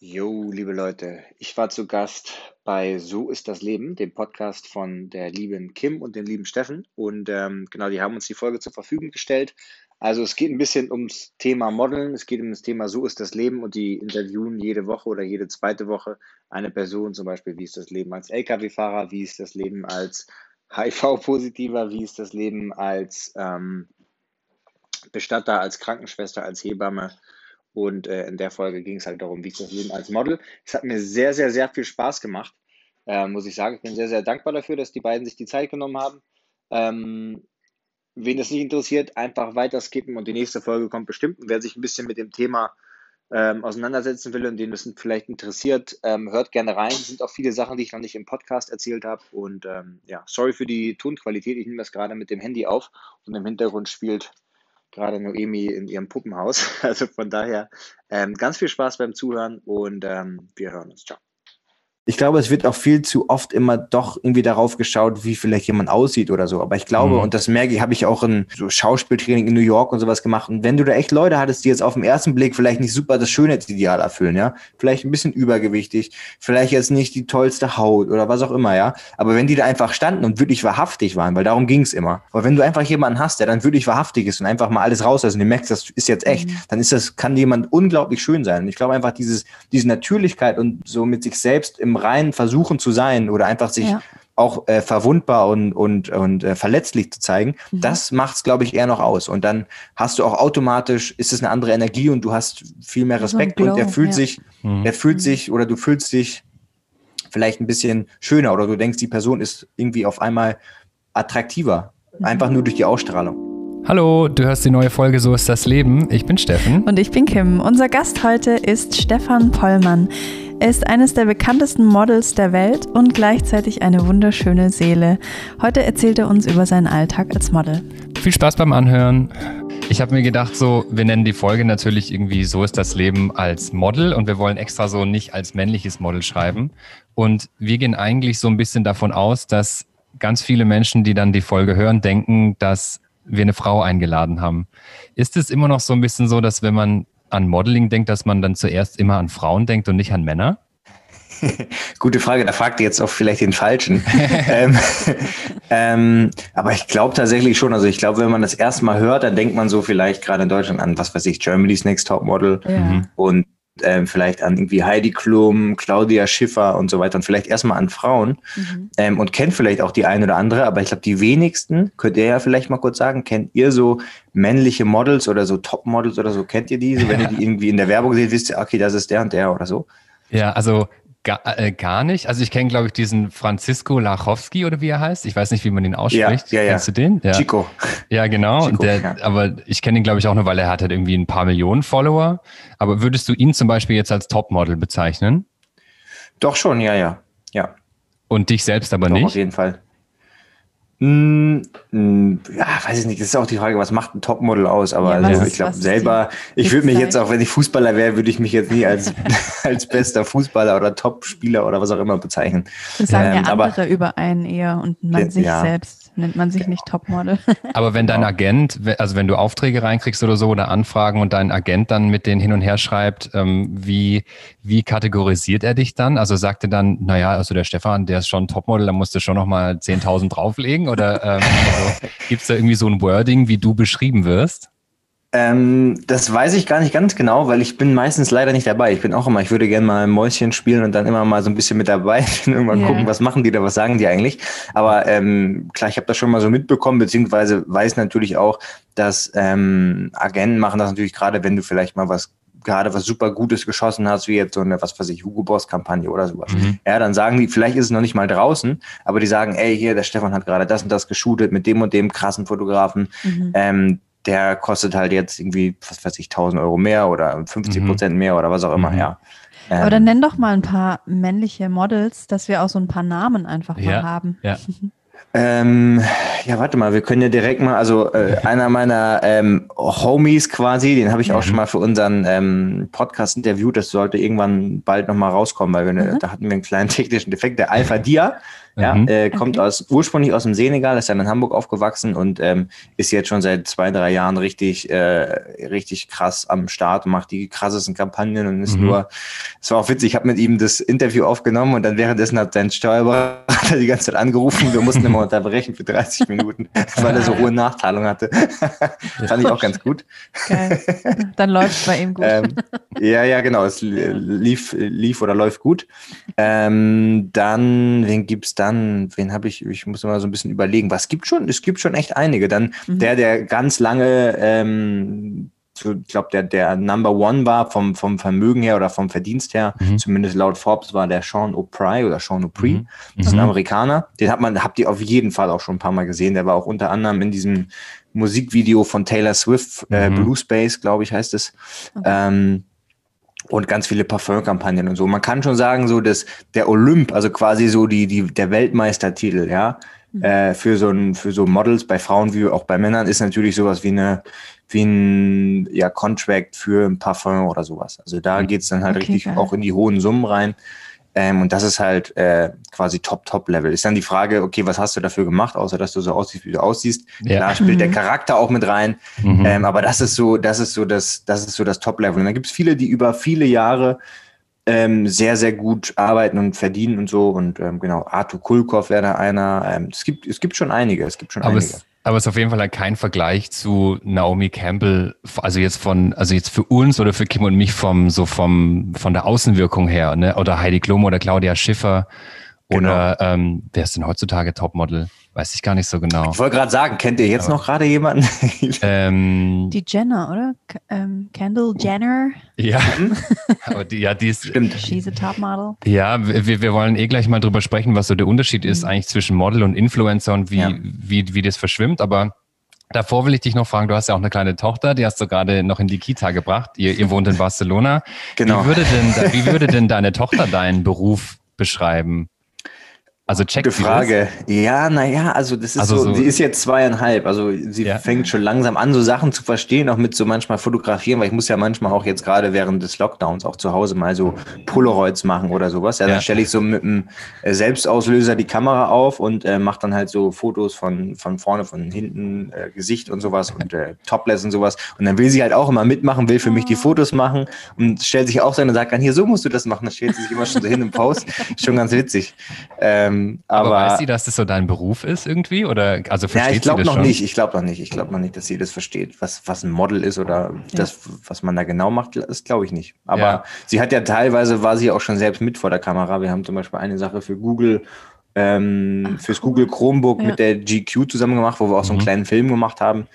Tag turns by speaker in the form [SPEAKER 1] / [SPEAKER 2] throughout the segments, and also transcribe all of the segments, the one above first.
[SPEAKER 1] Jo, liebe Leute, ich war zu Gast bei So ist das Leben, dem Podcast von der lieben Kim und dem lieben Steffen. Und ähm, genau, die haben uns die Folge zur Verfügung gestellt. Also es geht ein bisschen ums Thema Modeln, es geht um das Thema So ist das Leben und die interviewen jede Woche oder jede zweite Woche eine Person, zum Beispiel, wie ist das Leben als Lkw-Fahrer, wie ist das Leben als HIV-Positiver, wie ist das Leben als ähm, Bestatter, als Krankenschwester, als Hebamme und äh, in der Folge ging es halt darum, wie ist das Leben als Model. Es hat mir sehr, sehr, sehr viel Spaß gemacht, äh, muss ich sagen. Ich bin sehr, sehr dankbar dafür, dass die beiden sich die Zeit genommen haben. Ähm, wen das nicht interessiert, einfach weiter skippen und die nächste Folge kommt bestimmt. Und wer sich ein bisschen mit dem Thema ähm, auseinandersetzen will und den das vielleicht interessiert, ähm, hört gerne rein. Es sind auch viele Sachen, die ich noch nicht im Podcast erzählt habe. Und ähm, ja, sorry für die Tonqualität. Ich nehme das gerade mit dem Handy auf und im Hintergrund spielt gerade Noemi in ihrem Puppenhaus. Also von daher ähm, ganz viel Spaß beim Zuhören und ähm, wir hören uns. Ciao
[SPEAKER 2] ich glaube, es wird auch viel zu oft immer doch irgendwie darauf geschaut, wie vielleicht jemand aussieht oder so. Aber ich glaube, mhm. und das merke ich, habe ich auch in so Schauspieltraining in New York und sowas gemacht. Und wenn du da echt Leute hattest, die jetzt auf den ersten Blick vielleicht nicht super das Schönheitsideal erfüllen, ja, vielleicht ein bisschen übergewichtig, vielleicht jetzt nicht die tollste Haut oder was auch immer, ja. Aber wenn die da einfach standen und wirklich wahrhaftig waren, weil darum ging es immer. Aber wenn du einfach jemanden hast, der dann wirklich wahrhaftig ist und einfach mal alles raus, also du merkst, das ist jetzt echt, mhm. dann ist das, kann jemand unglaublich schön sein. Und ich glaube einfach dieses, diese Natürlichkeit und so mit sich selbst im Reinen versuchen zu sein oder einfach sich ja. auch äh, verwundbar und, und, und äh, verletzlich zu zeigen, mhm. das macht es, glaube ich, eher noch aus. Und dann hast du auch automatisch, ist es eine andere Energie und du hast viel mehr Respekt so Glow, und er fühlt ja. sich, mhm. er fühlt mhm. sich oder du fühlst dich vielleicht ein bisschen schöner oder du denkst, die Person ist irgendwie auf einmal attraktiver. Mhm. Einfach nur durch die Ausstrahlung.
[SPEAKER 3] Hallo, du hörst die neue Folge So ist das Leben. Ich bin Steffen.
[SPEAKER 4] Und ich bin Kim. Unser Gast heute ist Stefan Pollmann. Er ist eines der bekanntesten Models der Welt und gleichzeitig eine wunderschöne Seele. Heute erzählt er uns über seinen Alltag als Model.
[SPEAKER 3] Viel Spaß beim Anhören. Ich habe mir gedacht, so, wir nennen die Folge natürlich irgendwie So ist das Leben als Model und wir wollen extra so nicht als männliches Model schreiben. Und wir gehen eigentlich so ein bisschen davon aus, dass ganz viele Menschen, die dann die Folge hören, denken, dass wir eine Frau eingeladen haben. Ist es immer noch so ein bisschen so, dass wenn man an Modeling denkt, dass man dann zuerst immer an Frauen denkt und nicht an Männer?
[SPEAKER 2] Gute Frage, da fragt ihr jetzt auch vielleicht den Falschen. ähm, ähm, aber ich glaube tatsächlich schon, also ich glaube, wenn man das erste Mal hört, dann denkt man so vielleicht gerade in Deutschland an, was weiß ich, Germany's Next Top Model ja. und ähm, vielleicht an irgendwie Heidi Klum, Claudia Schiffer und so weiter und vielleicht erstmal an Frauen mhm. ähm, und kennt vielleicht auch die eine oder andere, aber ich glaube, die wenigsten, könnt ihr ja vielleicht mal kurz sagen, kennt ihr so männliche Models oder so Top-Models oder so, kennt ihr die? So, wenn ihr die irgendwie in der Werbung seht, wisst ihr, okay, das ist der und der oder so?
[SPEAKER 3] Ja, also Gar, äh, gar nicht. Also ich kenne, glaube ich, diesen Francisco Lachowski oder wie er heißt. Ich weiß nicht, wie man ihn ausspricht. Ja, ja, Kennst ja. du den?
[SPEAKER 2] Ja. Chico.
[SPEAKER 3] Ja, genau. Chico, der, ja. Aber ich kenne ihn, glaube ich, auch nur, weil er hat halt irgendwie ein paar Millionen Follower. Aber würdest du ihn zum Beispiel jetzt als Topmodel bezeichnen?
[SPEAKER 2] Doch schon, ja, ja. Ja.
[SPEAKER 3] Und dich selbst aber Doch, nicht?
[SPEAKER 2] Auf jeden Fall. Hm, hm, ja, weiß ich nicht. Das ist auch die Frage, was macht ein Topmodel aus? Aber ja, also, ich glaube selber, ich würde mich jetzt auch, wenn ich Fußballer wäre, würde ich mich jetzt nie als, als bester Fußballer oder Topspieler oder was auch immer bezeichnen.
[SPEAKER 4] Das sagen ähm, ja andere aber, über einen eher und man sich ja. selbst nennt man sich nicht Topmodel.
[SPEAKER 3] Aber wenn dein Agent, also wenn du Aufträge reinkriegst oder so oder Anfragen und dein Agent dann mit denen hin und her schreibt, ähm, wie, wie kategorisiert er dich dann? Also sagt er dann, naja, also der Stefan, der ist schon Topmodel, da musst du schon nochmal 10.000 drauflegen? Oder ähm, also, gibt es da irgendwie so ein Wording, wie du beschrieben wirst?
[SPEAKER 2] Ähm, das weiß ich gar nicht ganz genau, weil ich bin meistens leider nicht dabei. Ich bin auch immer, ich würde gerne mal Mäuschen spielen und dann immer mal so ein bisschen mit dabei und irgendwann yeah. gucken, was machen die da, was sagen die eigentlich. Aber ähm, klar, ich habe das schon mal so mitbekommen, beziehungsweise weiß natürlich auch, dass ähm, Agenten machen das natürlich gerade, wenn du vielleicht mal was gerade was super Gutes geschossen hast, wie jetzt so eine, was weiß ich, Hugo Boss Kampagne oder sowas. Mhm. Ja, dann sagen die, vielleicht ist es noch nicht mal draußen, aber die sagen, ey, hier, der Stefan hat gerade das und das geshootet mit dem und dem krassen Fotografen. Mhm. Ähm, der kostet halt jetzt irgendwie, was weiß ich, 1000 Euro mehr oder 50 Prozent mhm. mehr oder was auch immer, mhm. ja.
[SPEAKER 4] Ähm, Aber dann nenn doch mal ein paar männliche Models, dass wir auch so ein paar Namen einfach mal ja, haben.
[SPEAKER 2] Ja. Ähm, ja, warte mal, wir können ja direkt mal, also äh, einer meiner ähm, Homies quasi, den habe ich auch schon mal für unseren ähm, Podcast interviewt, das sollte irgendwann bald nochmal rauskommen, weil wir ne, mhm. da hatten wir einen kleinen technischen Defekt, der Alpha Dia. Ja, mhm. äh, kommt okay. aus, ursprünglich aus dem Senegal, ist dann in Hamburg aufgewachsen und ähm, ist jetzt schon seit zwei, drei Jahren richtig, äh, richtig krass am Start und macht die krassesten Kampagnen und ist mhm. nur es war auch witzig, ich habe mit ihm das Interview aufgenommen und dann währenddessen hat sein Steuerberater die ganze Zeit angerufen. Wir mussten immer unterbrechen für 30 Minuten, weil er so hohe Nachteilung hatte. Fand ich auch ganz gut.
[SPEAKER 4] Geil. Dann läuft es bei ihm gut.
[SPEAKER 2] Ähm, ja, ja, genau. Es lief, lief oder läuft gut. Ähm, dann, wen gibt's dann? Wen habe ich? Ich muss mal so ein bisschen überlegen. Was gibt schon? Es gibt schon echt einige. Dann mhm. der, der ganz lange ähm, ich glaube, der, der Number One war vom, vom Vermögen her oder vom Verdienst her, mhm. zumindest laut Forbes, war der Sean O'Prey oder Sean O'Prey. Mhm. Das ist ein mhm. Amerikaner. Den hat man, habt ihr auf jeden Fall auch schon ein paar Mal gesehen. Der war auch unter anderem in diesem Musikvideo von Taylor Swift, äh, mhm. Blue Space, glaube ich, heißt es. Okay. Ähm, und ganz viele Parfumkampagnen und so. Man kann schon sagen, so dass der Olymp, also quasi so die, die, der Weltmeistertitel, ja, mhm. äh, für so ein, für so Models bei Frauen wie auch bei Männern ist natürlich sowas wie eine, wie ein ja, Contract für ein Parfum oder sowas. Also da mhm. geht's dann halt okay, richtig geil. auch in die hohen Summen rein. Ähm, und das ist halt äh, quasi Top-Top-Level. Ist dann die Frage, okay, was hast du dafür gemacht, außer dass du so aussiehst, wie du aussiehst? Ja. Klar spielt mhm. der Charakter auch mit rein. Mhm. Ähm, aber das ist so, das ist so das, das ist so das Top-Level. Und dann gibt es viele, die über viele Jahre ähm, sehr, sehr gut arbeiten und verdienen und so. Und ähm, genau, Arthur Kulkov wäre da einer. Ähm, es, gibt, es gibt schon einige, es gibt schon
[SPEAKER 3] aber
[SPEAKER 2] einige.
[SPEAKER 3] Es, aber es ist auf jeden Fall halt kein Vergleich zu Naomi Campbell, also jetzt von, also jetzt für uns oder für Kim und mich vom, so vom, von der Außenwirkung her, ne? Oder Heidi Klum oder Claudia Schiffer oder genau. ähm, wer ist denn heutzutage Topmodel? Weiß ich gar nicht so genau.
[SPEAKER 2] Ich wollte gerade sagen, kennt ihr jetzt Aber, noch gerade jemanden?
[SPEAKER 4] ähm, die Jenner, oder? K ähm, Kendall Jenner.
[SPEAKER 3] Ja, Aber die, ja, die ist.
[SPEAKER 2] Stimmt.
[SPEAKER 4] She's a Topmodel.
[SPEAKER 3] Ja, wir, wir wollen eh gleich mal drüber sprechen, was so der Unterschied ist mhm. eigentlich zwischen Model und Influencer und wie, ja. wie, wie das verschwimmt. Aber Davor will ich dich noch fragen, du hast ja auch eine kleine Tochter, die hast du gerade noch in die Kita gebracht. Ihr, ihr wohnt in Barcelona.
[SPEAKER 2] Genau.
[SPEAKER 3] Wie würde, denn, wie würde denn deine Tochter deinen Beruf beschreiben? Also checkt
[SPEAKER 2] Gute Frage. Ja, naja, also das ist also so, so, sie ist jetzt zweieinhalb, also sie ja. fängt schon langsam an, so Sachen zu verstehen, auch mit so manchmal fotografieren, weil ich muss ja manchmal auch jetzt gerade während des Lockdowns auch zu Hause mal so Polaroids machen oder sowas. Ja, ja. dann stelle ich so mit einem äh, Selbstauslöser die Kamera auf und äh, mache dann halt so Fotos von, von vorne, von hinten, äh, Gesicht und sowas und äh, Topless und sowas. Und dann will sie halt auch immer mitmachen, will für mich die Fotos machen und stellt sich auch so und sagt dann, hier, so musst du das machen. Dann stellt sie sich immer schon so hin im Post. schon ganz witzig. Ähm,
[SPEAKER 3] ähm, aber, aber, weiß sie, dass das so dein Beruf ist irgendwie? Oder also
[SPEAKER 2] versteht ja, ich glaube noch schon? nicht. Ich glaube noch nicht. Ich glaube noch nicht, dass sie das versteht, was, was ein Model ist oder ja. das, was man da genau macht, das glaube ich nicht. Aber ja. sie hat ja teilweise, war sie auch schon selbst mit vor der Kamera. Wir haben zum Beispiel eine Sache für Google ähm, Ach, fürs Google Chromebook ja. mit der GQ zusammen gemacht, wo wir auch so einen mhm. kleinen Film gemacht haben.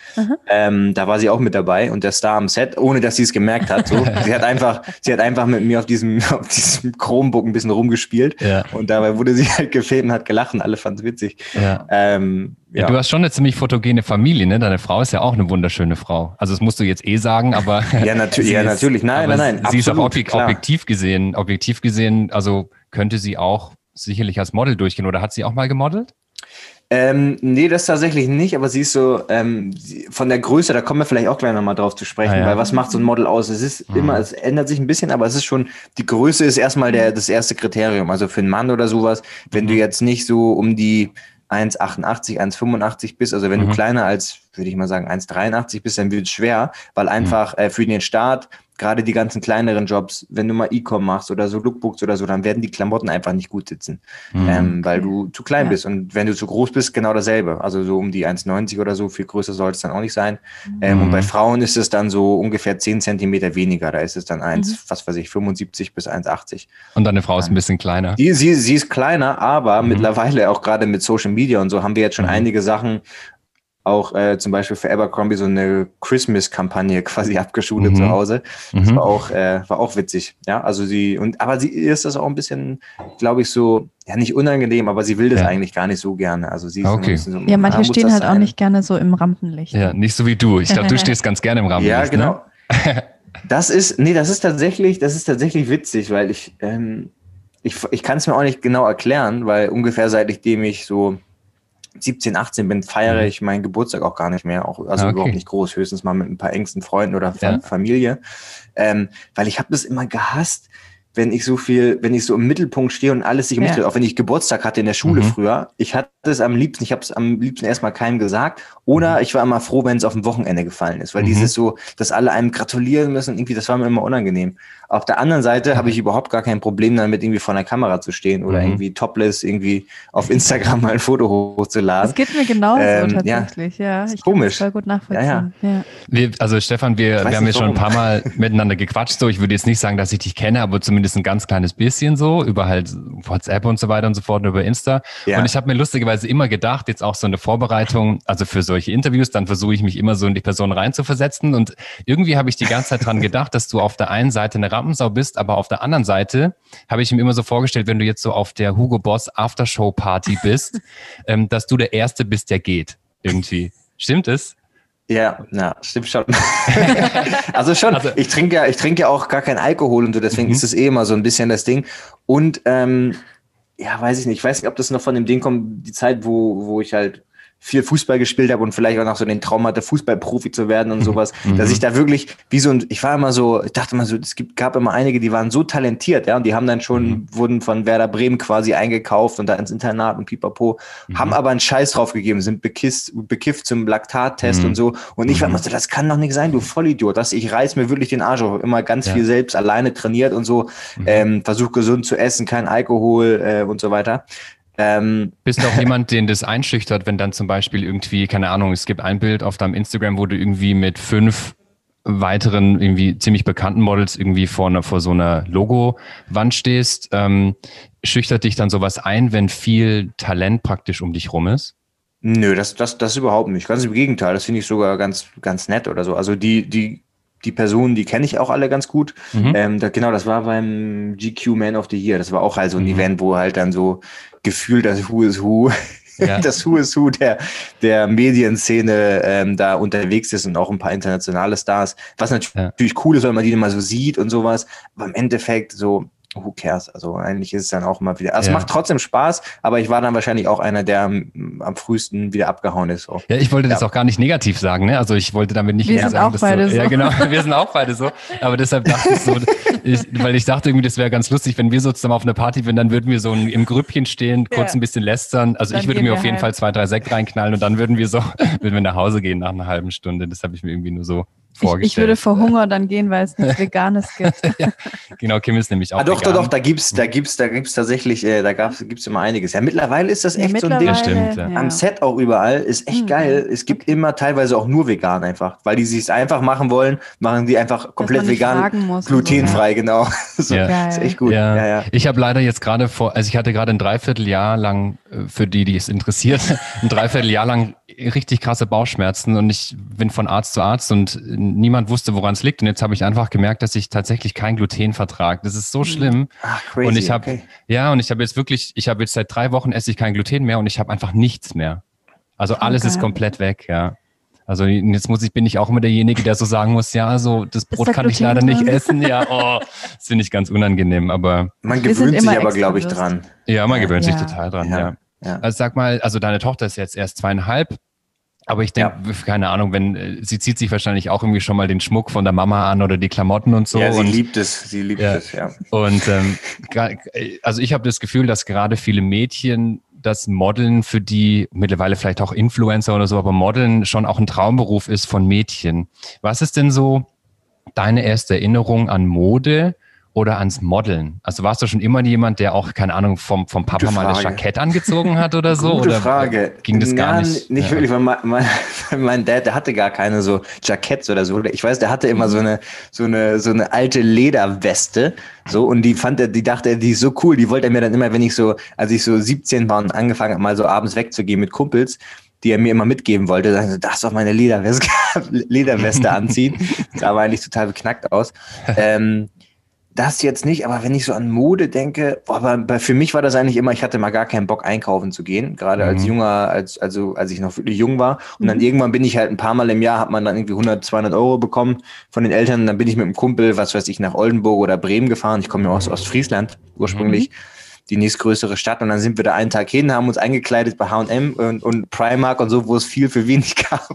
[SPEAKER 2] Ähm, da war sie auch mit dabei und der Star am Set, ohne dass sie es gemerkt hat. So. sie hat einfach, sie hat einfach mit mir auf diesem, auf diesem Chromebook ein bisschen rumgespielt ja. und dabei wurde sie halt gefilmt und hat gelacht und alle fanden es witzig.
[SPEAKER 3] Ja. Ähm, ja. du hast schon eine ziemlich fotogene Familie, ne? Deine Frau ist ja auch eine wunderschöne Frau. Also das musst du jetzt eh sagen, aber
[SPEAKER 2] ja, natürlich, ja, natürlich, nein, nein, nein.
[SPEAKER 3] Sie absolut, ist auch objektiv gesehen, objektiv gesehen, also könnte sie auch sicherlich als Model durchgehen oder hat sie auch mal gemodelt?
[SPEAKER 2] Ähm, nee, das tatsächlich nicht, aber sie ist so ähm, von der Größe, da kommen wir vielleicht auch gleich nochmal drauf zu sprechen, ah, ja. weil was macht so ein Model aus? Es ist mhm. immer, es ändert sich ein bisschen, aber es ist schon, die Größe ist erstmal der, das erste Kriterium. Also für einen Mann oder sowas, wenn mhm. du jetzt nicht so um die 1,88, 1,85 bist, also wenn mhm. du kleiner als, würde ich mal sagen, 1,83 bist, dann wird es schwer, weil einfach mhm. äh, für den Start gerade die ganzen kleineren Jobs, wenn du mal E-Com machst oder so Lookbooks oder so, dann werden die Klamotten einfach nicht gut sitzen, mhm. ähm, weil du zu klein ja. bist. Und wenn du zu groß bist, genau dasselbe. Also so um die 1,90 oder so, viel größer soll es dann auch nicht sein. Mhm. Ähm, und bei mhm. Frauen ist es dann so ungefähr 10 Zentimeter weniger. Da ist es dann 1, mhm. was weiß ich, 75 bis 1,80.
[SPEAKER 3] Und deine Frau ist ein bisschen kleiner.
[SPEAKER 2] Die, sie, sie ist kleiner, aber mhm. mittlerweile auch gerade mit Social Media und so haben wir jetzt schon mhm. einige Sachen auch äh, zum Beispiel für Abercrombie so eine Christmas-Kampagne quasi abgeschult mhm. zu Hause. Das mhm. war auch äh, war auch witzig. Ja, also sie und aber sie ist das auch ein bisschen, glaube ich, so ja nicht unangenehm, aber sie will das ja. eigentlich gar nicht so gerne. Also sie ist
[SPEAKER 3] okay.
[SPEAKER 4] so, ja, manche ah, stehen halt auch nicht gerne so im Rampenlicht.
[SPEAKER 3] Ja, nicht so wie du. Ich glaube, du stehst ganz gerne im Rampenlicht.
[SPEAKER 2] Ja, genau. Ne? das ist nee, das ist tatsächlich, das ist tatsächlich witzig, weil ich ähm, ich, ich kann es mir auch nicht genau erklären, weil ungefähr seitdem ich so 17, 18 bin, feiere mhm. ich meinen Geburtstag auch gar nicht mehr, auch, also ah, okay. überhaupt nicht groß, höchstens mal mit ein paar engsten Freunden oder ja. Familie, ähm, weil ich habe das immer gehasst, wenn ich so viel, wenn ich so im Mittelpunkt stehe und alles sich um mich dreht, auch wenn ich Geburtstag hatte in der Schule mhm. früher, ich hatte es am liebsten, ich habe es am liebsten erstmal keinem gesagt oder mhm. ich war immer froh, wenn es auf dem Wochenende gefallen ist, weil mhm. dieses so, dass alle einem gratulieren müssen, irgendwie, das war mir immer unangenehm. Auf der anderen Seite habe ich überhaupt gar kein Problem damit, irgendwie vor einer Kamera zu stehen oder mhm. irgendwie topless irgendwie auf Instagram mal ein Foto hochzuladen.
[SPEAKER 4] Das geht mir genauso ähm, tatsächlich, ja. ja. Ich
[SPEAKER 2] komisch.
[SPEAKER 4] voll gut nachvollziehen. Ja,
[SPEAKER 3] ja. ja. Wir, also Stefan, wir, wir haben jetzt schon ein paar Mal miteinander gequatscht. So, ich würde jetzt nicht sagen, dass ich dich kenne, aber zumindest ein ganz kleines bisschen so über halt WhatsApp und so weiter und so fort und über Insta. Ja. Und ich habe mir lustigerweise immer gedacht, jetzt auch so eine Vorbereitung, also für solche Interviews, dann versuche ich mich immer so in die Person reinzuversetzen. Und irgendwie habe ich die ganze Zeit dran gedacht, dass du auf der einen Seite eine Rampensau bist, aber auf der anderen Seite habe ich mir immer so vorgestellt, wenn du jetzt so auf der Hugo Boss Aftershow Party bist, ähm, dass du der Erste bist, der geht. Irgendwie. Stimmt es?
[SPEAKER 2] Ja, na, stimmt schon. also schon, also, ich trinke ja, ich trinke ja auch gar keinen Alkohol und so, deswegen mhm. ist es eh immer so ein bisschen das Ding. Und ähm, ja, weiß ich nicht, ich weiß nicht, ob das noch von dem Ding kommt, die Zeit, wo, wo ich halt viel Fußball gespielt habe und vielleicht auch noch so den Traum hatte, Fußballprofi zu werden und sowas, mhm. dass ich da wirklich wie so ein, ich war immer so, ich dachte immer so, es gibt, gab immer einige, die waren so talentiert, ja, und die haben dann schon, mhm. wurden von Werder Bremen quasi eingekauft und da ins Internat und pipapo, mhm. haben aber einen Scheiß drauf gegeben, sind bekifft, bekifft zum Laktattest und so. Und ich war immer so, das kann doch nicht sein, du Vollidiot, dass ich reiß mir wirklich den Arsch auf, immer ganz ja. viel selbst alleine trainiert und so, ähm, versuch gesund zu essen, kein Alkohol äh, und so weiter.
[SPEAKER 3] Ähm, Bist du auch jemand, den das einschüchtert, wenn dann zum Beispiel irgendwie, keine Ahnung, es gibt ein Bild auf deinem Instagram, wo du irgendwie mit fünf weiteren irgendwie ziemlich bekannten Models irgendwie vor, einer, vor so einer Logo-Wand stehst. Ähm, schüchtert dich dann sowas ein, wenn viel Talent praktisch um dich rum ist?
[SPEAKER 2] Nö, das, das, das überhaupt nicht. Ganz im Gegenteil, das finde ich sogar ganz, ganz nett oder so. Also die, die, die Personen, die kenne ich auch alle ganz gut. Mhm. Ähm, da, genau, das war beim GQ Man of the Year. Das war auch halt so ein mhm. Event, wo halt dann so gefühlt das Who is Who, ja. das Who is Who der, der Medienszene ähm, da unterwegs ist und auch ein paar internationale Stars, was natürlich ja. cool ist, weil man die immer so sieht und sowas, aber im Endeffekt so, who cares? Also eigentlich ist es dann auch mal wieder. Also ja. es macht trotzdem Spaß, aber ich war dann wahrscheinlich auch einer, der am, am frühesten wieder abgehauen ist. So.
[SPEAKER 3] Ja, ich wollte ja. das auch gar nicht negativ sagen, ne? Also ich wollte damit nicht
[SPEAKER 4] wir sind auch beide so, so.
[SPEAKER 3] Ja, genau, wir sind auch beide so. Aber deshalb dachte ich so, ich, weil ich dachte irgendwie, das wäre ganz lustig, wenn wir so zusammen auf einer Party wären, dann würden wir so im Grüppchen stehen, kurz ja. ein bisschen lästern. Also dann ich würde mir auf jeden heim. Fall zwei, drei Sekt reinknallen und dann würden wir so, würden wir nach Hause gehen nach einer halben Stunde. Das habe ich mir irgendwie nur so vorgestellt.
[SPEAKER 4] Ich, ich, würde vor Hunger dann gehen, weil es nichts Veganes gibt.
[SPEAKER 3] ja, genau, Kim ist nämlich auch. Ah,
[SPEAKER 2] doch, vegan. doch, doch, da gibt's, da gibt's, da gibt's tatsächlich, äh, da gab's, gibt's immer einiges. Ja, mittlerweile ist das echt ja, so ein Ding.
[SPEAKER 3] Stimmt, ja.
[SPEAKER 2] Am Set auch überall ist echt mhm. geil. Es gibt immer teilweise auch nur vegan einfach, weil die sich einfach machen wollen, machen die einfach komplett vegan, glutenfrei, so. genau. so,
[SPEAKER 3] ja.
[SPEAKER 2] Ist echt gut.
[SPEAKER 3] Ja. Ja, ja. Ich habe leider jetzt gerade vor, also ich hatte gerade ein Dreivierteljahr lang, äh, für die, die es interessiert, ein Dreivierteljahr lang richtig krasse Bauchschmerzen und ich bin von Arzt zu Arzt und niemand wusste, woran es liegt. Und jetzt habe ich einfach gemerkt, dass ich tatsächlich kein Gluten vertrage. Das ist so hm. schlimm.
[SPEAKER 2] Ach, crazy.
[SPEAKER 3] Und ich habe, okay. ja, und ich habe jetzt wirklich, ich habe jetzt seit drei Wochen esse ich kein Gluten mehr und ich habe einfach nichts mehr. Also alles okay. ist komplett weg, ja. Also jetzt muss ich, bin ich auch immer derjenige, der so sagen muss, ja, so das Brot kann ich leider nicht essen. Ja, oh, das finde ich ganz unangenehm, aber.
[SPEAKER 2] Man gewöhnt sich aber, glaube ich, dran.
[SPEAKER 3] Ja, man gewöhnt ja. sich total dran, ja. ja. Ja. Also sag mal, also deine Tochter ist jetzt erst zweieinhalb. Aber ich denke, ja. keine Ahnung, wenn äh, sie zieht sich wahrscheinlich auch irgendwie schon mal den Schmuck von der Mama an oder die Klamotten und so.
[SPEAKER 2] Ja, sie
[SPEAKER 3] und,
[SPEAKER 2] liebt es, sie liebt ja. es, ja.
[SPEAKER 3] Und ähm, also ich habe das Gefühl, dass gerade viele Mädchen das Modeln für die mittlerweile vielleicht auch Influencer oder so, aber Modeln schon auch ein Traumberuf ist von Mädchen. Was ist denn so deine erste Erinnerung an Mode? Oder ans Modeln? Also warst du schon immer jemand, der auch, keine Ahnung, vom, vom Papa mal das Jackett angezogen hat oder so?
[SPEAKER 2] Gute
[SPEAKER 3] oder
[SPEAKER 2] Frage.
[SPEAKER 3] Ging das gar nicht?
[SPEAKER 2] Nicht ja. wirklich, weil mein, mein, mein, Dad, der hatte gar keine so Jacketts oder so. Ich weiß, der hatte immer so eine, so eine, so eine alte Lederweste. So, und die fand er, die dachte er, die ist so cool. Die wollte er mir dann immer, wenn ich so, als ich so 17 war und angefangen habe, mal so abends wegzugehen mit Kumpels, die er mir immer mitgeben wollte, sagen so, darfst doch meine Lederweste, Lederweste anziehen. Das sah aber eigentlich total beknackt aus. Ähm, das jetzt nicht, aber wenn ich so an Mode denke, boah, aber für mich war das eigentlich immer, ich hatte mal gar keinen Bock einkaufen zu gehen, gerade mhm. als junger, als, also als ich noch wirklich jung war. Und dann mhm. irgendwann bin ich halt ein paar Mal im Jahr, hat man dann irgendwie 100, 200 Euro bekommen von den Eltern. Und dann bin ich mit einem Kumpel, was weiß ich, nach Oldenburg oder Bremen gefahren. Ich komme ja aus Ostfriesland ursprünglich. Mhm die nächstgrößere Stadt. Und dann sind wir da einen Tag hin, haben uns eingekleidet bei H&M und, und Primark und so, wo es viel für wenig gab.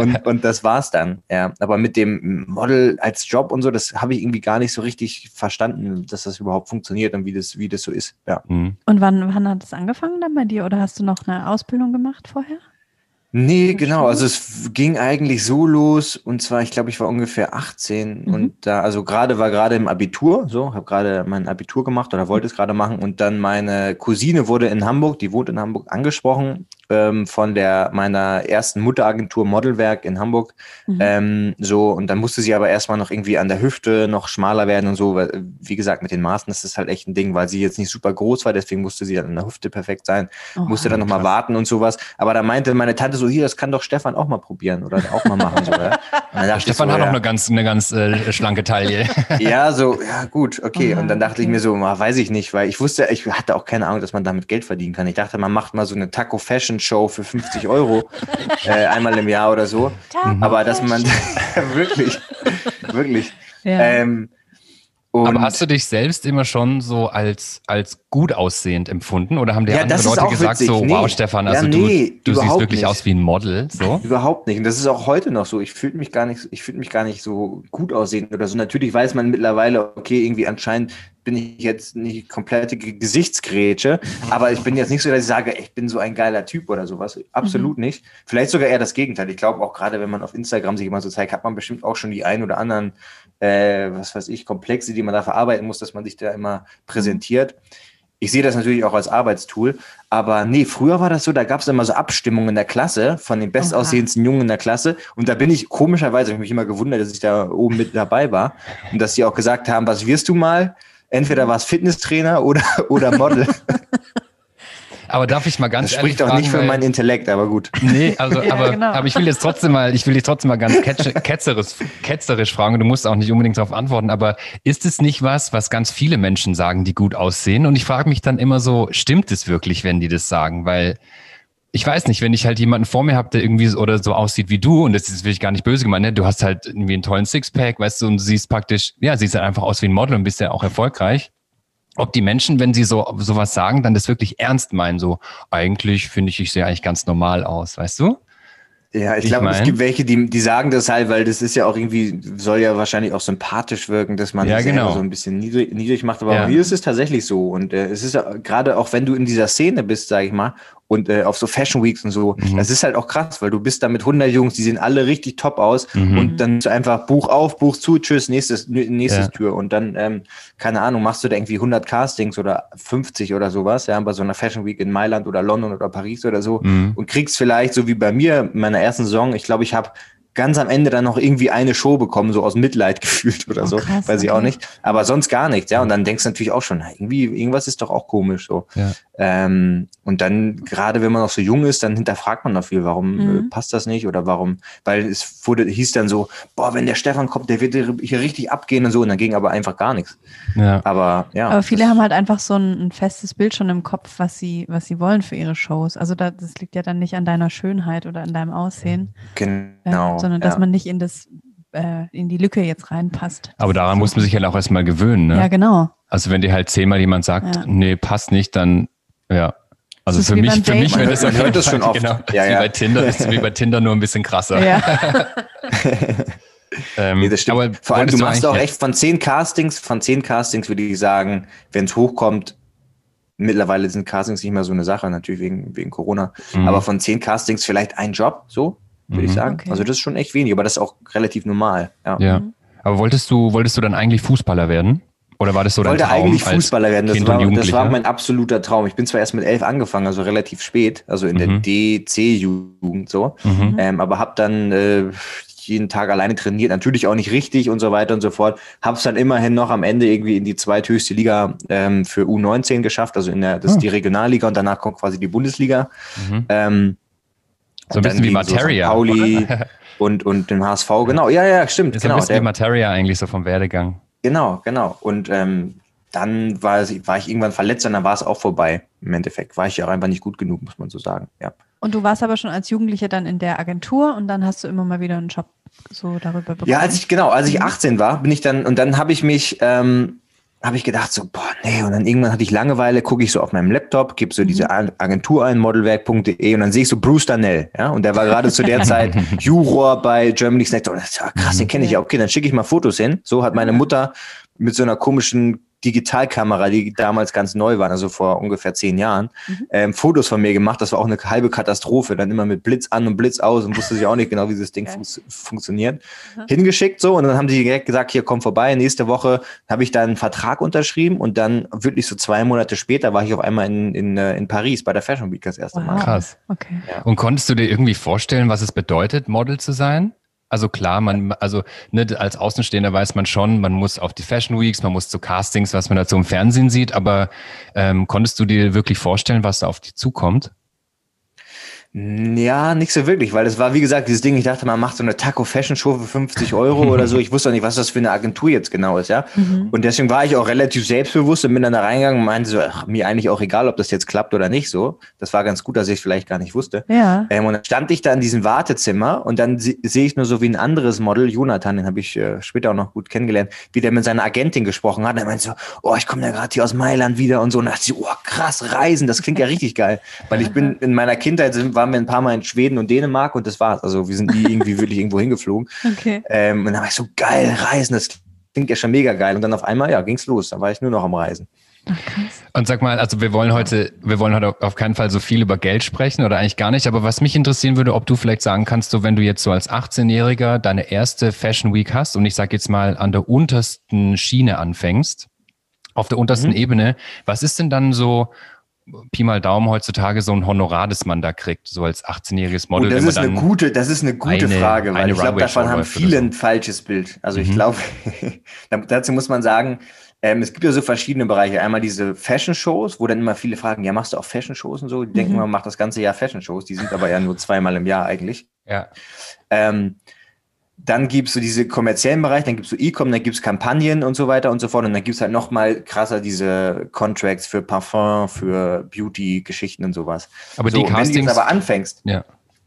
[SPEAKER 2] und, und das war's dann. Ja, aber mit dem Model als Job und so, das habe ich irgendwie gar nicht so richtig verstanden, dass das überhaupt funktioniert und wie das, wie das so ist. Ja.
[SPEAKER 4] Mhm. Und wann, wann hat es angefangen dann bei dir? Oder hast du noch eine Ausbildung gemacht vorher?
[SPEAKER 2] Nee, genau. Also es ging eigentlich so los und zwar, ich glaube, ich war ungefähr 18 mhm. und da, also gerade war gerade im Abitur, so, habe gerade mein Abitur gemacht oder wollte es gerade machen und dann meine Cousine wurde in Hamburg, die wohnt in Hamburg, angesprochen ähm, von der meiner ersten Mutteragentur Modelwerk in Hamburg. Mhm. Ähm, so, und dann musste sie aber erstmal noch irgendwie an der Hüfte noch schmaler werden und so. Weil, wie gesagt, mit den Maßen, das ist halt echt ein Ding, weil sie jetzt nicht super groß war, deswegen musste sie dann an der Hüfte perfekt sein, oh, musste dann nochmal warten und sowas. Aber da meinte meine Tante so, hier, das kann doch Stefan auch mal probieren oder auch mal machen. So,
[SPEAKER 3] ja? Stefan so, hat ja, auch eine ganz, eine ganz äh, schlanke Taille.
[SPEAKER 2] ja, so, ja, gut, okay. Oh, und dann dachte okay. ich mir so, mal, weiß ich nicht, weil ich wusste, ich hatte auch keine Ahnung, dass man damit Geld verdienen kann. Ich dachte, man macht mal so eine Taco Fashion Show für 50 Euro äh, einmal im Jahr oder so. Aber dass man wirklich, wirklich. Ja. Ähm,
[SPEAKER 3] aber hast du dich selbst immer schon so als, als gut aussehend empfunden? Oder haben dir ja, andere Leute gesagt, witzig. so, nee. wow, Stefan, also ja, nee, du, du siehst wirklich nicht. aus wie ein Model? So?
[SPEAKER 2] Überhaupt nicht. Und das ist auch heute noch so. Ich fühle mich gar nicht, ich fühle mich gar nicht so gut aussehend oder so. Natürlich weiß man mittlerweile, okay, irgendwie anscheinend bin ich jetzt nicht komplette Gesichtsgrätsche, aber ich bin jetzt nicht so, dass ich sage, ich bin so ein geiler Typ oder sowas. Absolut mhm. nicht. Vielleicht sogar eher das Gegenteil. Ich glaube auch gerade, wenn man auf Instagram sich immer so zeigt, hat man bestimmt auch schon die ein oder anderen, äh, was weiß ich, Komplexe, die man da verarbeiten muss, dass man sich da immer präsentiert. Ich sehe das natürlich auch als Arbeitstool, aber nee, früher war das so, da gab es immer so Abstimmungen in der Klasse von den bestaussehendsten Jungen in der Klasse und da bin ich komischerweise, ich mich immer gewundert, dass ich da oben mit dabei war und dass sie auch gesagt haben, was wirst du mal? Entweder war es Fitnesstrainer oder, oder Model.
[SPEAKER 3] Aber darf ich mal ganz
[SPEAKER 2] das spricht doch nicht für meinen Intellekt, aber gut.
[SPEAKER 3] Nee, also, ja, aber, genau. aber ich will jetzt trotzdem mal, ich will dich trotzdem mal ganz ketzerisch, ketzerisch fragen. Du musst auch nicht unbedingt darauf antworten, aber ist es nicht was, was ganz viele Menschen sagen, die gut aussehen? Und ich frage mich dann immer so, stimmt es wirklich, wenn die das sagen? Weil ich weiß nicht, wenn ich halt jemanden vor mir habe, der irgendwie oder so aussieht wie du, und das ist wirklich gar nicht böse gemeint, ne? du hast halt irgendwie einen tollen Sixpack, weißt du, und siehst praktisch, ja, siehst halt einfach aus wie ein Model und bist ja auch erfolgreich. Ob die Menschen, wenn sie so sowas sagen, dann das wirklich ernst meinen, so eigentlich finde ich, ich sehe eigentlich ganz normal aus, weißt du?
[SPEAKER 2] Ja, ich, ich glaube, es gibt welche, die, die sagen das halt, weil das ist ja auch irgendwie, soll ja wahrscheinlich auch sympathisch wirken, dass man
[SPEAKER 3] ja, genau.
[SPEAKER 2] so ein bisschen niedrig, niedrig macht. Aber ja. hier ist es tatsächlich so. Und äh, es ist ja gerade auch, wenn du in dieser Szene bist, sage ich mal, und äh, auf so Fashion Weeks und so. Mhm. Das ist halt auch krass, weil du bist da mit 100 Jungs, die sehen alle richtig top aus mhm. und dann einfach Buch auf, Buch zu, tschüss, nächstes, nächstes ja. Tür und dann, ähm, keine Ahnung, machst du da irgendwie 100 Castings oder 50 oder sowas, ja, bei so einer Fashion Week in Mailand oder London oder Paris oder so mhm. und kriegst vielleicht, so wie bei mir, in meiner ersten Saison, ich glaube, ich habe ganz am Ende dann noch irgendwie eine Show bekommen, so aus Mitleid gefühlt oder oh, so, krass, weiß ich auch nicht. Aber sonst gar nichts, ja. Und dann denkst du natürlich auch schon, irgendwie, irgendwas ist doch auch komisch so. Ja. Ähm, und dann, gerade wenn man noch so jung ist, dann hinterfragt man noch viel, warum äh, mhm. äh, passt das nicht oder warum, weil es wurde, hieß dann so, boah, wenn der Stefan kommt, der wird hier richtig abgehen und so. Und dann ging aber einfach gar nichts. Ja. Aber ja.
[SPEAKER 4] Aber viele haben halt einfach so ein, ein, festes Bild schon im Kopf, was sie, was sie wollen für ihre Shows. Also da, das liegt ja dann nicht an deiner Schönheit oder an deinem Aussehen.
[SPEAKER 2] Genau.
[SPEAKER 4] Äh, sondern dass man nicht in das äh, in die Lücke jetzt reinpasst.
[SPEAKER 3] Aber daran muss man sich halt auch erstmal gewöhnen, ne?
[SPEAKER 4] Ja, genau.
[SPEAKER 3] Also wenn dir halt zehnmal jemand sagt, ja. nee, passt nicht, dann ja. Also für mich, für mich, wenn das
[SPEAKER 2] man hört das schon oft. Genau,
[SPEAKER 3] ja, ja. Wie bei Tinder, ist wie bei Tinder nur ein bisschen krasser. Ja.
[SPEAKER 2] ähm, nee, das stimmt. Aber Vor allem, du machst auch echt von zehn Castings, von zehn Castings würde ich sagen, wenn es hochkommt, mittlerweile sind Castings nicht mehr so eine Sache, natürlich wegen, wegen Corona, mhm. aber von zehn Castings vielleicht ein Job, so, würde mhm. ich sagen. Okay. Also das ist schon echt wenig, aber das ist auch relativ normal. Ja.
[SPEAKER 3] ja. Aber wolltest du, wolltest du dann eigentlich Fußballer werden? Oder war das so dein
[SPEAKER 2] Traum? Ich wollte eigentlich Fußballer werden. Das war, das war, mein absoluter Traum. Ich bin zwar erst mit elf angefangen, also relativ spät, also in mhm. der DC-Jugend so, mhm. ähm, aber habe dann äh, jeden Tag alleine trainiert, natürlich auch nicht richtig und so weiter und so fort. Habe es dann immerhin noch am Ende irgendwie in die zweithöchste Liga ähm, für U19 geschafft, also in der, das ist oh. die Regionalliga und danach kommt quasi die Bundesliga. Mhm. Ähm,
[SPEAKER 3] so ein bisschen wie Materia.
[SPEAKER 2] So Pauli und, und den HSV, genau. Ja, ja, stimmt.
[SPEAKER 3] Ist
[SPEAKER 2] genau,
[SPEAKER 3] ein bisschen wie Materia eigentlich so vom Werdegang.
[SPEAKER 2] Genau, genau. Und ähm, dann war, war ich irgendwann verletzt und dann war es auch vorbei. Im Endeffekt war ich ja auch einfach nicht gut genug, muss man so sagen. Ja.
[SPEAKER 4] Und du warst aber schon als Jugendlicher dann in der Agentur und dann hast du immer mal wieder einen Job so darüber bekommen.
[SPEAKER 2] Ja, als ich genau, als ich 18 mhm. war, bin ich dann und dann habe ich mich ähm, habe ich gedacht so, boah, nee, und dann irgendwann hatte ich Langeweile, gucke ich so auf meinem Laptop, gebe so mhm. diese Agentur ein, modelwerk.de und dann sehe ich so Bruce Danell, ja, und der war gerade zu der Zeit Juror bei Germany's Next. Und das ja krass, den kenne ich ja. Okay, dann schicke ich mal Fotos hin. So hat meine Mutter mit so einer komischen Digitalkamera, die damals ganz neu waren, also vor ungefähr zehn Jahren, mhm. ähm, Fotos von mir gemacht. Das war auch eine halbe Katastrophe. Dann immer mit Blitz an und Blitz aus und wusste sich auch nicht genau, wie dieses Ding fun funktioniert. Mhm. Hingeschickt so und dann haben die direkt gesagt, hier komm vorbei. Nächste Woche habe ich dann einen Vertrag unterschrieben und dann wirklich so zwei Monate später war ich auf einmal in, in, äh, in Paris bei der Fashion Week das erste wow. Mal.
[SPEAKER 3] Krass. Okay. Ja. Und konntest du dir irgendwie vorstellen, was es bedeutet, Model zu sein? Also klar, man, also ne, als Außenstehender weiß man schon, man muss auf die Fashion Weeks, man muss zu Castings, was man dazu im Fernsehen sieht, aber ähm, konntest du dir wirklich vorstellen, was da auf dich zukommt?
[SPEAKER 2] Ja, nicht so wirklich, weil es war, wie gesagt, dieses Ding, ich dachte, man macht so eine Taco-Fashion-Show für 50 Euro oder so. Ich wusste auch nicht, was das für eine Agentur jetzt genau ist, ja. Mhm. Und deswegen war ich auch relativ selbstbewusst und bin dann da reingegangen und meinte so, ach, mir eigentlich auch egal, ob das jetzt klappt oder nicht so. Das war ganz gut, dass ich es vielleicht gar nicht wusste. Ja. Ähm, und dann stand ich da in diesem Wartezimmer und dann sehe ich nur so wie ein anderes Model, Jonathan, den habe ich äh, später auch noch gut kennengelernt, wie der mit seiner Agentin gesprochen hat. Er meinte so, oh, ich komme ja gerade hier aus Mailand wieder und so. Und dachte ich, oh, krass, Reisen, das klingt ja richtig geil. Weil ich bin in meiner Kindheit, war waren wir ein paar Mal in Schweden und Dänemark und das war's. Also wir sind nie irgendwie wirklich irgendwo hingeflogen. Okay. Ähm, und dann war ich so, geil, Reisen, das klingt ja schon mega geil. Und dann auf einmal, ja, ging's los. Dann war ich nur noch am Reisen.
[SPEAKER 3] und sag mal, also wir wollen heute, wir wollen heute auf keinen Fall so viel über Geld sprechen oder eigentlich gar nicht, aber was mich interessieren würde, ob du vielleicht sagen kannst, so wenn du jetzt so als 18-Jähriger deine erste Fashion Week hast und ich sag jetzt mal an der untersten Schiene anfängst, auf der untersten mhm. Ebene, was ist denn dann so Pi mal Daumen heutzutage so ein Honorar, das man da kriegt, so als 18-jähriges Model.
[SPEAKER 2] Oh, das, ist eine gute, das ist eine gute eine, Frage, weil ich glaube, davon haben viele so. ein falsches Bild. Also mhm. ich glaube, dazu muss man sagen, ähm, es gibt ja so verschiedene Bereiche. Einmal diese Fashion-Shows, wo dann immer viele fragen, ja, machst du auch Fashion-Shows und so? Die mhm. denken, man macht das ganze Jahr Fashion-Shows, die sind aber ja nur zweimal im Jahr eigentlich. Ja. Ähm, dann gibt's so diese kommerziellen Bereich, dann gibt's so E-Com, dann gibt's Kampagnen und so weiter und so fort. Und dann gibt's halt noch mal krasser diese Contracts für Parfum, für Beauty-Geschichten und sowas.
[SPEAKER 3] Aber so, die Castings, wenn du jetzt
[SPEAKER 2] aber anfängst.
[SPEAKER 3] Ja.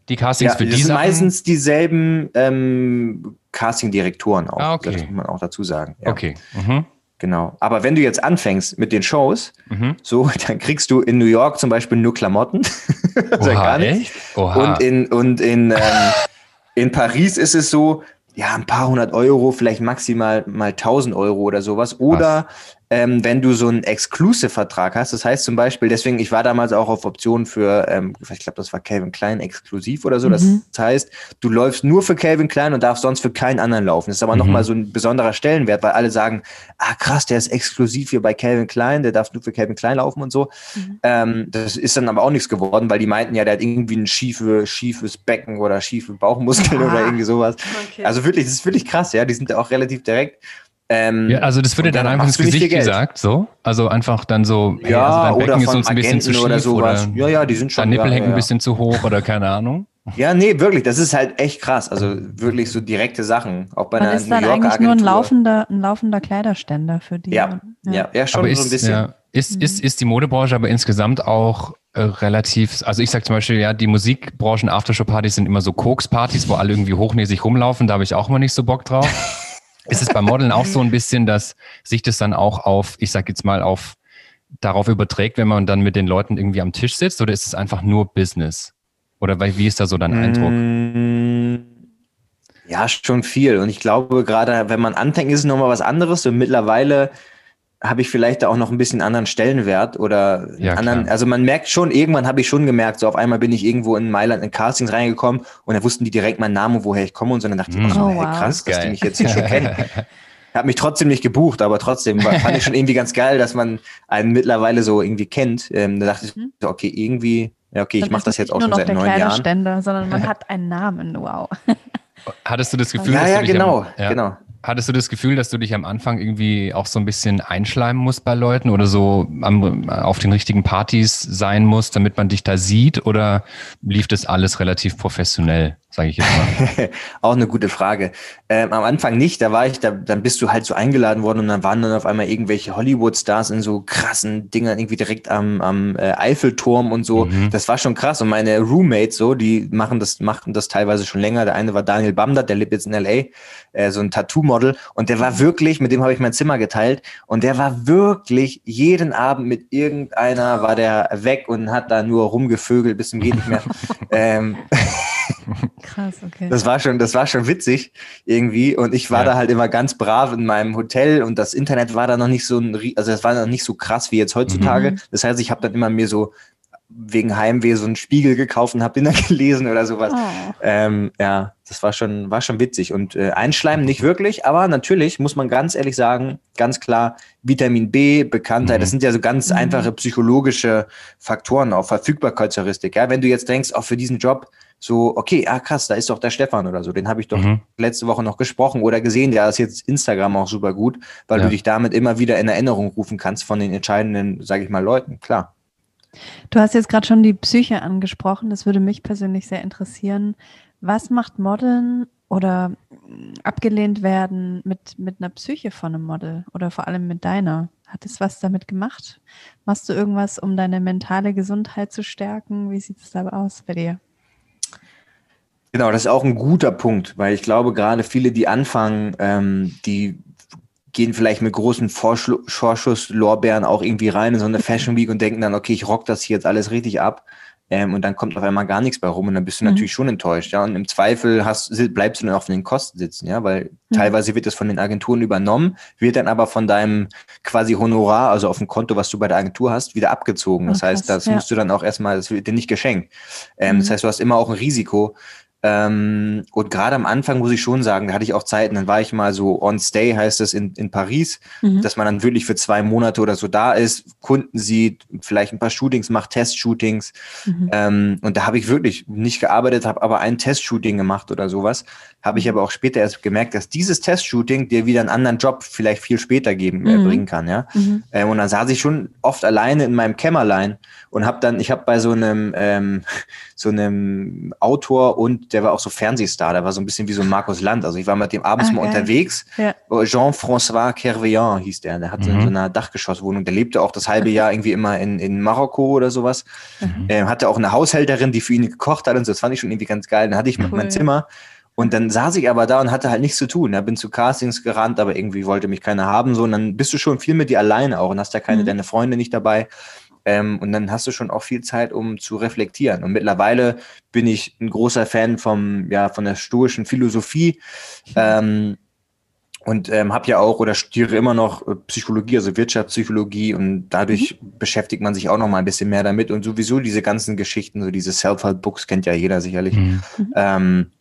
[SPEAKER 3] Die Castings
[SPEAKER 2] ja, für die sind meistens dieselben ähm, Casting-Direktoren auch. Ah, okay. Das muss man auch dazu sagen.
[SPEAKER 3] Ja. Okay. Mhm.
[SPEAKER 2] Genau. Aber wenn du jetzt anfängst mit den Shows, mhm. so, dann kriegst du in New York zum Beispiel nur Klamotten.
[SPEAKER 3] Oha, gar nicht. Echt?
[SPEAKER 2] Oha. Und in, und in ähm, In Paris ist es so, ja, ein paar hundert Euro, vielleicht maximal mal tausend Euro oder sowas. Oder ähm, wenn du so einen Exclusive-Vertrag hast. Das heißt zum Beispiel, deswegen, ich war damals auch auf Optionen für, ähm, ich glaube, das war Calvin Klein exklusiv oder so. Mhm. Das heißt, du läufst nur für Calvin Klein und darfst sonst für keinen anderen laufen. Das ist aber mhm. nochmal so ein besonderer Stellenwert, weil alle sagen, ah krass, der ist exklusiv hier bei Calvin Klein, der darf nur für Calvin Klein laufen und so. Mhm. Ähm, das ist dann aber auch nichts geworden, weil die meinten ja, der hat irgendwie ein schiefe, schiefes Becken oder schiefe Bauchmuskeln ah. oder irgendwie sowas. Okay. Also wirklich, das ist wirklich krass, ja. Die sind auch relativ direkt.
[SPEAKER 3] Ähm, ja, also das würde dann, dann einfach ins Gesicht gesagt, so? Also einfach dann so,
[SPEAKER 2] hey, ja, also dein Becken ist uns ein bisschen zu schief oder.
[SPEAKER 3] Oder
[SPEAKER 2] ja, ja, die sind schon.
[SPEAKER 3] Dein Nippel
[SPEAKER 2] ja,
[SPEAKER 3] hängt ja. ein bisschen zu hoch oder keine Ahnung.
[SPEAKER 2] Ja, nee, wirklich, das ist halt echt krass. Also wirklich so direkte Sachen. Auch bei
[SPEAKER 4] Man einer ist New dann eigentlich Agentur. nur ein laufender, ein laufender Kleiderständer für die.
[SPEAKER 2] Ja, ja, ja, ja schon
[SPEAKER 3] aber
[SPEAKER 2] so ein bisschen. Ja,
[SPEAKER 3] ist, mhm. ist, ist die Modebranche aber insgesamt auch äh, relativ, also ich sag zum Beispiel, ja, die Musikbranchen Aftershow-Partys sind immer so Koks-Partys, wo alle irgendwie hochnäsig rumlaufen, da habe ich auch immer nicht so Bock drauf. Ist es beim Modeln auch so ein bisschen, dass sich das dann auch auf, ich sag jetzt mal, auf darauf überträgt, wenn man dann mit den Leuten irgendwie am Tisch sitzt, oder ist es einfach nur Business? Oder wie ist da so dein Eindruck?
[SPEAKER 2] Mm, ja, schon viel. Und ich glaube, gerade wenn man anfängt, ist es nochmal was anderes. Und mittlerweile habe ich vielleicht da auch noch ein bisschen anderen Stellenwert oder ja, anderen, klar. also man merkt schon, irgendwann habe ich schon gemerkt, so auf einmal bin ich irgendwo in Mailand in Castings reingekommen und da wussten die direkt meinen Namen, woher ich komme und so, und dann dachte ich, oh, so, hey, wow. krass, dass die mich jetzt hier schon kennen. Hat mich trotzdem nicht gebucht, aber trotzdem war, fand ich schon irgendwie ganz geil, dass man einen mittlerweile so irgendwie kennt. Ähm, da dachte ich, mhm. okay, irgendwie, ja, okay, ich mache das jetzt auch schon seit neun Jahren.
[SPEAKER 4] Ständer, sondern man hat einen Namen, wow.
[SPEAKER 3] Hattest du das Gefühl,
[SPEAKER 2] ja, dass ja, du dich genau, am, ja, genau.
[SPEAKER 3] Hattest du das Gefühl, dass du dich am Anfang irgendwie auch so ein bisschen einschleimen musst bei Leuten oder so am, auf den richtigen Partys sein musst, damit man dich da sieht? Oder lief das alles relativ professionell? Sage ich jetzt
[SPEAKER 2] mal? auch eine gute Frage. Ähm, am Anfang nicht, da war ich, da, dann bist du halt so eingeladen worden und dann waren dann auf einmal irgendwelche Hollywood-Stars in so krassen Dingern irgendwie direkt am, am äh, Eiffelturm und so. Mhm. Das war schon krass. Und meine Roommates so, die machen das, machen das teilweise schon länger. Der eine war Daniel Bamdert, der lebt jetzt in LA, äh, so ein Tattoo-Model. Und der war wirklich, mit dem habe ich mein Zimmer geteilt. Und der war wirklich jeden Abend mit irgendeiner war der weg und hat da nur rumgevögelt bis zum geht nicht mehr. ähm, Krass, okay. Das war schon, das war schon witzig irgendwie. Und ich war ja. da halt immer ganz brav in meinem Hotel und das Internet war da noch nicht so ein, also es war noch nicht so krass wie jetzt heutzutage. Mhm. Das heißt, ich habe dann immer mir so wegen Heimweh so einen Spiegel gekauft und habe den dann gelesen oder sowas. Oh. Ähm, ja, das war schon, war schon witzig. Und äh, einschleimen nicht wirklich, aber natürlich muss man ganz ehrlich sagen, ganz klar, Vitamin B, Bekanntheit, mhm. das sind ja so ganz mhm. einfache psychologische Faktoren, auch Verfügbarkeitsheuristik. Ja, wenn du jetzt denkst, auch für diesen Job, so, okay, ah krass, da ist doch der Stefan oder so, den habe ich doch mhm. letzte Woche noch gesprochen oder gesehen, ja, ist jetzt Instagram auch super gut, weil ja. du dich damit immer wieder in Erinnerung rufen kannst von den entscheidenden, sage ich mal, Leuten, klar.
[SPEAKER 4] Du hast jetzt gerade schon die Psyche angesprochen. Das würde mich persönlich sehr interessieren. Was macht Modeln oder abgelehnt werden mit, mit einer Psyche von einem Model oder vor allem mit deiner? Hat es was damit gemacht? Machst du irgendwas, um deine mentale Gesundheit zu stärken? Wie sieht es dabei aus bei dir?
[SPEAKER 2] Genau, das ist auch ein guter Punkt, weil ich glaube, gerade viele, die anfangen, ähm, die gehen vielleicht mit großen Vorschusslorbeeren auch irgendwie rein in so eine Fashion Week und denken dann, okay, ich rock das hier jetzt alles richtig ab. Ähm, und dann kommt auf einmal gar nichts bei rum und dann bist du mhm. natürlich schon enttäuscht, ja. Und im Zweifel hast, bleibst du dann auf den Kosten sitzen, ja, weil mhm. teilweise wird das von den Agenturen übernommen, wird dann aber von deinem quasi Honorar, also auf dem Konto, was du bei der Agentur hast, wieder abgezogen. Das oh, heißt, das ja. musst du dann auch erstmal, das wird dir nicht geschenkt. Ähm, mhm. Das heißt, du hast immer auch ein Risiko, ähm, und gerade am Anfang muss ich schon sagen, da hatte ich auch Zeiten, dann war ich mal so on stay, heißt es in, in Paris, mhm. dass man dann wirklich für zwei Monate oder so da ist, Kunden sieht, vielleicht ein paar Shootings macht, Testshootings. Mhm. Ähm, und da habe ich wirklich nicht gearbeitet, habe aber ein Testshooting gemacht oder sowas. Habe ich aber auch später erst gemerkt, dass dieses Testshooting dir wieder einen anderen Job vielleicht viel später geben, äh, mhm. bringen kann. Ja? Mhm. Ähm, und dann saß ich schon oft alleine in meinem Kämmerlein und habe dann, ich habe bei so einem, ähm, so einem Autor und der war auch so Fernsehstar, der war so ein bisschen wie so ein Markus Land. Also ich war mit dem abends ah, mal geil. unterwegs. Ja. Jean-François Kerveillant hieß der. Der hatte mhm. so eine Dachgeschosswohnung. Der lebte auch das halbe Jahr irgendwie immer in, in Marokko oder sowas. Mhm. Ähm, hatte auch eine Haushälterin, die für ihn gekocht hat und so. Das fand ich schon irgendwie ganz geil. Dann hatte ich cool. mein Zimmer. Und dann saß ich aber da und hatte halt nichts zu tun. Da bin zu Castings gerannt, aber irgendwie wollte mich keiner haben. So, und dann bist du schon viel mit dir alleine auch und hast da keine mhm. deine Freunde nicht dabei. Ähm, und dann hast du schon auch viel Zeit, um zu reflektieren. Und mittlerweile bin ich ein großer Fan vom, ja, von der stoischen Philosophie. Ähm, und ähm, habe ja auch oder studiere immer noch äh, Psychologie, also Wirtschaftspsychologie und dadurch mhm. beschäftigt man sich auch noch mal ein bisschen mehr damit und sowieso diese ganzen Geschichten, so diese Self-Help-Books kennt ja jeder sicherlich. Mhm. Ähm,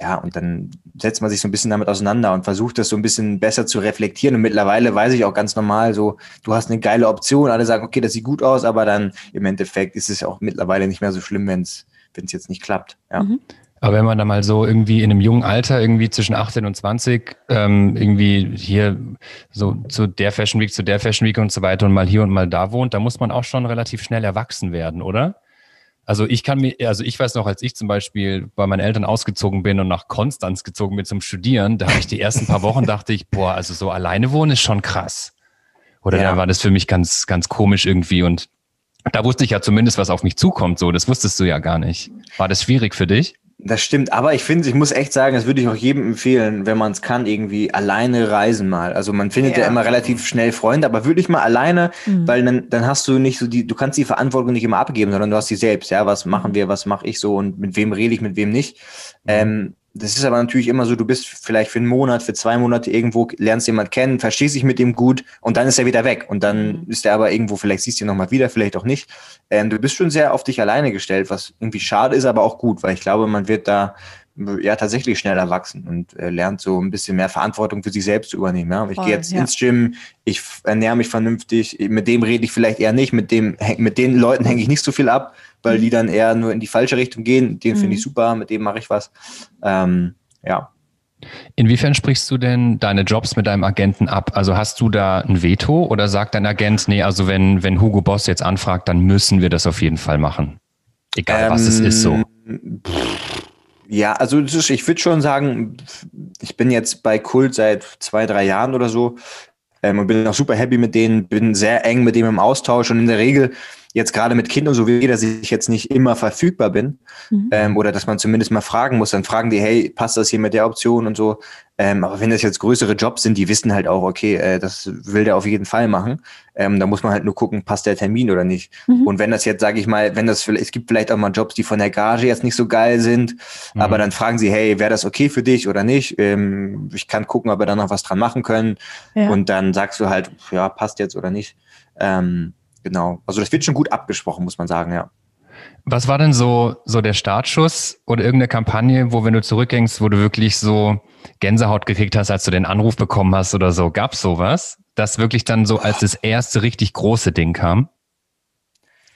[SPEAKER 2] ja, und dann setzt man sich so ein bisschen damit auseinander und versucht das so ein bisschen besser zu reflektieren. Und mittlerweile weiß ich auch ganz normal so, du hast eine geile Option, alle sagen, okay, das sieht gut aus, aber dann im Endeffekt ist es auch mittlerweile nicht mehr so schlimm, wenn es jetzt nicht klappt. Ja. Mhm.
[SPEAKER 3] Aber wenn man da mal so irgendwie in einem jungen Alter, irgendwie zwischen 18 und 20, ähm, irgendwie hier so zu der Fashion Week, zu der Fashion Week und so weiter und mal hier und mal da wohnt, da muss man auch schon relativ schnell erwachsen werden, oder? Also ich kann mir, also ich weiß noch, als ich zum Beispiel bei meinen Eltern ausgezogen bin und nach Konstanz gezogen bin zum Studieren, da habe ich die ersten paar Wochen dachte ich, boah, also so alleine wohnen ist schon krass. Oder ja. dann war das für mich ganz, ganz komisch irgendwie und da wusste ich ja zumindest, was auf mich zukommt. So, das wusstest du ja gar nicht. War das schwierig für dich?
[SPEAKER 2] Das stimmt, aber ich finde, ich muss echt sagen, das würde ich auch jedem empfehlen, wenn man es kann, irgendwie alleine reisen mal. Also man findet ja, ja immer relativ schnell Freunde, aber wirklich mal alleine, mhm. weil dann, dann hast du nicht so die, du kannst die Verantwortung nicht immer abgeben, sondern du hast sie selbst, ja, was machen wir, was mache ich so und mit wem rede ich, mit wem nicht. Mhm. Ähm, das ist aber natürlich immer so, du bist vielleicht für einen Monat, für zwei Monate irgendwo, lernst jemand kennen, verstehst dich mit ihm gut und dann ist er wieder weg. Und dann mhm. ist er aber irgendwo, vielleicht siehst du ihn nochmal wieder, vielleicht auch nicht. Ähm, du bist schon sehr auf dich alleine gestellt, was irgendwie schade ist, aber auch gut, weil ich glaube, man wird da ja tatsächlich schneller wachsen und äh, lernt so ein bisschen mehr Verantwortung für sich selbst zu übernehmen. Ja? Ich gehe jetzt ja. ins Gym, ich ernähre mich vernünftig, mit dem rede ich vielleicht eher nicht, mit dem mit den Leuten hänge ich nicht so viel ab, weil mhm. die dann eher nur in die falsche Richtung gehen. Den mhm. finde ich super, mit dem mache ich was. Ähm, ja.
[SPEAKER 3] Inwiefern sprichst du denn deine Jobs mit deinem Agenten ab? Also hast du da ein Veto oder sagt dein Agent, nee, also wenn, wenn Hugo Boss jetzt anfragt, dann müssen wir das auf jeden Fall machen? Egal ähm, was es ist so.
[SPEAKER 2] Ähm, ja, also ich würde schon sagen, ich bin jetzt bei Kult seit zwei, drei Jahren oder so ähm, und bin auch super happy mit denen, bin sehr eng mit dem im Austausch und in der Regel jetzt gerade mit Kindern so wie dass ich jetzt nicht immer verfügbar bin mhm. ähm, oder dass man zumindest mal fragen muss, dann fragen die, hey, passt das hier mit der Option und so. Ähm, aber wenn das jetzt größere Jobs sind, die wissen halt auch, okay, äh, das will der auf jeden Fall machen. Ähm, da muss man halt nur gucken, passt der Termin oder nicht. Mhm. Und wenn das jetzt, sage ich mal, wenn das, es gibt vielleicht auch mal Jobs, die von der Gage jetzt nicht so geil sind, mhm. aber dann fragen sie, hey, wäre das okay für dich oder nicht? Ähm, ich kann gucken, ob wir da noch was dran machen können. Ja. Und dann sagst du halt, ja, passt jetzt oder nicht. Ähm, genau. Also das wird schon gut abgesprochen, muss man sagen, ja.
[SPEAKER 3] Was war denn so, so der Startschuss oder irgendeine Kampagne, wo, wenn du zurückgängst, wo du wirklich so Gänsehaut gekriegt hast, als du den Anruf bekommen hast oder so? Gab es sowas, das wirklich dann so als das erste richtig große Ding kam?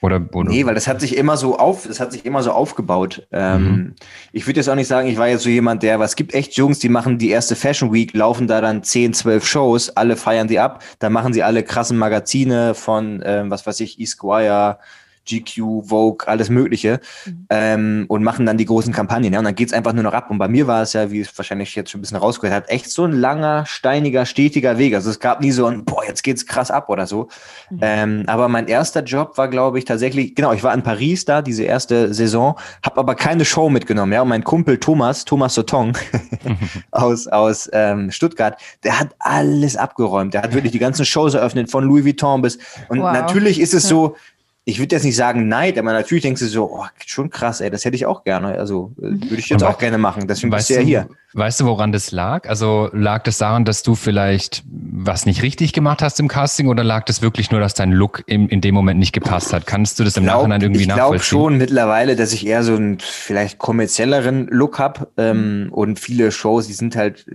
[SPEAKER 2] Oder, oder? Nee, weil das hat sich immer so auf, das hat sich immer so aufgebaut. Ähm, mhm. Ich würde jetzt auch nicht sagen, ich war jetzt so jemand, der, was gibt echt Jungs, die machen die erste Fashion Week, laufen da dann 10, 12 Shows, alle feiern die ab, dann machen sie alle krassen Magazine von, ähm, was weiß ich, Esquire, GQ, Vogue, alles Mögliche mhm. ähm, und machen dann die großen Kampagnen. Ja, und dann geht's einfach nur noch ab. Und bei mir war es ja, wie es wahrscheinlich jetzt schon ein bisschen rausgehört hat, echt so ein langer, steiniger, stetiger Weg. Also es gab nie so ein, boah, jetzt geht's krass ab oder so. Mhm. Ähm, aber mein erster Job war, glaube ich, tatsächlich, genau, ich war in Paris da, diese erste Saison, habe aber keine Show mitgenommen. Ja, und mein Kumpel Thomas, Thomas Sotong aus, aus ähm, Stuttgart, der hat alles abgeräumt. Der hat wirklich die ganzen Shows eröffnet, von Louis Vuitton bis. Und wow. natürlich ist es so, ich würde jetzt nicht sagen Neid, aber natürlich denkst du so, oh, schon krass, ey, das hätte ich auch gerne. Also äh, mhm. würde ich jetzt auch gerne machen. Deswegen
[SPEAKER 3] weißt bist du ja hier. Weißt du, woran das lag? Also lag das daran, dass du vielleicht was nicht richtig gemacht hast im Casting oder lag das wirklich nur, dass dein Look im, in dem Moment nicht gepasst hat? Kannst du das im glaub, Nachhinein irgendwie
[SPEAKER 2] ich
[SPEAKER 3] nachvollziehen?
[SPEAKER 2] Ich glaube schon mittlerweile, dass ich eher so einen vielleicht kommerzielleren Look habe ähm, mhm. und viele Shows, die sind halt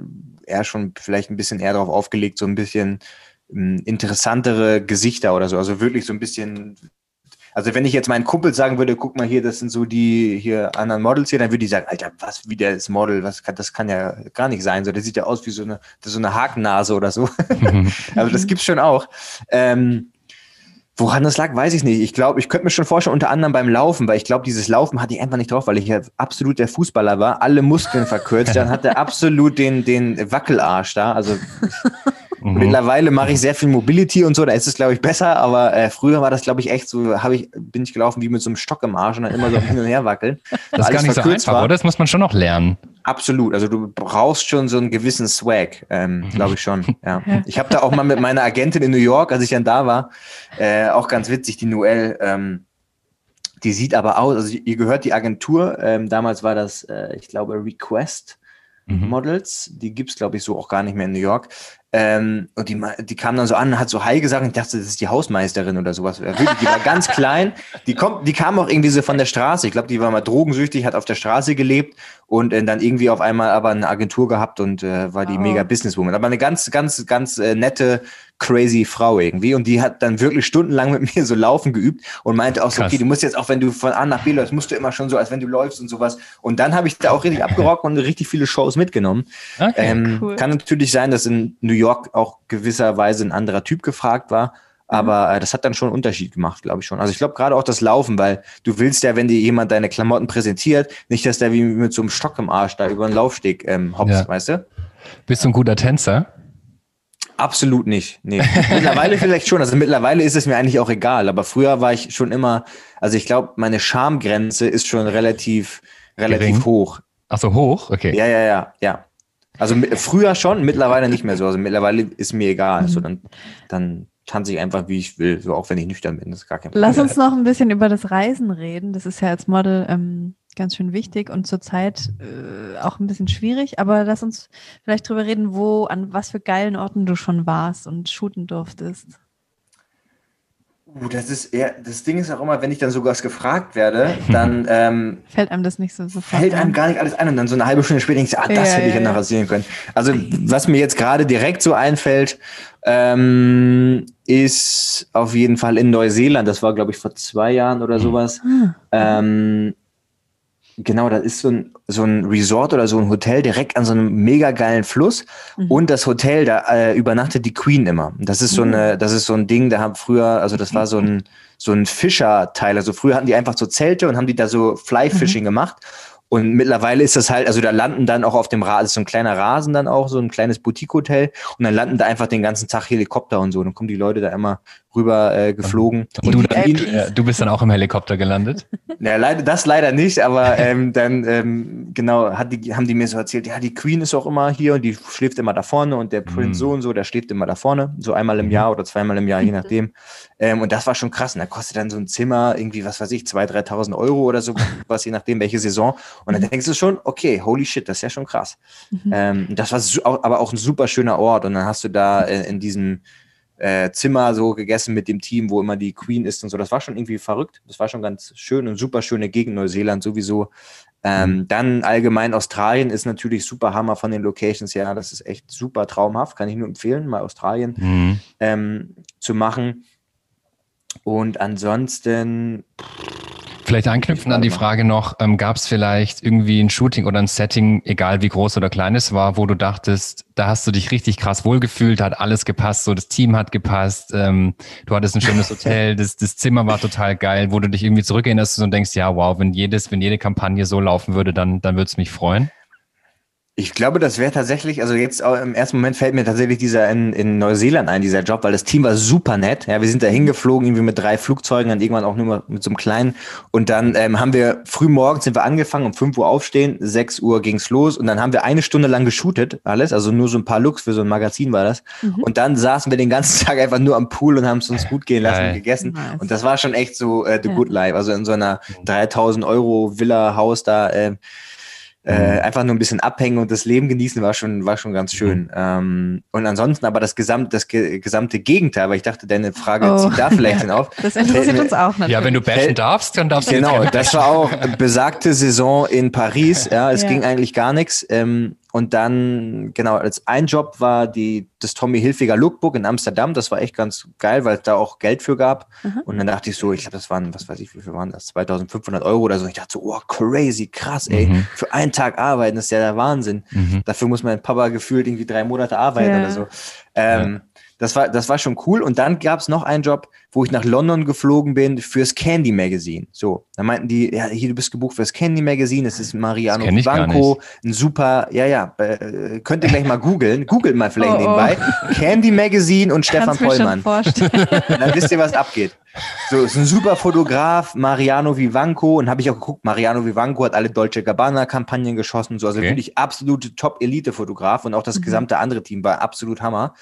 [SPEAKER 2] eher schon vielleicht ein bisschen eher darauf aufgelegt, so ein bisschen ähm, interessantere Gesichter oder so. Also wirklich so ein bisschen also wenn ich jetzt meinen Kumpel sagen würde, guck mal hier, das sind so die hier anderen Models hier, dann würde ich sagen, Alter, was wie der ist Model, was kann, das kann ja gar nicht sein. So, der sieht ja aus wie so eine, so eine Hakennase oder so. also das gibt's schon auch. Ähm, Woran das lag, weiß ich nicht. Ich glaube, ich könnte mir schon vorstellen, unter anderem beim Laufen, weil ich glaube, dieses Laufen hatte ich einfach nicht drauf, weil ich ja absolut der Fußballer war, alle Muskeln verkürzt, dann hat er absolut den, den Wackelarsch da. Also Mhm. Mittlerweile mache ich sehr viel Mobility und so, da ist es, glaube ich, besser, aber äh, früher war das, glaube ich, echt so, habe ich, bin ich gelaufen wie mit so einem Stock im Arsch und dann immer so hin und her wackeln.
[SPEAKER 3] Das ist gar nicht so einfach, war. oder? Das muss man schon noch lernen.
[SPEAKER 2] Absolut, also du brauchst schon so einen gewissen Swag, ähm, mhm. glaube ich schon. Ja. Ich habe da auch mal mit meiner Agentin in New York, als ich dann da war, äh, auch ganz witzig, die Noelle, ähm, die sieht aber aus, also ihr gehört die Agentur, ähm, damals war das, äh, ich glaube, Request mhm. Models, die gibt es, glaube ich, so auch gar nicht mehr in New York. Ähm, und die, die kam dann so an, hat so Hi gesagt und ich dachte, das ist die Hausmeisterin oder sowas. Wirklich, die war ganz klein. Die, kommt, die kam auch irgendwie so von der Straße. Ich glaube, die war mal drogensüchtig, hat auf der Straße gelebt und äh, dann irgendwie auf einmal aber eine Agentur gehabt und äh, war die oh. mega Businesswoman. Aber eine ganz, ganz, ganz äh, nette, crazy Frau irgendwie. Und die hat dann wirklich stundenlang mit mir so laufen geübt und meinte auch so, Krass. okay, du musst jetzt auch, wenn du von A nach B läufst, musst du immer schon so, als wenn du läufst und sowas. Und dann habe ich da auch richtig abgerockt und richtig viele Shows mitgenommen. Okay, ähm, cool. Kann natürlich sein, dass in New York auch gewisserweise ein anderer Typ gefragt war. Aber äh, das hat dann schon einen Unterschied gemacht, glaube ich schon. Also ich glaube gerade auch das Laufen, weil du willst ja, wenn dir jemand deine Klamotten präsentiert, nicht, dass der wie mit so einem Stock im Arsch da über den Laufsteg ähm, hops, ja. weißt du?
[SPEAKER 3] Bist du ein guter Tänzer?
[SPEAKER 2] Absolut nicht. Nee. mittlerweile vielleicht schon. Also mittlerweile ist es mir eigentlich auch egal. Aber früher war ich schon immer, also ich glaube, meine Schamgrenze ist schon relativ, relativ Gering. hoch.
[SPEAKER 3] Ach so, hoch? Okay.
[SPEAKER 2] Ja, ja, ja, ja. Also früher schon, mittlerweile nicht mehr so. Also mittlerweile ist mir egal. So, dann, dann tanze ich einfach, wie ich will, so auch wenn ich nüchtern bin. Das ist gar kein
[SPEAKER 4] Problem. Lass uns noch ein bisschen über das Reisen reden. Das ist ja als Model ähm, ganz schön wichtig und zurzeit äh, auch ein bisschen schwierig. Aber lass uns vielleicht drüber reden, wo, an was für geilen Orten du schon warst und shooten durftest.
[SPEAKER 2] Uh, das ist eher, das Ding ist auch immer, wenn ich dann sogar gefragt werde, dann ähm,
[SPEAKER 4] fällt einem das nicht so
[SPEAKER 2] sofort. Fällt einem gar nicht alles ein und dann so eine halbe Stunde später denkst du, ah, das ja, hätte ich ja noch rasieren können. Also, was mir jetzt gerade direkt so einfällt, ähm, ist auf jeden Fall in Neuseeland. Das war, glaube ich, vor zwei Jahren oder sowas. Mhm. Ähm, Genau, das ist so ein, so ein Resort oder so ein Hotel direkt an so einem mega geilen Fluss. Mhm. Und das Hotel, da äh, übernachtet die Queen immer. Das ist so mhm. eine, das ist so ein Ding, da haben früher, also das war so ein, so ein Fischerteil. Also früher hatten die einfach so Zelte und haben die da so Fly-Fishing mhm. gemacht. Und mittlerweile ist das halt, also da landen dann auch auf dem Rasen, so ein kleiner Rasen dann auch, so ein kleines Boutique-Hotel. Und dann landen da einfach den ganzen Tag Helikopter und so. Dann kommen die Leute da immer rüber äh, geflogen.
[SPEAKER 3] Und, du, dann, äh, du bist dann auch im Helikopter gelandet?
[SPEAKER 2] Ja, leider, das leider nicht, aber ähm, dann ähm, genau hat die, haben die mir so erzählt, ja, die Queen ist auch immer hier und die schläft immer da vorne und der Prince mm. so und so, der schläft immer da vorne, so einmal im mhm. Jahr oder zweimal im Jahr, je nachdem. Ähm, und das war schon krass. Und da kostet dann so ein Zimmer irgendwie, was weiß ich, 2.000, 3.000 Euro oder so, was je nachdem, welche Saison. Und dann mhm. denkst du schon, okay, holy shit, das ist ja schon krass. Mhm. Ähm, das war aber auch ein super schöner Ort. Und dann hast du da in, in diesem äh, Zimmer so gegessen mit dem Team, wo immer die Queen ist und so. Das war schon irgendwie verrückt. Das war schon ganz schön und super schöne Gegend Neuseeland sowieso. Ähm, mhm. Dann allgemein Australien ist natürlich super Hammer von den Locations. Ja, das ist echt super traumhaft. Kann ich nur empfehlen, mal Australien mhm. ähm, zu machen. Und ansonsten.
[SPEAKER 3] Vielleicht anknüpfen an die Frage noch, ähm, gab es vielleicht irgendwie ein Shooting oder ein Setting, egal wie groß oder klein es war, wo du dachtest, da hast du dich richtig krass wohlgefühlt, hat alles gepasst, so das Team hat gepasst, ähm, du hattest ein schönes Hotel, das, das Zimmer war total geil, wo du dich irgendwie zurückerinnerst und denkst, ja, wow, wenn jedes, wenn jede Kampagne so laufen würde, dann, dann würde es mich freuen.
[SPEAKER 2] Ich glaube, das wäre tatsächlich, also jetzt im ersten Moment fällt mir tatsächlich dieser in, in Neuseeland ein, dieser Job, weil das Team war super nett. Ja, wir sind da hingeflogen, irgendwie mit drei Flugzeugen, dann irgendwann auch nur mit so einem kleinen. Und dann ähm, haben wir früh morgens sind wir angefangen, um 5 Uhr aufstehen, 6 Uhr ging's los und dann haben wir eine Stunde lang geshootet, alles, also nur so ein paar Looks für so ein Magazin war das. Mhm. Und dann saßen wir den ganzen Tag einfach nur am Pool und haben es uns gut gehen lassen Geil. und gegessen. Nice. Und das war schon echt so äh, the ja. good life, also in so einer 3000 Euro Villa Haus da. Äh, äh, mhm. einfach nur ein bisschen abhängen und das Leben genießen war schon, war schon ganz schön. Mhm. Ähm, und ansonsten aber das, Gesamt, das ge gesamte Gegenteil, weil ich dachte, deine Frage oh. zieht da vielleicht hin auf.
[SPEAKER 4] Das interessiert uns auch natürlich.
[SPEAKER 3] Ja, wenn du bashen darfst, dann darfst
[SPEAKER 2] du Genau, das war auch besagte Saison in Paris. Ja, es ja. ging eigentlich gar nichts. Ähm, und dann, genau, als ein Job war die, das Tommy Hilfiger Lookbook in Amsterdam. Das war echt ganz geil, weil es da auch Geld für gab. Mhm. Und dann dachte ich so, ich glaube, das waren, was weiß ich, wie viel waren das? 2500 Euro oder so. Ich dachte so, oh, crazy, krass, ey. Mhm. Für einen Tag arbeiten, das ist ja der Wahnsinn. Mhm. Dafür muss mein Papa gefühlt irgendwie drei Monate arbeiten ja. oder so. Ähm, ja. Das war, das war schon cool. Und dann gab es noch einen Job, wo ich nach London geflogen bin fürs Candy Magazine. So, da meinten die, ja, hier, du bist gebucht fürs Candy Magazine. Das ist Mariano Banco, ein super, ja, ja, äh, könnt ihr gleich mal googeln. Googelt mal vielleicht oh, nebenbei. Oh. Candy Magazine und Stefan Pollmann. dann wisst ihr, was abgeht. So, ist ein super Fotograf, Mariano Vivanco. Und habe ich auch geguckt, Mariano Vivanco hat alle Deutsche Gabbana-Kampagnen geschossen. So, also okay. wirklich absolute Top-Elite-Fotograf. Und auch das mhm. gesamte andere Team war absolut Hammer.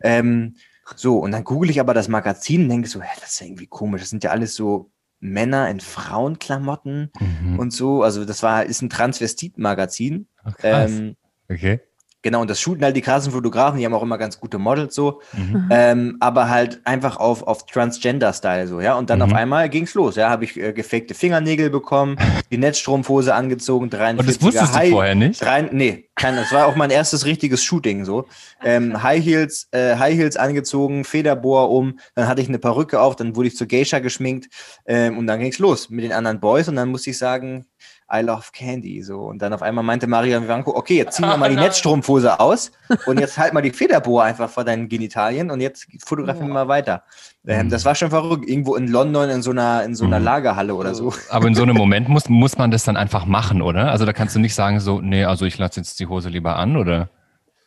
[SPEAKER 2] Ähm, so, und dann google ich aber das Magazin und denke so, hä, das ist ja irgendwie komisch. Das sind ja alles so Männer in Frauenklamotten mhm. und so. Also, das war, ist ein Transvestit-Magazin. Ähm,
[SPEAKER 3] okay.
[SPEAKER 2] Genau, und das shooten halt die krassen Fotografen, die haben auch immer ganz gute Models so, mhm. ähm, aber halt einfach auf, auf Transgender-Style so, ja. Und dann mhm. auf einmal ging's los, ja, habe ich äh, gefakte Fingernägel bekommen, die Netzstrumpfhose angezogen, 43
[SPEAKER 3] Und das wusstest High, du vorher nicht?
[SPEAKER 2] Drei, nee, kein, das war auch mein erstes richtiges Shooting so. Ähm, High Heels, äh, High Heels angezogen, Federbohr um, dann hatte ich eine Perücke auf, dann wurde ich zur Geisha geschminkt ähm, und dann ging's los mit den anderen Boys und dann musste ich sagen, I love Candy. So. Und dann auf einmal meinte Maria Vivanco, okay, jetzt ziehen wir mal die Netzstrumpfhose aus und jetzt halt mal die Federbohr einfach vor deinen Genitalien und jetzt fotografieren wir mal weiter. Ähm, mhm. Das war schon verrückt. Irgendwo in London in so einer, in so einer mhm. Lagerhalle oder so.
[SPEAKER 3] Aber in so einem Moment muss, muss man das dann einfach machen, oder? Also da kannst du nicht sagen so, nee, also ich lasse jetzt die Hose lieber an, oder?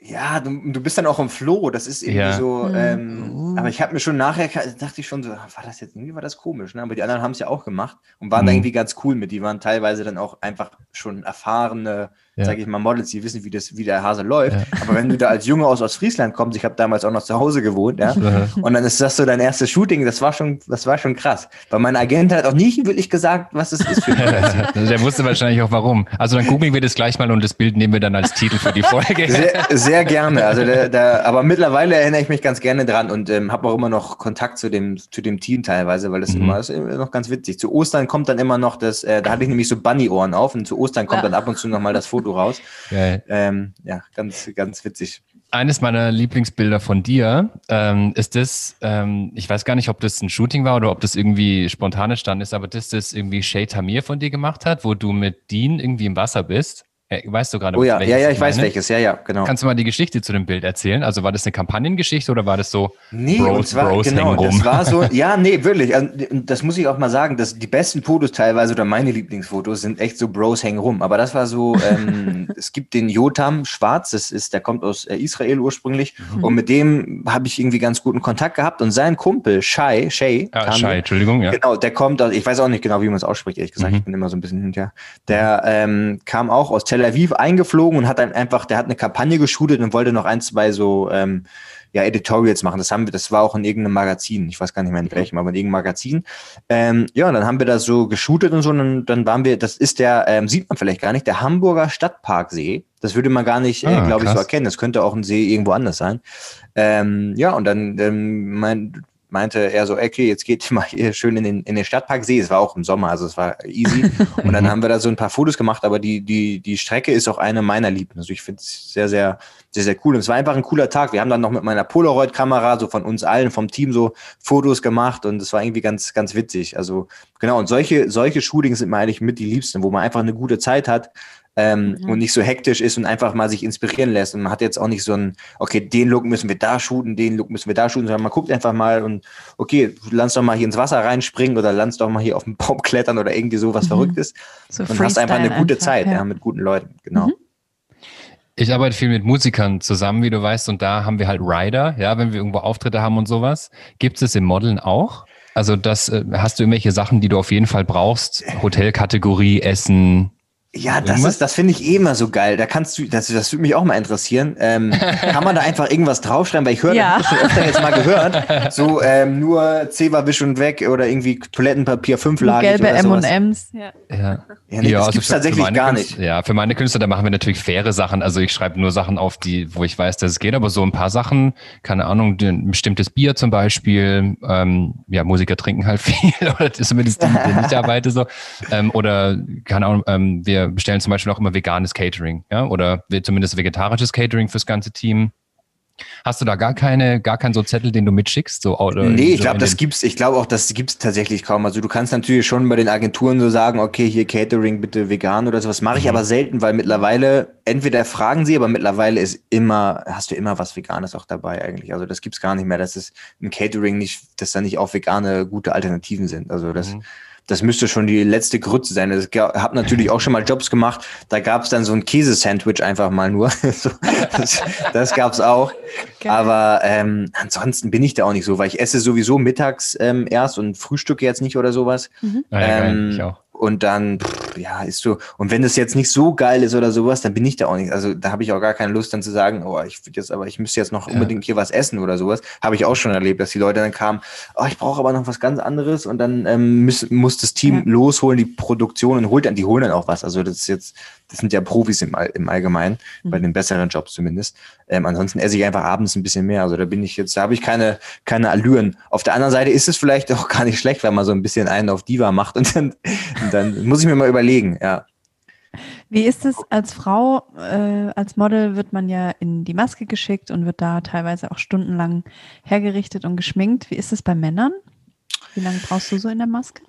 [SPEAKER 2] Ja, du, du bist dann auch im Flow, das ist irgendwie ja. so, mhm. ähm, aber ich habe mir schon nachher, dachte ich schon so, war das jetzt, irgendwie war das komisch, ne? aber die anderen haben es ja auch gemacht und waren mhm. da irgendwie ganz cool mit, die waren teilweise dann auch einfach schon erfahrene ja. sage ich mal, Models, die wissen, wie, das, wie der Hase läuft. Ja. Aber wenn du da als Junge aus Ostfriesland kommst, ich habe damals auch noch zu Hause gewohnt, ja, und dann ist das so dein erstes Shooting, das war schon, das war schon krass. Weil mein Agent hat auch nicht wirklich gesagt, was es ist für
[SPEAKER 3] ein Der wusste wahrscheinlich auch warum. Also dann googeln wir das gleich mal und das Bild nehmen wir dann als Titel für die Folge.
[SPEAKER 2] Sehr, sehr gerne. Also der, der, aber mittlerweile erinnere ich mich ganz gerne dran und ähm, habe auch immer noch Kontakt zu dem, zu dem Team teilweise, weil das mhm. immer ist immer noch ganz witzig. Zu Ostern kommt dann immer noch das, äh, da hatte ich nämlich so Bunny-Ohren auf und zu Ostern kommt dann ab und zu noch mal das Foto raus. Geil. Ähm, ja, ganz, ganz witzig.
[SPEAKER 3] Eines meiner Lieblingsbilder von dir ähm, ist das, ähm, ich weiß gar nicht, ob das ein Shooting war oder ob das irgendwie spontan entstanden ist, aber das ist irgendwie Shay Tamir von dir gemacht hat, wo du mit Dean irgendwie im Wasser bist. Äh, weißt du gerade?
[SPEAKER 2] Oh ja, ja, ja, ich weiß
[SPEAKER 3] meine?
[SPEAKER 2] welches. Ja, ja, genau.
[SPEAKER 3] Kannst du mal die Geschichte zu dem Bild erzählen? Also war das eine Kampagnengeschichte oder war das so
[SPEAKER 2] Nee,
[SPEAKER 3] Bros,
[SPEAKER 2] und zwar,
[SPEAKER 3] Bros
[SPEAKER 2] genau, das war so, ja, nee, wirklich, also, das muss ich auch mal sagen, dass die besten Fotos teilweise oder meine Lieblingsfotos sind echt so Bros hängen rum, aber das war so, ähm, es gibt den Jotam Schwarz, das ist, der kommt aus äh, Israel ursprünglich
[SPEAKER 3] Mhm.
[SPEAKER 2] und mit dem habe ich irgendwie ganz guten Kontakt gehabt und sein Kumpel Shai, Shay,
[SPEAKER 3] Ah, Schei, Entschuldigung, ja.
[SPEAKER 2] Genau, der kommt aus, ich weiß auch nicht genau, wie man es ausspricht, ehrlich gesagt,
[SPEAKER 3] Mhm.
[SPEAKER 2] ich bin immer so ein bisschen hinterher. Der ähm, kam auch aus Tel Aviv eingeflogen und hat dann einfach, der hat eine Kampagne geshootet und wollte noch ein, zwei so ähm, ja, Editorials machen. Das haben wir, das war auch in irgendeinem Magazin, ich weiß gar nicht mehr in welchem, aber in irgendeinem Magazin. Ähm, ja, und dann haben wir das so geshootet und so, und dann, dann waren wir, das ist der, ähm, sieht man vielleicht gar nicht, der Hamburger Stadtparksee. Das würde man gar nicht, äh,
[SPEAKER 3] Ah,
[SPEAKER 2] glaube ich, so erkennen. Das könnte auch ein See irgendwo anders sein. Ähm, ja, und dann ähm, mein, meinte er so, okay, jetzt geht mal hier schön in den, in den Stadtparksee. Es war auch im Sommer, also es war easy. Und dann haben wir da so ein paar Fotos gemacht, aber die, die, die Strecke ist auch eine meiner Lieben. Also ich finde es sehr, sehr, sehr, sehr cool. Und es war einfach ein cooler Tag. Wir haben dann noch mit meiner Polaroid-Kamera so von uns allen, vom Team so Fotos gemacht und es war irgendwie ganz, ganz witzig. Also genau, und solche, solche Shootings sind mir eigentlich mit die liebsten, wo man einfach eine gute Zeit hat, ähm,
[SPEAKER 4] Mhm.
[SPEAKER 2] und nicht so hektisch ist und einfach mal sich inspirieren lässt. Und man hat jetzt auch nicht so ein, okay, den Look müssen wir da shooten, den Look müssen wir da shooten, sondern man guckt einfach mal und okay, lass doch mal hier ins Wasser reinspringen oder lass doch mal hier auf den Baum klettern oder irgendwie sowas
[SPEAKER 4] Mhm.
[SPEAKER 2] Verrücktes
[SPEAKER 4] So
[SPEAKER 2] und hast einfach eine gute
[SPEAKER 4] einfach,
[SPEAKER 2] Zeit, ja.
[SPEAKER 4] ja.
[SPEAKER 2] mit guten Leuten, genau.
[SPEAKER 4] Mhm.
[SPEAKER 3] Ich arbeite viel mit Musikern zusammen, wie du weißt, und da haben wir halt Rider, ja, wenn wir irgendwo Auftritte haben und sowas. Gibt es im Modeln auch? Also das, äh, hast du irgendwelche Sachen, die du auf jeden Fall brauchst? Hotelkategorie, Essen.
[SPEAKER 2] Ja, das
[SPEAKER 3] Irgendwas?
[SPEAKER 2] ist, das finde ich eh immer so geil. Da kannst du, das, das würde mich auch mal interessieren. Ähm, kann man da einfach irgendwas draufschreiben? Weil ich höre,
[SPEAKER 4] Ja.
[SPEAKER 2] das hab ich schon öfter jetzt mal gehört. So ähm, nur Zewa wisch und weg oder irgendwie Toilettenpapier fünflagig
[SPEAKER 4] Gelbe
[SPEAKER 2] oder sowas.
[SPEAKER 4] M&M's. Ja.
[SPEAKER 3] Ja,
[SPEAKER 2] Ja, nee, das gibt's
[SPEAKER 3] für-
[SPEAKER 2] tatsächlich
[SPEAKER 3] für
[SPEAKER 2] gar
[SPEAKER 3] Künstler-
[SPEAKER 2] nicht.
[SPEAKER 3] Ja, für meine Künstler, da machen wir natürlich faire Sachen. Also ich schreibe nur Sachen auf, die, wo ich weiß, dass es geht, aber so ein paar Sachen, keine Ahnung, ein bestimmtes Bier zum Beispiel, ähm, ja, Musiker trinken halt viel, oder zumindest die, denen ich arbeite so. Ähm, oder, keine Ahnung, ähm, wir bestellen zum Beispiel auch immer veganes Catering, ja, oder zumindest vegetarisches Catering fürs ganze Team. Hast du da gar keine, gar keinen so Zettel, den du mitschickst? So, oder
[SPEAKER 2] Nee, ich
[SPEAKER 3] so
[SPEAKER 2] glaube, das gibt's, ich glaube auch, das gibt's tatsächlich kaum. Also du kannst natürlich schon bei den Agenturen so sagen, okay, hier Catering bitte vegan oder sowas. Mache ich
[SPEAKER 3] Mhm.
[SPEAKER 2] aber selten, weil mittlerweile, entweder fragen sie, aber mittlerweile ist immer, hast du immer was Veganes auch dabei eigentlich. Also das gibt's gar nicht mehr. Das ist ein Catering nicht, dass da nicht auch vegane gute Alternativen sind. Also das,
[SPEAKER 3] Mhm.
[SPEAKER 2] Das müsste schon die letzte Grütze sein. Ich habe natürlich auch schon mal Jobs gemacht, da gab's dann so ein Käsesandwich einfach mal nur. das das gab's auch.
[SPEAKER 4] Geil.
[SPEAKER 2] Aber ähm, ansonsten bin ich da auch nicht so, weil ich esse sowieso mittags ähm, erst und frühstücke jetzt nicht oder sowas.
[SPEAKER 3] Ah, ja, geil,
[SPEAKER 2] ähm,
[SPEAKER 3] ich auch.
[SPEAKER 2] Und dann, pff, ja, ist so. Und wenn das jetzt nicht so geil ist oder sowas, dann bin ich da auch nicht. Also da habe ich auch gar keine Lust dann zu sagen, oh, ich würde jetzt aber, ich müsste jetzt noch
[SPEAKER 3] Ja.
[SPEAKER 2] unbedingt hier was essen oder sowas. Habe ich auch schon erlebt, dass die Leute dann kamen, oh, ich brauche aber noch was ganz anderes und dann ähm, muss, muss das Team
[SPEAKER 4] Ja.
[SPEAKER 2] losholen, die Produktion und holt dann, die holen dann auch was. Also das ist jetzt, das sind ja Profis im, im Allgemeinen, bei
[SPEAKER 4] Mhm.
[SPEAKER 2] den besseren Jobs zumindest. Ähm, ansonsten esse ich einfach abends ein bisschen mehr. Also da bin ich jetzt, da habe ich keine, keine Allüren. Auf der anderen Seite ist es vielleicht auch gar nicht schlecht, wenn man so ein bisschen einen auf Diva macht und dann, und dann muss ich mir mal überlegen, ja.
[SPEAKER 4] Wie ist es als Frau, äh, als Model wird man ja in die Maske geschickt und wird da teilweise auch stundenlang hergerichtet und geschminkt. Wie ist es bei Männern? Wie lange brauchst du so in der Maske?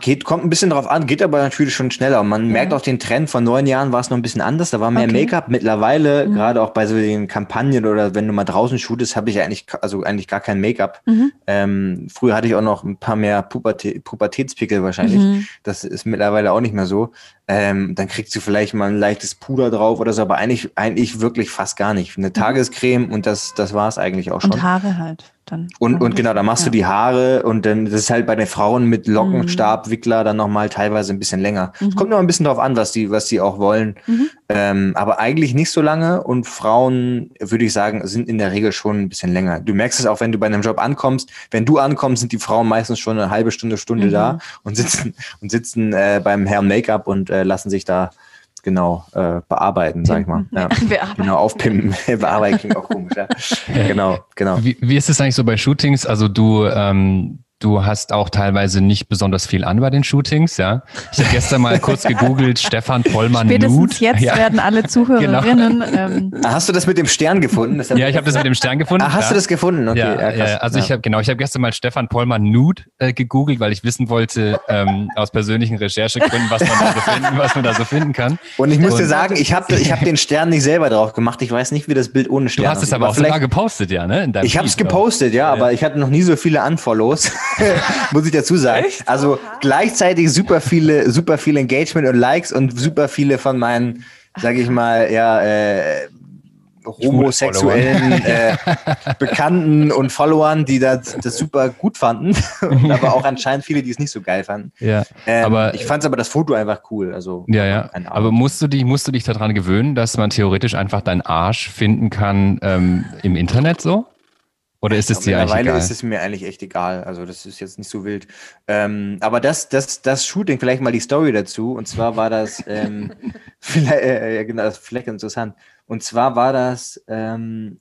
[SPEAKER 2] Geht, kommt ein bisschen drauf an, geht aber natürlich schon schneller. Und man
[SPEAKER 4] Ja.
[SPEAKER 2] merkt auch den Trend, vor neun Jahren war es noch ein bisschen anders, da war mehr
[SPEAKER 4] Okay.
[SPEAKER 2] Make-up. Mittlerweile,
[SPEAKER 4] Mhm.
[SPEAKER 2] gerade auch bei so den Kampagnen oder wenn du mal draußen shootest, habe ich eigentlich, also eigentlich gar kein Make-up.
[SPEAKER 4] Mhm.
[SPEAKER 2] Ähm, früher hatte ich auch noch ein paar mehr Pubertä Pubertätspickel wahrscheinlich.
[SPEAKER 4] Mhm.
[SPEAKER 2] Das ist mittlerweile auch nicht mehr so. Ähm, dann kriegst du vielleicht mal ein leichtes Puder drauf oder so, aber eigentlich, eigentlich wirklich fast gar nicht. Eine Tagescreme und das, das war es eigentlich auch schon.
[SPEAKER 4] Und Haare halt dann.
[SPEAKER 2] Und, und genau, da machst du
[SPEAKER 4] Ja.
[SPEAKER 2] die Haare und dann, das ist halt bei den Frauen mit Lockenstabwickler dann nochmal teilweise ein bisschen länger. Es
[SPEAKER 4] Mhm.
[SPEAKER 2] kommt noch ein bisschen drauf an, was die, was die auch wollen.
[SPEAKER 4] Mhm.
[SPEAKER 2] Ähm, aber eigentlich nicht so lange und Frauen, würde ich sagen, sind in der Regel schon ein bisschen länger. Du merkst es auch, wenn du bei einem Job ankommst. Wenn du ankommst, sind die Frauen meistens schon eine halbe Stunde, Stunde
[SPEAKER 4] Mhm.
[SPEAKER 2] da und sitzen, und sitzen äh, beim Herrn Make-up und äh, lassen sich da genau äh, bearbeiten, sag ich mal. Ja.
[SPEAKER 4] Bearbeiten.
[SPEAKER 2] Genau, aufpimpen. Bearbeiten klingt auch komisch, ja. Genau, genau.
[SPEAKER 3] Wie, wie ist es eigentlich so bei Shootings? Also du, ähm, du hast auch teilweise nicht besonders viel an bei den Shootings, ja. Ich habe gestern mal kurz gegoogelt, Stefan Pollmann
[SPEAKER 4] Spätestens
[SPEAKER 3] Nude.
[SPEAKER 4] jetzt
[SPEAKER 3] ja.
[SPEAKER 4] werden alle Zuhörerinnen. Ähm,
[SPEAKER 2] Ah, Hast du das mit dem Stern gefunden? Das
[SPEAKER 3] ja, ich habe das mit dem Stern gefunden.
[SPEAKER 2] Ah, hast
[SPEAKER 3] ja.
[SPEAKER 2] du das gefunden? Okay,
[SPEAKER 3] ja,
[SPEAKER 2] ja,
[SPEAKER 3] also
[SPEAKER 2] Ja.
[SPEAKER 3] ich habe genau, ich habe gestern mal Stefan Pollmann Nude äh, gegoogelt, weil ich wissen wollte ähm, aus persönlichen Recherchegründen, was man da so finden, was man da so finden kann.
[SPEAKER 2] Und ich muss dir
[SPEAKER 3] Und-
[SPEAKER 2] sagen, ich habe ich hab den Stern nicht selber drauf gemacht. Ich weiß nicht, wie das Bild ohne Stern
[SPEAKER 3] Du hast es aber auch
[SPEAKER 2] vielleicht-
[SPEAKER 3] sogar gepostet, ja, ne?
[SPEAKER 2] Ich habe es gepostet, ja, aber ich hatte noch nie so viele Unfollows, muss ich dazu sagen. Also gleichzeitig super viele, super viel Engagement und Likes und super viele von meinen, sage ich mal, ja, äh, homosexuellen äh, Bekannten und Followern, die das, das super gut fanden, und aber auch anscheinend viele, die es nicht so geil fanden.
[SPEAKER 3] Ja,
[SPEAKER 2] Ähm,
[SPEAKER 3] aber
[SPEAKER 2] ich fand aber das Foto einfach cool. Also
[SPEAKER 3] Ja, ja. Aber musst du dich, musst du dich daran gewöhnen, dass man theoretisch einfach deinen Arsch finden kann ähm, im Internet so? Oder ist es dir eigentlich
[SPEAKER 2] Mittlerweile
[SPEAKER 3] egal?
[SPEAKER 2] ist es mir eigentlich echt egal. Also das ist jetzt nicht so wild. Ähm, aber das, das, das Shooting, vielleicht mal die Story dazu. Und zwar war das, ähm, vielleicht, äh, genau, vielleicht interessant. Und zwar war das ähm,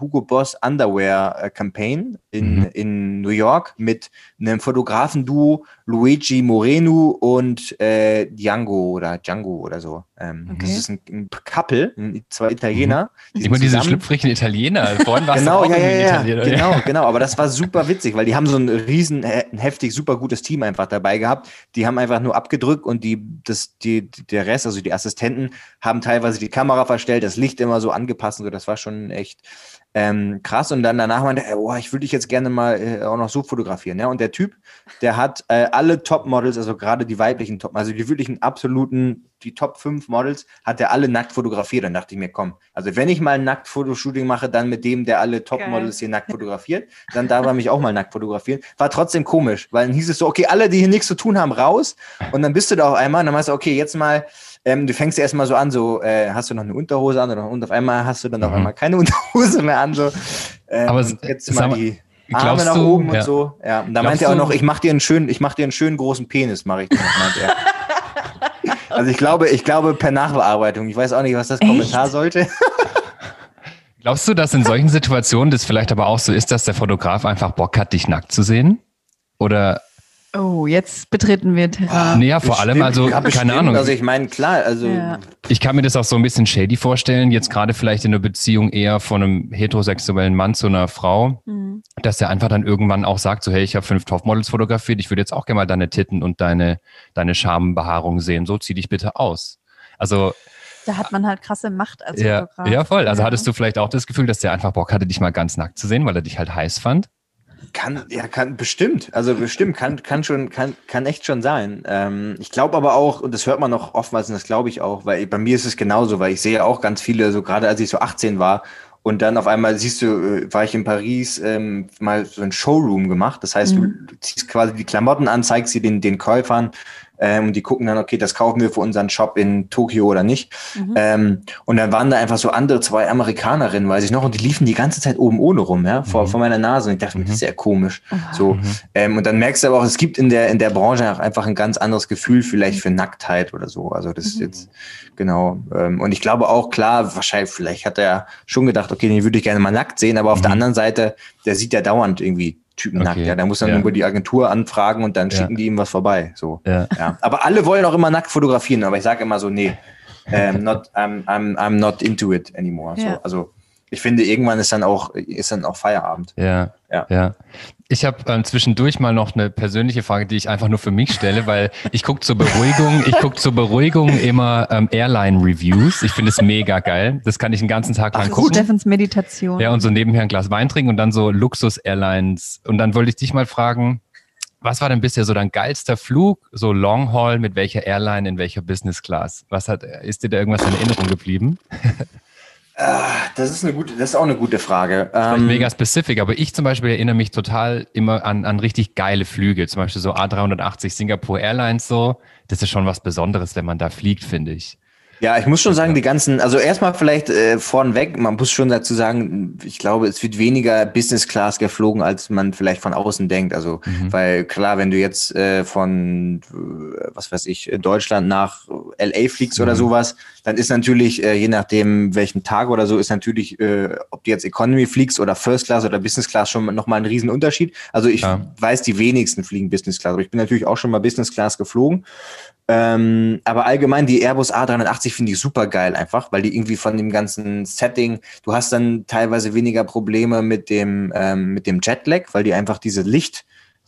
[SPEAKER 2] Hugo Boss Underwear äh, Campaign in,
[SPEAKER 3] Mhm.
[SPEAKER 2] in New York mit einem Fotografen-Duo Luigi Moreno und äh, Django oder Django oder so. Ähm,
[SPEAKER 4] Okay.
[SPEAKER 2] Das ist ein, ein Couple, zwei Italiener. die sind
[SPEAKER 3] Immer diese schlüpfrigen Italiener. Vorhin warst
[SPEAKER 2] Genau,
[SPEAKER 3] du auch
[SPEAKER 2] ja, ja, ja,
[SPEAKER 3] Italiener.
[SPEAKER 2] genau, genau. Aber das war super witzig, weil die haben so ein riesen, ein heftig, super gutes Team einfach dabei gehabt. Die haben einfach nur abgedrückt und die, das, die, der Rest, also die Assistenten, haben teilweise die Kamera verstellt, das Licht immer so angepasst und so. Das war schon echt ähm, krass. Und dann danach meinte er, oh, ich würde dich jetzt gerne mal äh, auch noch so fotografieren. Ja? Und der Typ, der hat äh, alle Top-Models, also gerade die weiblichen Top, also die wirklichen absoluten, die Top 5 Models, hat er alle nackt fotografiert. Dann dachte ich mir, komm, also wenn ich mal ein Nacktfotoshooting mache, dann mit dem, der alle Top-Models hier nackt fotografiert, dann darf er mich auch mal nackt fotografieren. War trotzdem komisch, weil dann hieß es so, okay, alle, die hier nichts zu tun haben, raus. Und dann bist du da auf einmal und dann meinst du, okay, jetzt mal, ähm, du fängst erstmal so an, so, äh, hast du noch eine Unterhose an oder, und auf einmal hast du dann auf
[SPEAKER 3] Mhm.
[SPEAKER 2] einmal keine Unterhose mehr an, so. Ähm,
[SPEAKER 3] Aber
[SPEAKER 2] jetzt mal die Arme nach
[SPEAKER 3] du-
[SPEAKER 2] oben und
[SPEAKER 3] ja.
[SPEAKER 2] so. Ja, und da
[SPEAKER 3] Glaubst
[SPEAKER 2] meinte er auch
[SPEAKER 3] du-
[SPEAKER 2] noch, ich mach dir einen schönen, ich mach dir einen schönen großen Penis, mache ich er. Also ich glaube, ich glaube per Nachbearbeitung. Ich weiß auch nicht, was das
[SPEAKER 4] Echt?
[SPEAKER 2] Kommentar sollte.
[SPEAKER 3] Glaubst du, dass in solchen Situationen das vielleicht aber auch so ist, dass der Fotograf einfach Bock hat, dich nackt zu sehen? Oder,
[SPEAKER 4] oh, jetzt betreten wir Terrain.
[SPEAKER 3] nee, ja, vor allem, also,
[SPEAKER 2] Ja, bestimmt.
[SPEAKER 3] keine Ahnung.
[SPEAKER 2] Also ich meine, klar, also
[SPEAKER 4] Ja.
[SPEAKER 3] Ich kann mir das auch so ein bisschen shady vorstellen, jetzt gerade vielleicht in einer Beziehung eher von einem heterosexuellen Mann zu einer Frau,
[SPEAKER 4] Mhm.
[SPEAKER 3] dass der einfach dann irgendwann auch sagt, so hey, ich habe fünf Topmodels fotografiert, ich würde jetzt auch gerne mal deine Titten und deine, deine Schambehaarung sehen, so zieh dich bitte aus. Also
[SPEAKER 4] Da hat man halt krasse Macht als
[SPEAKER 3] ja,
[SPEAKER 4] Fotograf.
[SPEAKER 3] ja, voll. Also
[SPEAKER 4] Ja.
[SPEAKER 3] hattest du vielleicht auch das Gefühl, dass der einfach Bock hatte, dich mal ganz nackt zu sehen, weil er dich halt heiß fand?
[SPEAKER 2] Kann, ja, kann, bestimmt. Also bestimmt, kann, kann schon, kann, kann echt schon sein. Ähm, ich glaube aber auch, und das hört man auch oftmals, und das glaube ich auch, weil bei mir ist es genauso, weil ich sehe auch ganz viele, so gerade als ich so 18 war, und dann auf einmal siehst du, äh, war ich in Paris, ähm, mal so ein Showroom gemacht. Das heißt,
[SPEAKER 4] Mhm.
[SPEAKER 2] du ziehst quasi die Klamotten an, zeigst sie den, den Käufern, ähm, und die gucken dann, okay, das kaufen wir für unseren Shop in Tokio oder nicht.
[SPEAKER 4] Mhm.
[SPEAKER 2] Ähm, und dann waren da einfach so andere zwei Amerikanerinnen, weiß ich noch, und die liefen die ganze Zeit oben ohne rum, ja, vor,
[SPEAKER 3] Mhm.
[SPEAKER 2] vor meiner Nase. Und ich dachte mir,
[SPEAKER 3] Mhm.
[SPEAKER 2] das ist ja komisch. So.
[SPEAKER 3] Mhm.
[SPEAKER 2] Ähm, und dann merkst du aber auch, es gibt in der, in der Branche auch einfach ein ganz anderes Gefühl vielleicht für Nacktheit oder so. Also das ist
[SPEAKER 4] Mhm.
[SPEAKER 2] jetzt, genau. Ähm, und ich glaube auch, klar, wahrscheinlich, vielleicht hat er schon gedacht, okay, den würde ich gerne mal nackt sehen, aber auf der
[SPEAKER 3] Mhm.
[SPEAKER 2] anderen Seite, der sieht ja dauernd irgendwie Typen
[SPEAKER 3] Okay,
[SPEAKER 2] nackt. Ja, der muss dann
[SPEAKER 3] ja.
[SPEAKER 2] über die Agentur anfragen und dann
[SPEAKER 3] Ja.
[SPEAKER 2] schicken die ihm was vorbei. So.
[SPEAKER 3] Ja.
[SPEAKER 2] Ja. Aber alle wollen auch immer nackt fotografieren, aber ich sage immer so, nee, ähm, not, I'm, I'm, I'm not into it anymore.
[SPEAKER 4] Ja.
[SPEAKER 2] So, also ich finde, irgendwann ist dann auch, ist dann auch Feierabend.
[SPEAKER 3] Ja,
[SPEAKER 2] Ja.
[SPEAKER 3] ja. Ich habe ähm, zwischendurch mal noch eine persönliche Frage, die ich einfach nur für mich stelle, weil ich gucke zur Beruhigung, ich gucke zur Beruhigung immer ähm, Airline-Reviews. Ich finde es mega geil. Das kann ich den ganzen Tag lang gucken.
[SPEAKER 4] Steffens Meditation.
[SPEAKER 3] Ja, und so nebenher ein Glas Wein trinken und dann so Luxus-Airlines. Und dann wollte ich dich mal fragen, was war denn bisher so dein geilster Flug, so Long Haul, mit welcher Airline, in welcher Business Class? Was hat, ist dir da irgendwas in Erinnerung geblieben?
[SPEAKER 2] Ah, das ist eine gute, das ist auch eine gute Frage. Ähm,
[SPEAKER 3] mega specific, aber ich zum Beispiel erinnere mich total immer an, an richtig geile Flüge. Zum Beispiel so A380 Singapore Airlines so. Das ist schon was Besonderes, wenn man da fliegt, finde ich.
[SPEAKER 2] Ja, ich muss schon sagen, die ganzen, also erstmal vielleicht äh, vornweg, man muss schon dazu sagen, ich glaube, es wird weniger Business Class geflogen, als man vielleicht von außen denkt. Also, mhm. weil klar, wenn du jetzt äh, von, äh, was weiß ich, Deutschland nach LA fliegst mhm. oder sowas, dann ist natürlich, äh, je nachdem, welchen Tag oder so, ist natürlich, äh, ob du jetzt Economy fliegst oder First Class oder Business Class schon nochmal ein Riesenunterschied. Also ich ja. weiß, die wenigsten fliegen Business Class, aber ich bin natürlich auch schon mal Business Class geflogen. Ähm, aber allgemein die Airbus A380 finde ich super geil einfach, weil die irgendwie von dem ganzen Setting, du hast dann teilweise weniger Probleme mit dem, ähm, mit dem Jetlag, weil die einfach diese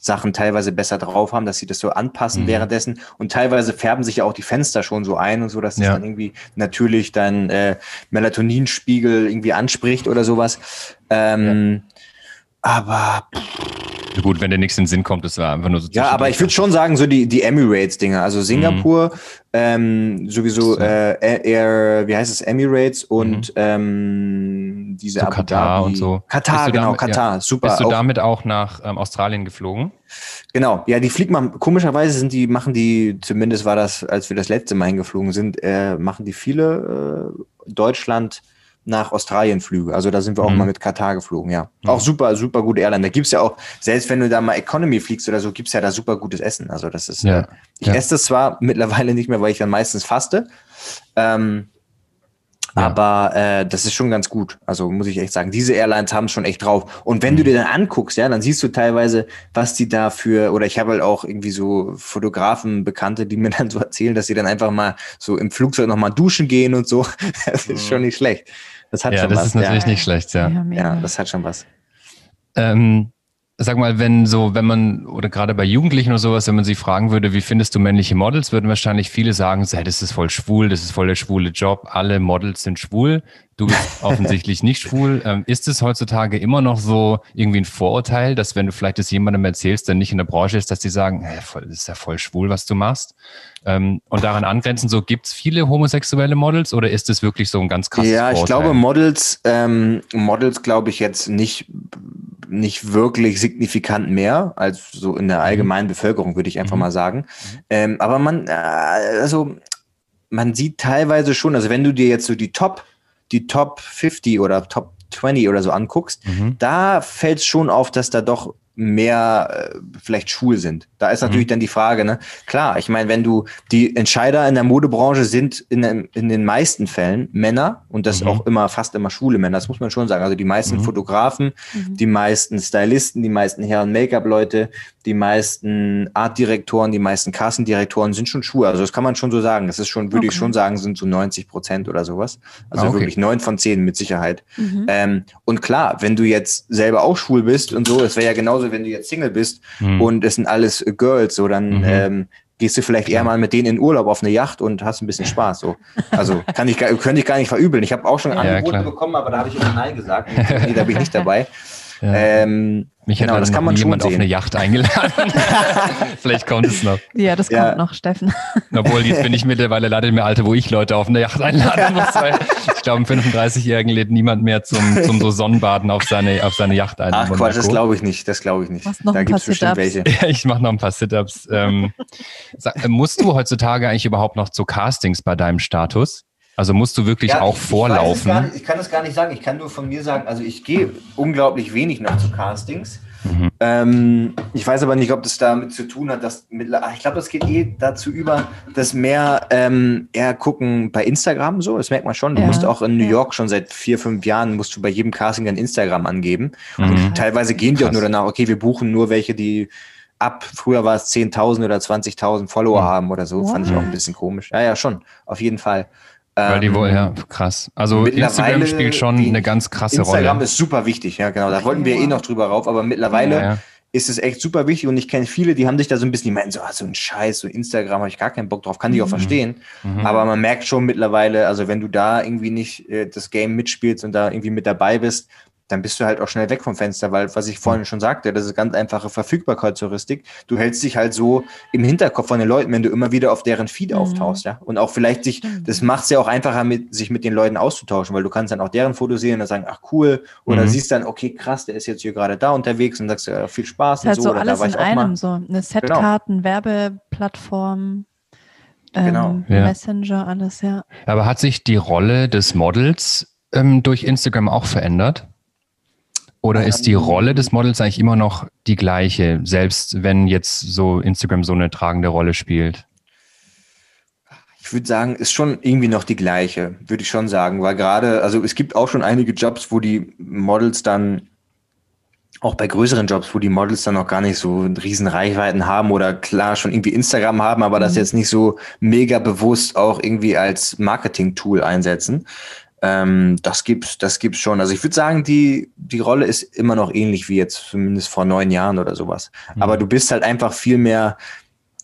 [SPEAKER 2] Lichtsachen teilweise besser drauf haben, dass sie das so anpassen mhm. währenddessen. Und teilweise färben sich ja auch die Fenster schon so ein und so, dass ja. das dann irgendwie natürlich dein äh, Melatoninspiegel irgendwie anspricht oder sowas. Ähm, ja. Aber pff,
[SPEAKER 3] Gut, wenn dir nichts in den Sinn kommt, das war einfach nur so.
[SPEAKER 2] Ja, aber ich würde schon sagen, so die, die Emirates-Dinger, also Singapur, mhm. ähm, sowieso äh, Air, wie heißt es, Emirates und mhm. ähm, diese
[SPEAKER 3] so Katar Dhabi. und so.
[SPEAKER 2] Katar, genau, damit, Katar, ja. super.
[SPEAKER 3] Bist du auch, damit auch nach ähm, Australien geflogen?
[SPEAKER 2] Genau, ja, die fliegt man, komischerweise sind die, machen die, zumindest war das, als wir das letzte Mal hingeflogen sind, äh, machen die viele äh, Deutschland- nach Australien Flüge. Also da sind wir auch mhm. mal mit Katar geflogen, ja. Mhm. Auch super, super gute Airline. Da gibt's ja auch, selbst wenn du da mal Economy fliegst oder so, gibt's ja da super gutes Essen. Also das ist, ja. äh, ich ja. esse das zwar mittlerweile nicht mehr, weil ich dann meistens faste. Ähm, ja. Aber äh, das ist schon ganz gut. Also muss ich echt sagen, diese Airlines haben es schon echt drauf. Und wenn mhm. du dir dann anguckst, ja, dann siehst du teilweise, was die da für, oder ich habe halt auch irgendwie so Fotografen, Bekannte, die mir dann so erzählen, dass sie dann einfach mal so im Flugzeug nochmal duschen gehen und so. Das ist mhm. schon nicht schlecht.
[SPEAKER 3] Das hat ja, schon das was. ist natürlich ja. nicht schlecht, ja.
[SPEAKER 2] Ja, ja, das hat schon was.
[SPEAKER 3] Ähm, sag mal, wenn so, wenn man, oder gerade bei Jugendlichen oder sowas, wenn man sie fragen würde, wie findest du männliche Models, würden wahrscheinlich viele sagen, hey, das ist voll schwul, das ist voll der schwule Job, alle Models sind schwul. Du bist offensichtlich nicht schwul. Ähm, ist es heutzutage immer noch so irgendwie ein Vorurteil, dass wenn du vielleicht das jemandem erzählst, der nicht in der Branche ist, dass die sagen, das ist ja voll schwul, was du machst? Ähm, und daran angrenzen, so gibt es viele homosexuelle Models oder ist es wirklich so ein ganz krasses
[SPEAKER 2] Ja, ich Vorurteil? glaube Models, ähm, Models glaube ich jetzt nicht nicht wirklich signifikant mehr als so in der mhm. allgemeinen Bevölkerung, würde ich einfach mhm. mal sagen. Mhm. Ähm, aber man, äh, also man sieht teilweise schon, also wenn du dir jetzt so die Top die Top 50 oder Top 20 oder so anguckst, mhm. da fällt es schon auf, dass da doch mehr äh, vielleicht schwul sind. Da ist natürlich mhm. dann die Frage, ne? Klar, ich meine, wenn du die Entscheider in der Modebranche sind in, in den meisten Fällen Männer und das mhm. auch immer fast immer schwule Männer, das muss man schon sagen. Also die meisten mhm. Fotografen, mhm. die meisten Stylisten, die meisten Herren Make-up-Leute, die meisten Artdirektoren, die meisten Kassendirektoren sind schon schwul. Also das kann man schon so sagen. Das ist schon, würde okay. ich schon sagen, sind so 90 Prozent oder sowas. Also ah, okay. wirklich neun von zehn mit Sicherheit. Mhm. Ähm, und klar, wenn du jetzt selber auch schwul bist und so, es wäre ja genauso, wenn du jetzt Single bist mhm. und es sind alles Girls, so dann mhm. ähm, gehst du vielleicht eher mal mit denen in Urlaub auf eine Yacht und hast ein bisschen Spaß. So. Also kann ich, könnte ich gar nicht verübeln. Ich habe auch schon Angebote ja, bekommen, aber da habe ich immer Nein gesagt. Nee, da bin ich nicht dabei.
[SPEAKER 3] Ja. Ähm, Mich genau, das kann man jemand auf eine Yacht eingeladen. Vielleicht kommt es noch.
[SPEAKER 4] Ja, das kommt ja. noch, Steffen.
[SPEAKER 3] Obwohl, jetzt bin ich mittlerweile leider im Alter, wo ich Leute auf eine Yacht einladen muss. Weil ich glaube, im 35-Jährigen lädt niemand mehr zum, zum so Sonnenbaden auf seine, auf seine Yacht ein.
[SPEAKER 2] Ach Quatsch, das glaube ich nicht. Das glaube ich nicht.
[SPEAKER 4] da gibt es bestimmt welche.
[SPEAKER 3] Ja, ich mache noch ein paar Sit-Ups. Ähm, musst du heutzutage eigentlich überhaupt noch zu Castings bei deinem Status? Also musst du wirklich ja, auch vorlaufen?
[SPEAKER 2] Ich, nicht, ich, kann das gar nicht sagen. Ich kann nur von mir sagen, also ich gehe unglaublich wenig noch zu Castings. Mhm. Ähm, ich weiß aber nicht, ob das damit zu tun hat, dass ich glaube, das geht eh dazu über, dass mehr ähm, eher gucken bei Instagram so. Das merkt man schon. Du ja. musst auch in New York schon seit vier, fünf Jahren musst du bei jedem Casting dein Instagram angeben. Mhm. Und teilweise gehen die Krass. auch nur danach, okay, wir buchen nur welche, die ab, früher war es 10.000 oder 20.000 Follower mhm. haben oder so. Wow. Fand ich auch ein bisschen komisch. Ja, ja, schon. Auf jeden Fall.
[SPEAKER 3] Weil die wohl, ja, ähm, krass. Also Instagram spielt schon eine ganz krasse
[SPEAKER 2] Instagram
[SPEAKER 3] Rolle.
[SPEAKER 2] Instagram ist super wichtig, ja, genau. Da wollten wir eh noch drüber rauf, aber mittlerweile ja, ja. ist es echt super wichtig und ich kenne viele, die haben sich da so ein bisschen, die meinen so, ah, so ein Scheiß, so Instagram habe ich gar keinen Bock drauf, kann ich auch mhm. verstehen. Mhm. Aber man merkt schon mittlerweile, also wenn du da irgendwie nicht äh, das Game mitspielst und da irgendwie mit dabei bist, dann bist du halt auch schnell weg vom Fenster, weil, was ich vorhin schon sagte, das ist ganz einfache Verfügbarkeitsheuristik. Du hältst dich halt so im Hinterkopf von den Leuten, wenn du immer wieder auf deren Feed mhm. auftauchst, ja. Und auch vielleicht sich, das macht es ja auch einfacher, mit, sich mit den Leuten auszutauschen, weil du kannst dann auch deren Fotos sehen und dann sagen, ach cool, oder mhm. siehst dann, okay, krass, der ist jetzt hier gerade da unterwegs und sagst, ja, viel Spaß
[SPEAKER 4] das und halt so. so alles oder da war in einem, mal. so eine Setkarten, genau. Werbeplattform. ähm,
[SPEAKER 2] Genau.
[SPEAKER 3] Ja.
[SPEAKER 4] Messenger, alles, ja.
[SPEAKER 3] Aber hat sich die Rolle des Models ähm, durch Instagram auch verändert? Oder ist die
[SPEAKER 2] Ähm.
[SPEAKER 3] Rolle des Models eigentlich immer noch die gleiche, selbst wenn jetzt so Instagram so eine tragende Rolle spielt?
[SPEAKER 2] Ich würde sagen, ist schon irgendwie noch die gleiche, würde ich schon sagen, weil gerade, also es gibt auch schon einige Jobs, wo die Models dann, auch bei größeren Jobs, wo die Models dann noch gar nicht so riesen Reichweiten haben oder klar schon irgendwie Instagram haben, aber das
[SPEAKER 4] Mhm.
[SPEAKER 2] jetzt nicht so mega bewusst auch irgendwie als Marketing-Tool einsetzen. Ähm, das gibt's, das gibt's schon. Also ich würde sagen, die, die Rolle ist immer noch ähnlich wie jetzt zumindest vor neun Jahren oder sowas. Aber du bist halt einfach viel mehr,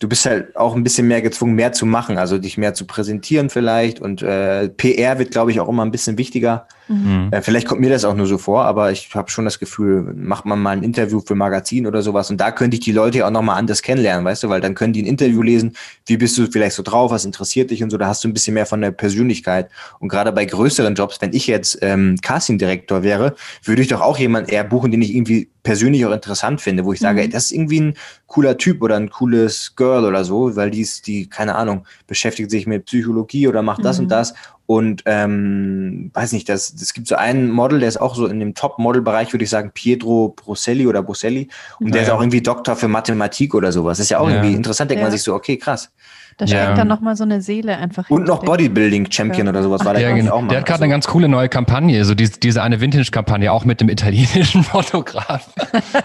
[SPEAKER 2] du bist halt auch ein bisschen mehr gezwungen, mehr zu machen, also dich mehr zu präsentieren vielleicht. Und äh, PR wird, glaube ich, auch immer ein bisschen wichtiger.
[SPEAKER 3] Mhm.
[SPEAKER 2] Äh, vielleicht kommt mir das auch nur so vor, aber ich habe schon das Gefühl, macht man mal ein Interview für Magazin oder sowas und da könnte ich die Leute ja auch nochmal anders kennenlernen, weißt du, weil dann können die ein Interview lesen, wie bist du vielleicht so drauf, was interessiert dich und so, da hast du ein bisschen mehr von der Persönlichkeit. Und gerade bei größeren Jobs, wenn ich jetzt ähm, Casting-Direktor wäre, würde ich doch auch jemanden eher buchen, den ich irgendwie persönlich auch interessant finde, wo ich sage,
[SPEAKER 4] Mhm.
[SPEAKER 2] ey, das ist irgendwie ein cooler Typ oder ein cooles Girl oder so, weil die ist, die, keine Ahnung, beschäftigt sich mit Psychologie oder macht das
[SPEAKER 4] Mhm.
[SPEAKER 2] und das und ähm, weiß nicht, das, das gibt so einen Model, der ist auch so in dem Top-Model-Bereich, würde ich sagen, Pietro Brusselli oder Brusselli. Und der
[SPEAKER 3] Ja,
[SPEAKER 2] ist
[SPEAKER 3] ja.
[SPEAKER 2] auch irgendwie Doktor für Mathematik oder sowas. Das ist ja auch
[SPEAKER 3] Ja.
[SPEAKER 2] irgendwie interessant, denkt man sich so, okay, krass.
[SPEAKER 4] Da
[SPEAKER 3] Ja.
[SPEAKER 4] steckt dann nochmal so eine Seele einfach
[SPEAKER 2] Und noch Bodybuilding-Champion
[SPEAKER 4] Ja.
[SPEAKER 2] oder sowas war der,
[SPEAKER 3] Ja, genau.
[SPEAKER 2] auch mal.
[SPEAKER 3] Der hat gerade
[SPEAKER 2] Also,
[SPEAKER 3] eine ganz coole neue Kampagne, so diese, diese eine Vintage-Kampagne, auch mit dem italienischen Fotograf.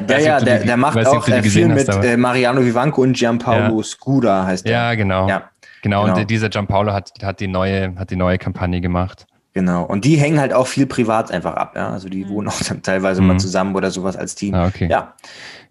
[SPEAKER 2] ja, ja, der, der macht
[SPEAKER 3] weiß
[SPEAKER 2] auch äh, viel mit äh, Mariano Vivanco und Gianpaolo Scuda heißt der.
[SPEAKER 3] Ja, genau.
[SPEAKER 2] Ja,
[SPEAKER 3] Genau,
[SPEAKER 2] Genau.
[SPEAKER 3] und dieser Gianpaolo hat, hat, die neue, hat die neue Kampagne gemacht.
[SPEAKER 2] genau. Und die hängen halt auch viel privat einfach ab. Ja? Also die wohnen auch dann teilweise
[SPEAKER 3] Mhm.
[SPEAKER 2] mal zusammen oder sowas als Team.
[SPEAKER 3] Ah, okay.
[SPEAKER 2] Ja.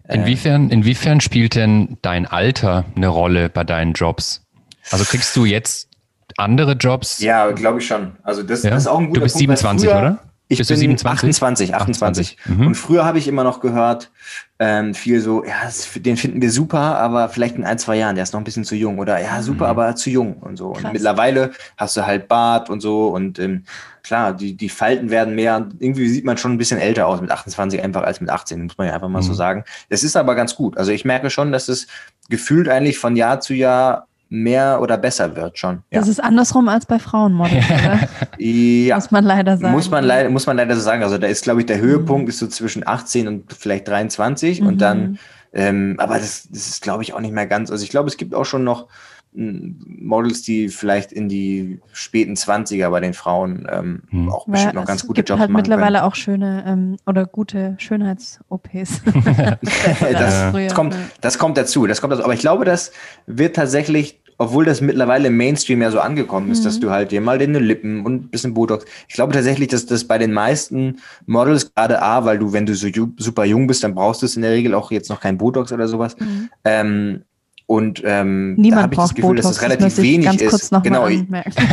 [SPEAKER 3] Inwiefern, inwiefern spielt denn dein Alter eine Rolle bei deinen Jobs? Also kriegst du jetzt andere Jobs?
[SPEAKER 2] Ja, glaube ich schon. Also das,
[SPEAKER 3] Ja?
[SPEAKER 2] das ist auch ein guter
[SPEAKER 3] Du bist
[SPEAKER 2] Punkt, weil
[SPEAKER 3] 27,
[SPEAKER 2] früher,
[SPEAKER 3] oder?
[SPEAKER 2] Ich
[SPEAKER 3] Bist du
[SPEAKER 2] bin
[SPEAKER 3] 27?
[SPEAKER 2] 28, 28.
[SPEAKER 3] Mhm.
[SPEAKER 2] Und früher habe ich immer noch gehört, ähm, viel so, ja, das, den finden wir super, aber vielleicht in ein, zwei Jahren, der ist noch ein bisschen zu jung. Oder ja, super,
[SPEAKER 3] Mhm.
[SPEAKER 2] aber zu jung und so.
[SPEAKER 4] Krass.
[SPEAKER 2] Und mittlerweile hast du halt Bart und so und ähm, klar, die, die Falten werden mehr. Irgendwie sieht man schon ein bisschen älter aus mit 28 einfach als mit 18, muss man ja einfach mal so
[SPEAKER 3] Mhm.
[SPEAKER 2] sagen. Das ist aber ganz gut. Also ich merke schon, dass es gefühlt eigentlich von Jahr zu Jahr mehr oder besser wird schon. Ja.
[SPEAKER 4] Das ist andersrum als bei Frauenmodels, oder?
[SPEAKER 2] ja.
[SPEAKER 4] Muss man leider sagen.
[SPEAKER 2] Muss man leider, muss man leider so sagen. Also da ist, glaube ich, der Höhepunkt ist so zwischen 18 und vielleicht 23
[SPEAKER 4] Mhm.
[SPEAKER 2] und dann, ähm, aber das, das ist, glaube ich, auch nicht mehr ganz. Also ich glaube, es gibt auch schon noch mm, Models, die vielleicht in die späten 20er bei den Frauen ähm,
[SPEAKER 3] Mhm.
[SPEAKER 2] auch
[SPEAKER 4] Weil
[SPEAKER 2] bestimmt noch
[SPEAKER 4] es
[SPEAKER 2] ganz gute
[SPEAKER 4] gibt
[SPEAKER 2] Jobs
[SPEAKER 4] halt
[SPEAKER 2] machen
[SPEAKER 4] mittlerweile auch schöne ähm, oder gute Schönheits-OPs.
[SPEAKER 2] können. das, das, kommt, das kommt dazu. Das kommt dazu. Aber ich glaube, das wird tatsächlich obwohl das mittlerweile im Mainstream ja so angekommen ist,
[SPEAKER 4] Mhm.
[SPEAKER 2] dass du halt dir mal deine Lippen und ein bisschen Botox. Ich glaube tatsächlich, dass das bei den meisten Models gerade A, weil du, wenn du so ju super jung bist, dann brauchst du es in der Regel auch jetzt noch kein Botox oder sowas.
[SPEAKER 4] Mhm.
[SPEAKER 2] Ähm, und ähm, da
[SPEAKER 4] Niemand
[SPEAKER 2] habe ich das
[SPEAKER 4] braucht
[SPEAKER 2] Gefühl,
[SPEAKER 4] Botox,
[SPEAKER 2] dass das relativ wenig ist. genau,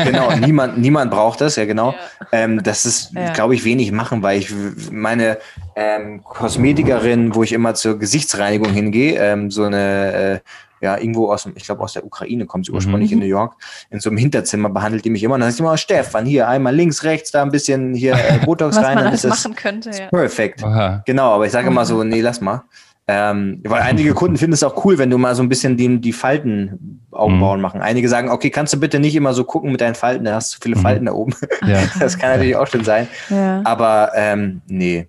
[SPEAKER 2] genau, niemand, niemand braucht das, ja genau.
[SPEAKER 4] Ja.
[SPEAKER 2] Ähm, das ist,
[SPEAKER 4] Ja.
[SPEAKER 2] glaube ich, wenig machen, weil ich meine ähm, Kosmetikerin, wo ich immer zur Gesichtsreinigung hingehe, ähm, so eine, äh, ja, irgendwo aus dem, ich glaube aus der Ukraine kommt sie ursprünglich
[SPEAKER 4] Mhm.
[SPEAKER 2] in New York, in so einem Hinterzimmer behandelt die mich immer. Und dann sagt sie immer, Stefan, hier einmal links, rechts, da ein bisschen hier äh, Botox
[SPEAKER 4] Was
[SPEAKER 2] rein,
[SPEAKER 4] man
[SPEAKER 2] dann
[SPEAKER 4] alles
[SPEAKER 2] ist
[SPEAKER 4] machen könnte, ja.
[SPEAKER 2] perfekt.
[SPEAKER 3] Aha.
[SPEAKER 2] Genau, aber ich sage immer so, nee, lass mal. Ähm, weil einige Kunden finden es auch cool, wenn du mal so ein bisschen die, die Falten Augenbrauen machen. Einige sagen, okay, kannst du bitte nicht immer so gucken mit deinen Falten, da hast du viele
[SPEAKER 3] Mhm.
[SPEAKER 2] Falten da oben.
[SPEAKER 3] Ja.
[SPEAKER 2] Das kann natürlich auch schon sein.
[SPEAKER 4] ja.
[SPEAKER 2] Aber ähm, nee.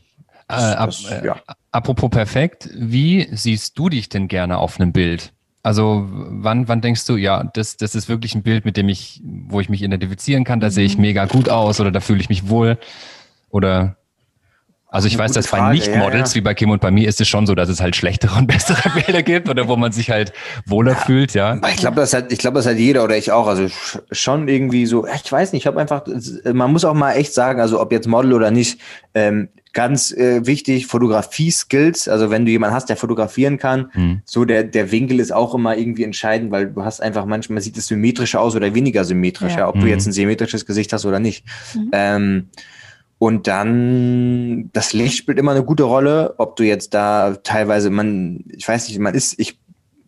[SPEAKER 3] Äh, ab,
[SPEAKER 2] Das-
[SPEAKER 3] äh,
[SPEAKER 2] ja.
[SPEAKER 3] Apropos perfekt, wie siehst du dich denn gerne auf einem Bild? Also wann, wann denkst du, ja, das, das ist wirklich ein Bild, mit dem ich, wo ich mich identifizieren kann, da sehe ich
[SPEAKER 4] Mhm.
[SPEAKER 3] mega gut aus oder da fühle ich mich wohl? Oder also ich weiß, dass bei Nicht-Models
[SPEAKER 2] ja, ja.
[SPEAKER 3] wie bei Kim und bei mir ist es schon so, dass es halt schlechtere und bessere Bilder gibt oder wo man sich halt wohler fühlt, ja.
[SPEAKER 2] Ich glaube, das hat, ich glaube, das hat jeder oder ich auch. Also sch- schon irgendwie so, ich weiß nicht, ich habe einfach, man muss auch mal echt sagen, also ob jetzt Model oder nicht, ähm, ganz äh, wichtig, Fotografie-Skills. Also wenn du jemanden hast, der fotografieren kann,
[SPEAKER 3] Hm.
[SPEAKER 2] so der, der Winkel ist auch immer irgendwie entscheidend, weil du hast einfach manchmal sieht es symmetrischer aus oder weniger symmetrisch,
[SPEAKER 4] Ja.
[SPEAKER 2] ja. ob du
[SPEAKER 3] Mhm.
[SPEAKER 2] jetzt ein symmetrisches Gesicht hast oder nicht.
[SPEAKER 4] Mhm.
[SPEAKER 2] Ähm, und dann, das Licht spielt immer eine gute Rolle, ob du jetzt da teilweise, man, ich weiß nicht, man ist, ich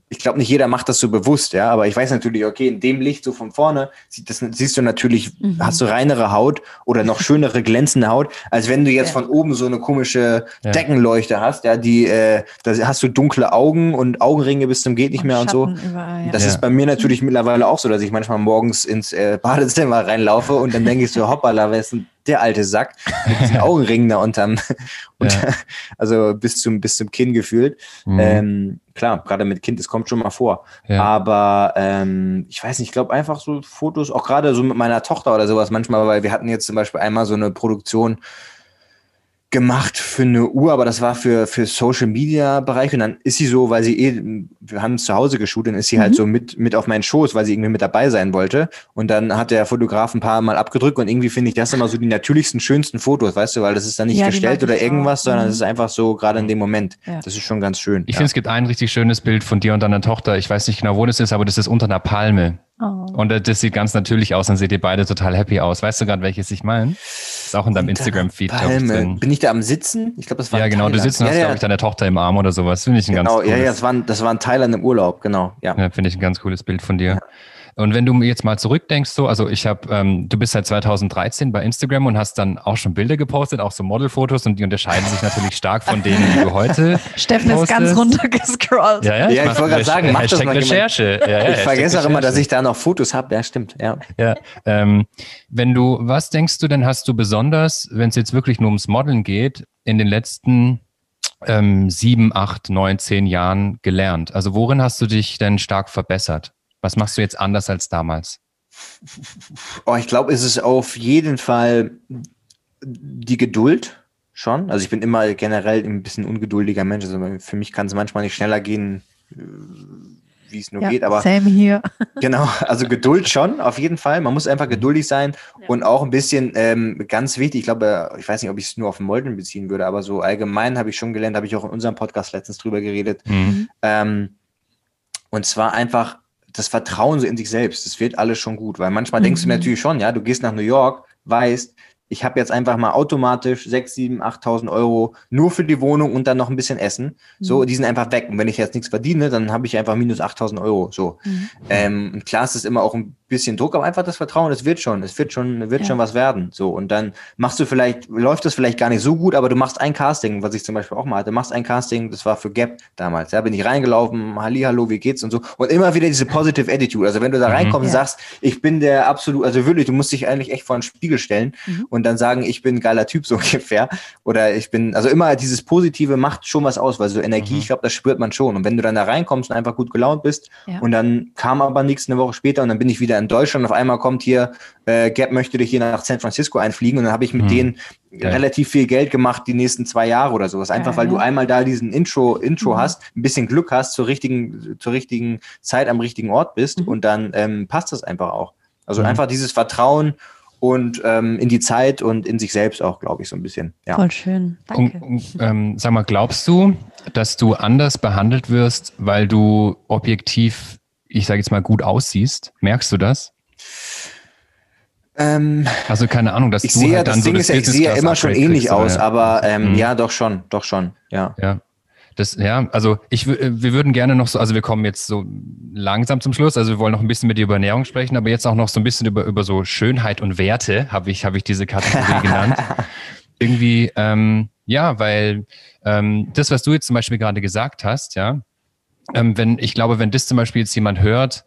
[SPEAKER 2] ich glaube, nicht jeder macht das so bewusst, ja, aber ich weiß natürlich, okay, in dem Licht so von vorne sieht das, siehst du natürlich, mhm. hast du reinere Haut oder noch schönere glänzende Haut, als wenn du jetzt ja. von oben so eine komische ja. Deckenleuchte hast, ja, die, äh, da hast du dunkle Augen und Augenringe bis zum geht nicht und mehr Schatten und so. Überall, ja. Das ist bei mir natürlich mittlerweile auch so, dass ich manchmal morgens ins äh, Badezimmer reinlaufe und dann denke ich so, hoppala, wer ist denn der alte Sack mit diesen Augenringen da unterm, unter, also bis zum, bis zum Kinn gefühlt. Mhm. Ähm, klar, gerade mit Kind, das kommt schon mal vor. Ja. Aber ähm, ich weiß nicht, ich glaube einfach so Fotos, auch gerade so mit meiner Tochter oder sowas manchmal, weil wir hatten jetzt zum Beispiel einmal so eine Produktion, gemacht für eine Uhr, aber das war für, für Social Media Bereich und dann ist sie so, weil sie eh, wir haben es zu Hause geshootet, dann ist sie halt mhm. halt so mit, mit auf meinen Schoß, weil sie irgendwie mit dabei sein wollte und dann hat der Fotograf ein paar Mal abgedrückt und irgendwie finde ich das immer so die natürlichsten, schönsten Fotos, weißt du, weil das ist dann nicht ja, gestellt oder irgendwas, auch. sondern es mhm. ist einfach so gerade in dem Moment. Ja. Das ist schon ganz schön.
[SPEAKER 3] Ich ja. finde, es gibt ein richtig schönes Bild von dir und deiner Tochter. Ich weiß nicht genau, wo das ist, aber das ist unter einer Palme. Oh. Und das sieht ganz natürlich aus, dann seht ihr beide total happy aus. Weißt du gerade, welches ich meine? Ist auch in deinem Instagram-Feed,
[SPEAKER 2] drin. Bin ich da am Sitzen? Ich glaube, das war
[SPEAKER 3] Ja, genau, Thailand. du sitzt ja, hast, ja. glaube ich, deine Tochter im Arm oder sowas. Finde ich ein
[SPEAKER 2] genau,
[SPEAKER 3] ganz
[SPEAKER 2] cooles. Ja, ja, das war, das war ein Thailand im Urlaub, genau. Ja,
[SPEAKER 3] ja finde ich ein ganz cooles Bild von dir. Und wenn du jetzt mal zurückdenkst, so, also ich habe, ähm, du bist seit 2013 bei Instagram und hast dann auch schon Bilder gepostet, auch so Modelfotos und die unterscheiden sich natürlich stark von denen, die du heute.
[SPEAKER 4] Steffen ist ganz runtergescrollt.
[SPEAKER 2] Ja, ja, ich, ja, ich wollte gerade sagen, mach das mal
[SPEAKER 3] Recherche.
[SPEAKER 2] Ja, ja, ich vergesse auch immer, dass ich da noch Fotos habe. Ja, stimmt. Ja.
[SPEAKER 3] ja ähm, wenn du, was denkst du denn, hast du besonders, wenn es jetzt wirklich nur ums Modeln geht, in den letzten ähm, sieben, acht, neun, zehn Jahren gelernt? Also worin hast du dich denn stark verbessert? Was machst du jetzt anders als damals?
[SPEAKER 2] Oh, ich glaube, es ist auf jeden Fall die Geduld schon. Also ich bin immer generell ein bisschen ungeduldiger Mensch. Also für mich kann es manchmal nicht schneller gehen, äh, wie es nur ja, geht. Aber
[SPEAKER 4] same hier.
[SPEAKER 2] Genau, also Geduld schon, auf jeden Fall. Man muss einfach geduldig sein ja. und auch ein bisschen ähm, ganz wichtig. Ich glaube, ich weiß nicht, ob ich es nur auf den Molden beziehen würde, aber so allgemein habe ich schon gelernt, habe ich auch in unserem Podcast letztens drüber geredet. Mhm. Ähm, und zwar einfach das Vertrauen so in sich selbst, das wird alles schon gut. Weil manchmal mhm. denkst du mhm. natürlich schon, ja, du gehst nach New York, weißt, ich habe jetzt einfach mal automatisch 6, 7, 8.000 Euro nur für die Wohnung und dann noch ein bisschen Essen. So, mhm. die sind einfach weg. Und wenn ich jetzt nichts verdiene, dann habe ich einfach minus 8.000 Euro. So. Mhm. Ähm, und klar ist es immer auch ein bisschen Druck, aber einfach das Vertrauen, es wird schon, es wird schon, wird ja. schon was werden. So. Und dann machst du vielleicht, läuft das vielleicht gar nicht so gut, aber du machst ein Casting, was ich zum Beispiel auch mal hatte, machst ein Casting, das war für Gap damals. Da bin ich reingelaufen, Halli, hallo, wie geht's und so. Und immer wieder diese positive Attitude. Also wenn du da mhm. reinkommst ja. und sagst, ich bin der absolut, also wirklich, du musst dich eigentlich echt vor den Spiegel stellen. Mhm und dann sagen, ich bin ein geiler Typ, so ungefähr. Oder ich bin, also immer dieses Positive macht schon was aus, weil so Energie, mhm. ich glaube, das spürt man schon. Und wenn du dann da reinkommst und einfach gut gelaunt bist ja. und dann kam aber nichts eine Woche später und dann bin ich wieder in Deutschland auf einmal kommt hier, äh, Gap möchte dich hier nach San Francisco einfliegen und dann habe ich mit mhm. denen ja. relativ viel Geld gemacht die nächsten zwei Jahre oder sowas. Einfach weil du einmal da diesen Intro, Intro mhm. hast, ein bisschen Glück hast, zur richtigen, zur richtigen Zeit am richtigen Ort bist mhm. und dann ähm, passt das einfach auch. Also mhm. einfach dieses Vertrauen und ähm, in die Zeit und in sich selbst auch, glaube ich, so ein bisschen.
[SPEAKER 4] Ja. Voll schön. Danke. Und,
[SPEAKER 3] ähm, sag mal, glaubst du, dass du anders behandelt wirst, weil du objektiv, ich sage jetzt mal, gut aussiehst? Merkst du das? Ähm, also keine Ahnung, dass
[SPEAKER 2] ich
[SPEAKER 3] du
[SPEAKER 2] sehe, halt dann das so Ding das ist ja, ich sehe ja immer schon ähnlich aus, ja. aber ähm, mhm. ja, doch schon, doch schon, ja.
[SPEAKER 3] Ja, das, ja, also ich, äh, wir würden gerne noch so, also wir kommen jetzt so langsam zum Schluss, also wir wollen noch ein bisschen mit dir über Ernährung sprechen, aber jetzt auch noch so ein bisschen über, über so Schönheit und Werte, habe ich, habe ich diese Kategorie genannt. Irgendwie, ähm, ja, weil ähm, das, was du jetzt zum Beispiel gerade gesagt hast, ja, ähm, wenn, ich glaube, wenn das zum Beispiel jetzt jemand hört,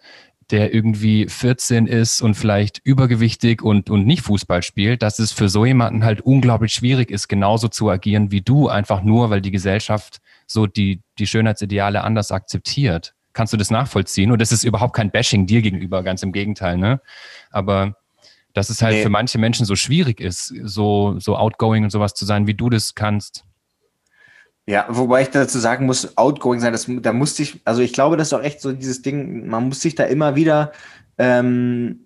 [SPEAKER 3] der irgendwie 14 ist und vielleicht übergewichtig und, und nicht Fußball spielt, dass es für so jemanden halt unglaublich schwierig ist, genauso zu agieren wie du, einfach nur, weil die Gesellschaft so die, die Schönheitsideale anders akzeptiert. Kannst du das nachvollziehen? Und das ist überhaupt kein Bashing dir gegenüber, ganz im Gegenteil, ne? Aber dass es halt nee. für manche Menschen so schwierig ist, so, so outgoing und sowas zu sein, wie du das kannst.
[SPEAKER 2] Ja, wobei ich dazu sagen muss, outgoing sein, das, da musste ich, also ich glaube, das ist auch echt so dieses Ding, man muss sich da immer wieder ähm,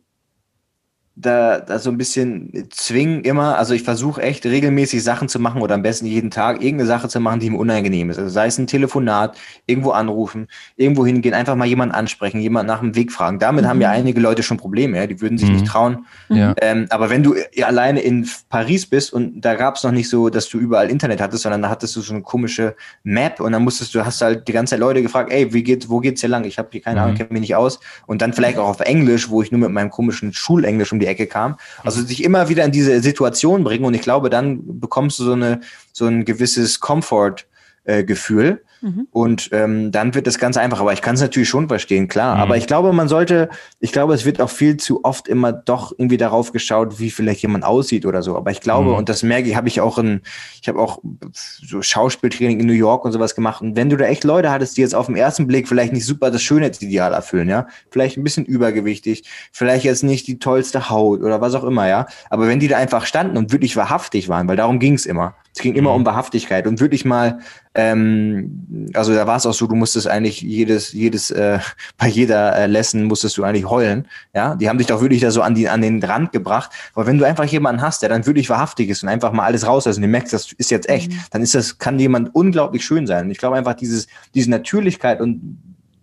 [SPEAKER 2] da, da so ein bisschen zwingen immer, also ich versuche echt regelmäßig Sachen zu machen oder am besten jeden Tag irgendeine Sache zu machen, die mir unangenehm ist. Also sei es ein Telefonat, irgendwo anrufen, irgendwo hingehen, einfach mal jemanden ansprechen, jemanden nach dem Weg fragen. Damit mhm. haben ja mhm. einige Leute schon Probleme, ja? die würden sich mhm. nicht trauen. Ja. Ähm, aber wenn du alleine in Paris bist und da gab es noch nicht so, dass du überall Internet hattest, sondern da hattest du so eine komische Map und dann musstest du, hast halt die ganze Zeit Leute gefragt, ey, wie geht, wo geht's hier lang? Ich habe hier keine Ahnung, mhm. kenne mich nicht aus. Und dann vielleicht auch auf Englisch, wo ich nur mit meinem komischen Schulenglisch um die Ecke kam. Also sich immer wieder in diese Situation bringen und ich glaube, dann bekommst du so eine so ein gewisses Comfort-Gefühl. Mhm. Und ähm, dann wird das ganz einfach. Aber ich kann es natürlich schon verstehen, klar. Mhm. Aber ich glaube, man sollte, ich glaube, es wird auch viel zu oft immer doch irgendwie darauf geschaut, wie vielleicht jemand aussieht oder so. Aber ich glaube, mhm. und das merke ich, habe ich auch in, ich habe auch so Schauspieltraining in New York und sowas gemacht. Und wenn du da echt Leute hattest, die jetzt auf den ersten Blick vielleicht nicht super das Schönheitsideal erfüllen, ja, vielleicht ein bisschen übergewichtig, vielleicht jetzt nicht die tollste Haut oder was auch immer, ja. Aber wenn die da einfach standen und wirklich wahrhaftig waren, weil darum ging es immer. Es ging immer mhm. um Wahrhaftigkeit und wirklich mal ähm, also da war es auch so, du musstest eigentlich jedes, jedes, äh, bei jeder äh, Lesson musstest du eigentlich heulen. Ja, die haben dich doch wirklich da so an, die, an den Rand gebracht. Aber wenn du einfach jemanden hast, der dann wirklich wahrhaftig ist und einfach mal alles rauslässt und du merkst, das ist jetzt echt, mhm. dann ist das, kann jemand unglaublich schön sein. Und ich glaube einfach dieses, diese Natürlichkeit und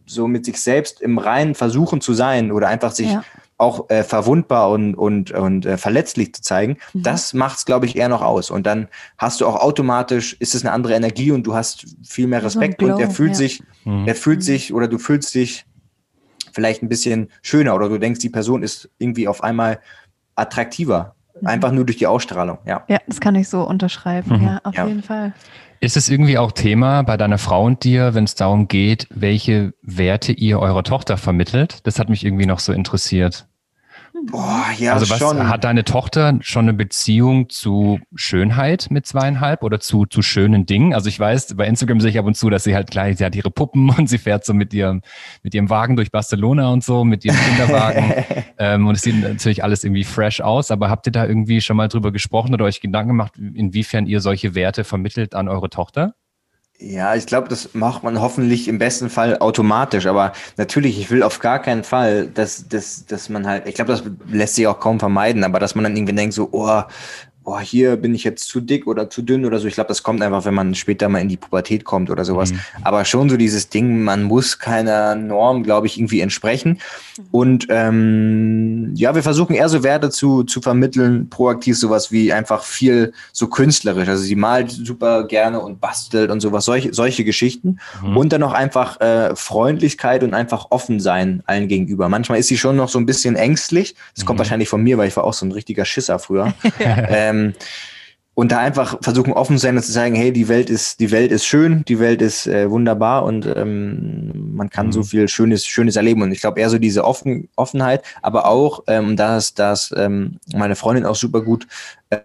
[SPEAKER 2] so mit sich selbst im Reinen versuchen zu sein oder einfach sich ja auch äh, verwundbar und, und, und äh, verletzlich zu zeigen, mhm. das macht es, glaube ich, eher noch aus. Und dann hast du auch automatisch, ist es eine andere Energie und du hast viel mehr Respekt so Glow, und er fühlt ja. sich, mhm. er fühlt mhm. sich oder du fühlst dich vielleicht ein bisschen schöner oder du denkst, die Person ist irgendwie auf einmal attraktiver. Mhm. Einfach nur durch die Ausstrahlung, ja.
[SPEAKER 4] Ja, das kann ich so unterschreiben, mhm. ja, auf ja. jeden Fall.
[SPEAKER 3] Ist es irgendwie auch Thema bei deiner Frau und dir, wenn es darum geht, welche Werte ihr eurer Tochter vermittelt? Das hat mich irgendwie noch so interessiert. Boah, ja, also was, schon. Hat deine Tochter schon eine Beziehung zu Schönheit mit zweieinhalb oder zu, zu schönen Dingen? Also ich weiß, bei Instagram sehe ich ab und zu, dass sie halt gleich, sie hat ihre Puppen und sie fährt so mit ihrem, mit ihrem Wagen durch Barcelona und so, mit ihrem Kinderwagen. ähm, und es sieht natürlich alles irgendwie fresh aus, aber habt ihr da irgendwie schon mal drüber gesprochen oder euch Gedanken gemacht, inwiefern ihr solche Werte vermittelt an eure Tochter?
[SPEAKER 2] Ja, ich glaube, das macht man hoffentlich im besten Fall automatisch. Aber natürlich, ich will auf gar keinen Fall, dass, dass, dass man halt, ich glaube, das lässt sich auch kaum vermeiden, aber dass man dann irgendwie denkt, so, oh, boah, hier bin ich jetzt zu dick oder zu dünn oder so. Ich glaube, das kommt einfach, wenn man später mal in die Pubertät kommt oder sowas. Mhm. Aber schon so dieses Ding, man muss keiner Norm, glaube ich, irgendwie entsprechen. Mhm. Und ähm, ja, wir versuchen eher so Werte zu, zu vermitteln, proaktiv sowas wie einfach viel so künstlerisch. Also sie malt super gerne und bastelt und sowas, solche, solche Geschichten. Mhm. Und dann auch einfach äh, Freundlichkeit und einfach offen sein allen gegenüber. Manchmal ist sie schon noch so ein bisschen ängstlich. Das kommt mhm. wahrscheinlich von mir, weil ich war auch so ein richtiger Schisser früher. äh, ähm, und da einfach versuchen offen zu sein und zu sagen, hey, die Welt ist, die Welt ist schön, die Welt ist äh, wunderbar und ähm, man kann mhm. so viel Schönes, Schönes erleben. Und ich glaube eher so diese Offen, Offenheit, aber auch, ähm, dass, dass ähm, meine Freundin auch super gut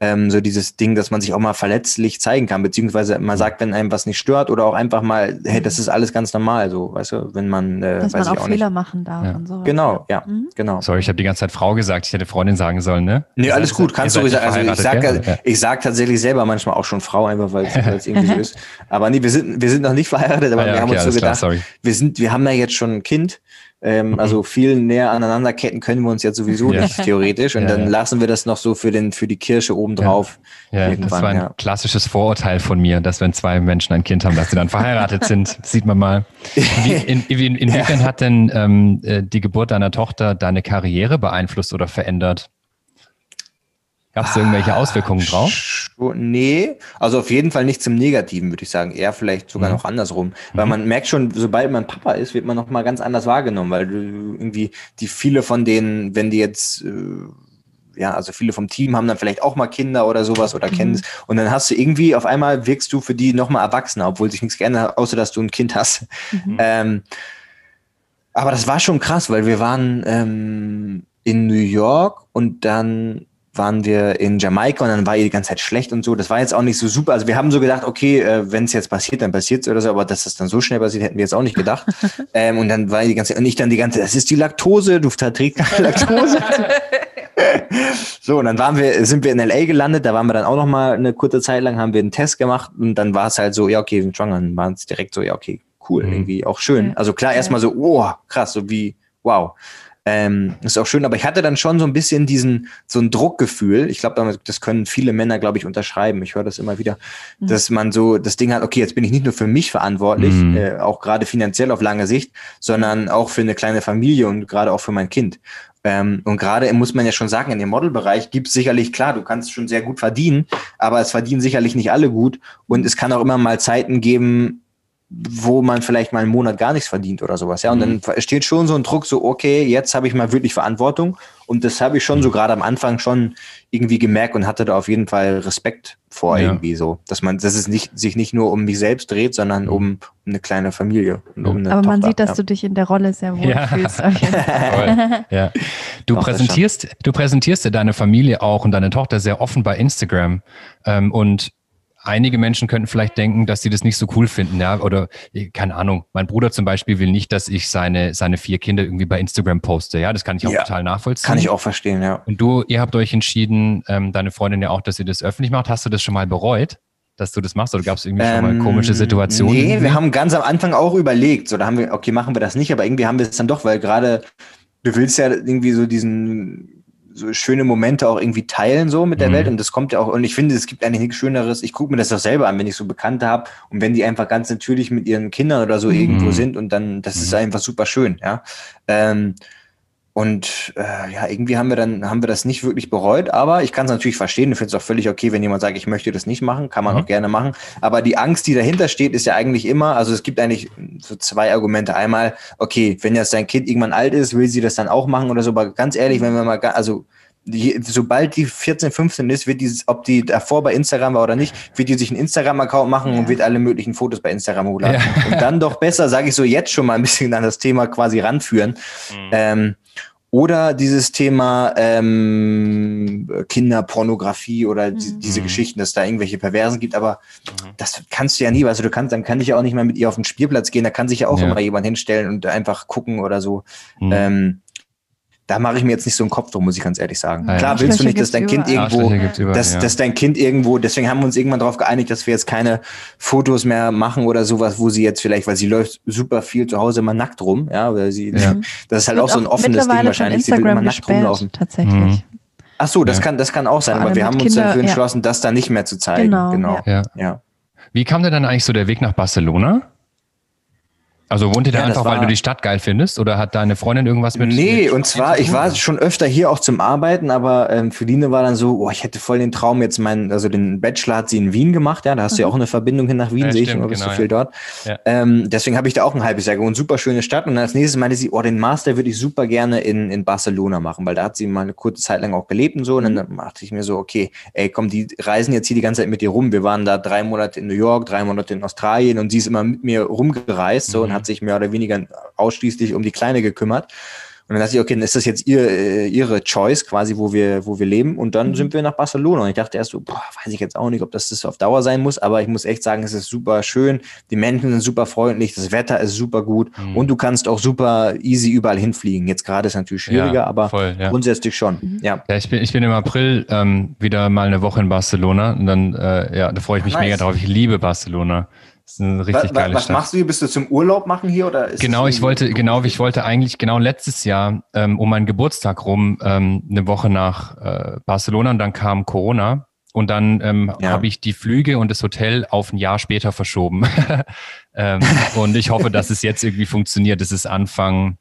[SPEAKER 2] ähm, so dieses Ding, dass man sich auch mal verletzlich zeigen kann, beziehungsweise man sagt, wenn einem was nicht stört oder auch einfach mal, hey, das ist alles ganz normal, so, weißt du, wenn man,
[SPEAKER 4] äh, dass man auch, auch Fehler nicht. machen darf
[SPEAKER 2] ja. und so. Genau, ja, mhm. genau.
[SPEAKER 3] Sorry, ich habe die ganze Zeit Frau gesagt, ich hätte Freundin sagen sollen, ne?
[SPEAKER 2] Nee, alles gut, kannst du sagen. Also ich sag, ja? ich sag tatsächlich selber manchmal auch schon Frau, einfach weil es irgendwie so ist. Aber nee, wir sind, wir sind noch nicht verheiratet, aber ah, ja, wir haben okay, uns so gedacht, klar, wir sind, wir haben ja jetzt schon ein Kind ähm, mhm. Also viel näher aneinanderketten können wir uns jetzt sowieso ja. nicht theoretisch. Und ja, dann ja. lassen wir das noch so für, den, für die Kirsche obendrauf.
[SPEAKER 3] Ja, ja das war ein klassisches Vorurteil von mir, dass wenn zwei Menschen ein Kind haben, dass sie dann verheiratet sind. sieht man mal. Wie, in, in, inwiefern hat denn ähm, äh, die Geburt deiner Tochter deine Karriere beeinflusst oder verändert? Gab es irgendwelche ah, Auswirkungen drauf?
[SPEAKER 2] Nee, also auf jeden Fall nicht zum Negativen, würde ich sagen. Eher vielleicht sogar mhm. noch andersrum. Weil mhm. man merkt schon, sobald man Papa ist, wird man noch mal ganz anders wahrgenommen, weil du irgendwie die viele von denen, wenn die jetzt äh, ja, also viele vom Team haben dann vielleicht auch mal Kinder oder sowas oder mhm. kennen es. Und dann hast du irgendwie, auf einmal wirkst du für die nochmal erwachsener, obwohl sich nichts geändert hat, außer dass du ein Kind hast. Mhm. Ähm, aber das war schon krass, weil wir waren ähm, in New York und dann waren wir in Jamaika und dann war ihr die ganze Zeit schlecht und so. Das war jetzt auch nicht so super. Also wir haben so gedacht, okay, äh, wenn es jetzt passiert, dann passiert es oder so, aber dass das dann so schnell passiert, hätten wir jetzt auch nicht gedacht. ähm, und dann war die ganze Zeit, und ich dann die ganze Zeit, das ist die Laktose, du verträgst keine Laktose. so, und dann waren wir, sind wir in LA gelandet, da waren wir dann auch noch mal eine kurze Zeit lang, haben wir einen Test gemacht und dann war es halt so, ja, okay, wir sind schwanger. Dann waren es direkt so, ja, okay, cool, mhm. irgendwie auch schön. Also klar, erstmal so, oh, krass, so wie, wow. Ähm, ist auch schön, aber ich hatte dann schon so ein bisschen diesen, so ein Druckgefühl. Ich glaube, das können viele Männer, glaube ich, unterschreiben. Ich höre das immer wieder, mhm. dass man so das Ding hat, okay, jetzt bin ich nicht nur für mich verantwortlich, mhm. äh, auch gerade finanziell auf lange Sicht, sondern auch für eine kleine Familie und gerade auch für mein Kind. Ähm, und gerade muss man ja schon sagen, in dem Modelbereich gibt es sicherlich, klar, du kannst schon sehr gut verdienen, aber es verdienen sicherlich nicht alle gut. Und es kann auch immer mal Zeiten geben, wo man vielleicht mal einen Monat gar nichts verdient oder sowas. Ja, und mhm. dann steht schon so ein Druck, so, okay, jetzt habe ich mal wirklich Verantwortung. Und das habe ich schon so gerade am Anfang schon irgendwie gemerkt und hatte da auf jeden Fall Respekt vor ja. irgendwie so, dass man, dass es nicht, sich nicht nur um mich selbst dreht, sondern um, um eine kleine Familie. Um
[SPEAKER 4] Aber Tochter. man sieht, dass ja. du dich in der Rolle sehr wohl ja. fühlst.
[SPEAKER 3] ja. Du Doch, präsentierst, du präsentierst deine Familie auch und deine Tochter sehr offen bei Instagram. Ähm, und einige Menschen könnten vielleicht denken, dass sie das nicht so cool finden, ja, oder keine Ahnung. Mein Bruder zum Beispiel will nicht, dass ich seine, seine vier Kinder irgendwie bei Instagram poste, ja, das kann ich auch ja, total nachvollziehen.
[SPEAKER 2] Kann ich auch verstehen, ja.
[SPEAKER 3] Und du, ihr habt euch entschieden, ähm, deine Freundin ja auch, dass ihr das öffentlich macht. Hast du das schon mal bereut? dass du das machst oder gab es irgendwie ähm, schon mal komische ähm, Situationen?
[SPEAKER 2] Nee, irgendwie? wir haben ganz am Anfang auch überlegt, so da haben wir, okay, machen wir das nicht, aber irgendwie haben wir es dann doch, weil gerade du willst ja irgendwie so diesen so schöne Momente auch irgendwie teilen so mit der mhm. Welt und das kommt ja auch und ich finde, es gibt eigentlich nichts Schöneres. Ich gucke mir das auch selber an, wenn ich so Bekannte habe und wenn die einfach ganz natürlich mit ihren Kindern oder so mhm. irgendwo sind und dann, das mhm. ist einfach super schön, ja. Ähm, und äh, ja, irgendwie haben wir dann haben wir das nicht wirklich bereut, aber ich kann es natürlich verstehen. Ich finde es auch völlig okay, wenn jemand sagt, ich möchte das nicht machen, kann man mhm. auch gerne machen. Aber die Angst, die dahinter steht, ist ja eigentlich immer, also es gibt eigentlich so zwei Argumente. Einmal, okay, wenn jetzt dein Kind irgendwann alt ist, will sie das dann auch machen oder so. Aber ganz ehrlich, wenn wir mal, also die, sobald die 14, 15 ist, wird dieses, ob die davor bei Instagram war oder nicht, wird die sich einen Instagram-Account machen ja. und wird alle möglichen Fotos bei Instagram hochladen. Ja. Und dann doch besser, sage ich so, jetzt schon mal ein bisschen an das Thema quasi ranführen. Mhm. Ähm, oder dieses Thema ähm, Kinderpornografie oder mhm. die, diese Geschichten, dass da irgendwelche Perversen gibt, aber mhm. das kannst du ja nie, also du kannst, dann kann ich ja auch nicht mehr mit ihr auf den Spielplatz gehen, da kann sich ja auch ja. immer jemand hinstellen und einfach gucken oder so. Mhm. Ähm, da mache ich mir jetzt nicht so einen Kopf drum, muss ich ganz ehrlich sagen. Ja, Klar willst du nicht, dass dein Kind irgendwo, über, dass, ja. dass dein Kind irgendwo, deswegen haben wir uns irgendwann darauf geeinigt, dass wir jetzt keine Fotos mehr machen oder sowas, wo sie jetzt vielleicht, weil sie läuft super viel zu Hause immer nackt rum, ja, oder sie, ja. das ist halt auch so ein offenes Ding wahrscheinlich, sie will immer nackt rumlaufen.
[SPEAKER 4] Tatsächlich. Mhm.
[SPEAKER 2] Ach so, das kann, das kann auch sein, aber wir haben uns Kinder, dafür entschlossen, das da nicht mehr zu zeigen. Genau. genau.
[SPEAKER 3] Ja. Wie kam denn dann eigentlich so der Weg nach Barcelona? Also wohnt ihr da ja, einfach, weil du die Stadt geil findest? Oder hat deine Freundin irgendwas mit?
[SPEAKER 2] Nee, mit und zwar, ich war schon öfter hier auch zum Arbeiten, aber ähm, für Line war dann so, oh, ich hätte voll den Traum jetzt meinen, also den Bachelor hat sie in Wien gemacht, ja, da hast mhm. du ja mhm. auch eine Verbindung hin nach Wien, ja, sehe ich, oder bist genau, du viel ja. dort. Ja. Ähm, deswegen habe ich da auch ein halbes Jahr gewohnt, super schöne Stadt. Und als nächstes meinte sie, oh, den Master würde ich super gerne in, in Barcelona machen, weil da hat sie mal eine kurze Zeit lang auch gelebt und so. Und dann mhm. dachte ich mir so, okay, ey, komm, die reisen jetzt hier die ganze Zeit mit dir rum. Wir waren da drei Monate in New York, drei Monate in Australien und sie ist immer mit mir rumgereist so mhm. und hat sich mehr oder weniger ausschließlich um die Kleine gekümmert. Und dann dachte ich, okay, dann ist das jetzt ihr, äh, ihre Choice quasi, wo wir, wo wir leben. Und dann mhm. sind wir nach Barcelona. Und ich dachte erst so, boah, weiß ich jetzt auch nicht, ob das das auf Dauer sein muss. Aber ich muss echt sagen, es ist super schön. Die Menschen sind super freundlich. Das Wetter ist super gut. Mhm. Und du kannst auch super easy überall hinfliegen. Jetzt gerade ist es natürlich schwieriger, ja, aber voll, ja. grundsätzlich schon. Mhm. Ja.
[SPEAKER 3] ja, ich bin, ich bin im April ähm, wieder mal eine Woche in Barcelona. Und dann, äh, ja, da freue ich mich nice. mega drauf. Ich liebe Barcelona. Das ist eine richtig
[SPEAKER 2] was,
[SPEAKER 3] geile
[SPEAKER 2] was
[SPEAKER 3] Stadt.
[SPEAKER 2] machst du hier? Bist du zum Urlaub machen hier oder?
[SPEAKER 3] genau, ich wollte, genau, ich wollte eigentlich genau letztes Jahr ähm, um meinen Geburtstag rum ähm, eine Woche nach äh, Barcelona und dann kam Corona und dann ähm, ja. habe ich die Flüge und das Hotel auf ein Jahr später verschoben. ähm, und ich hoffe, dass es jetzt irgendwie funktioniert. Es ist Anfang,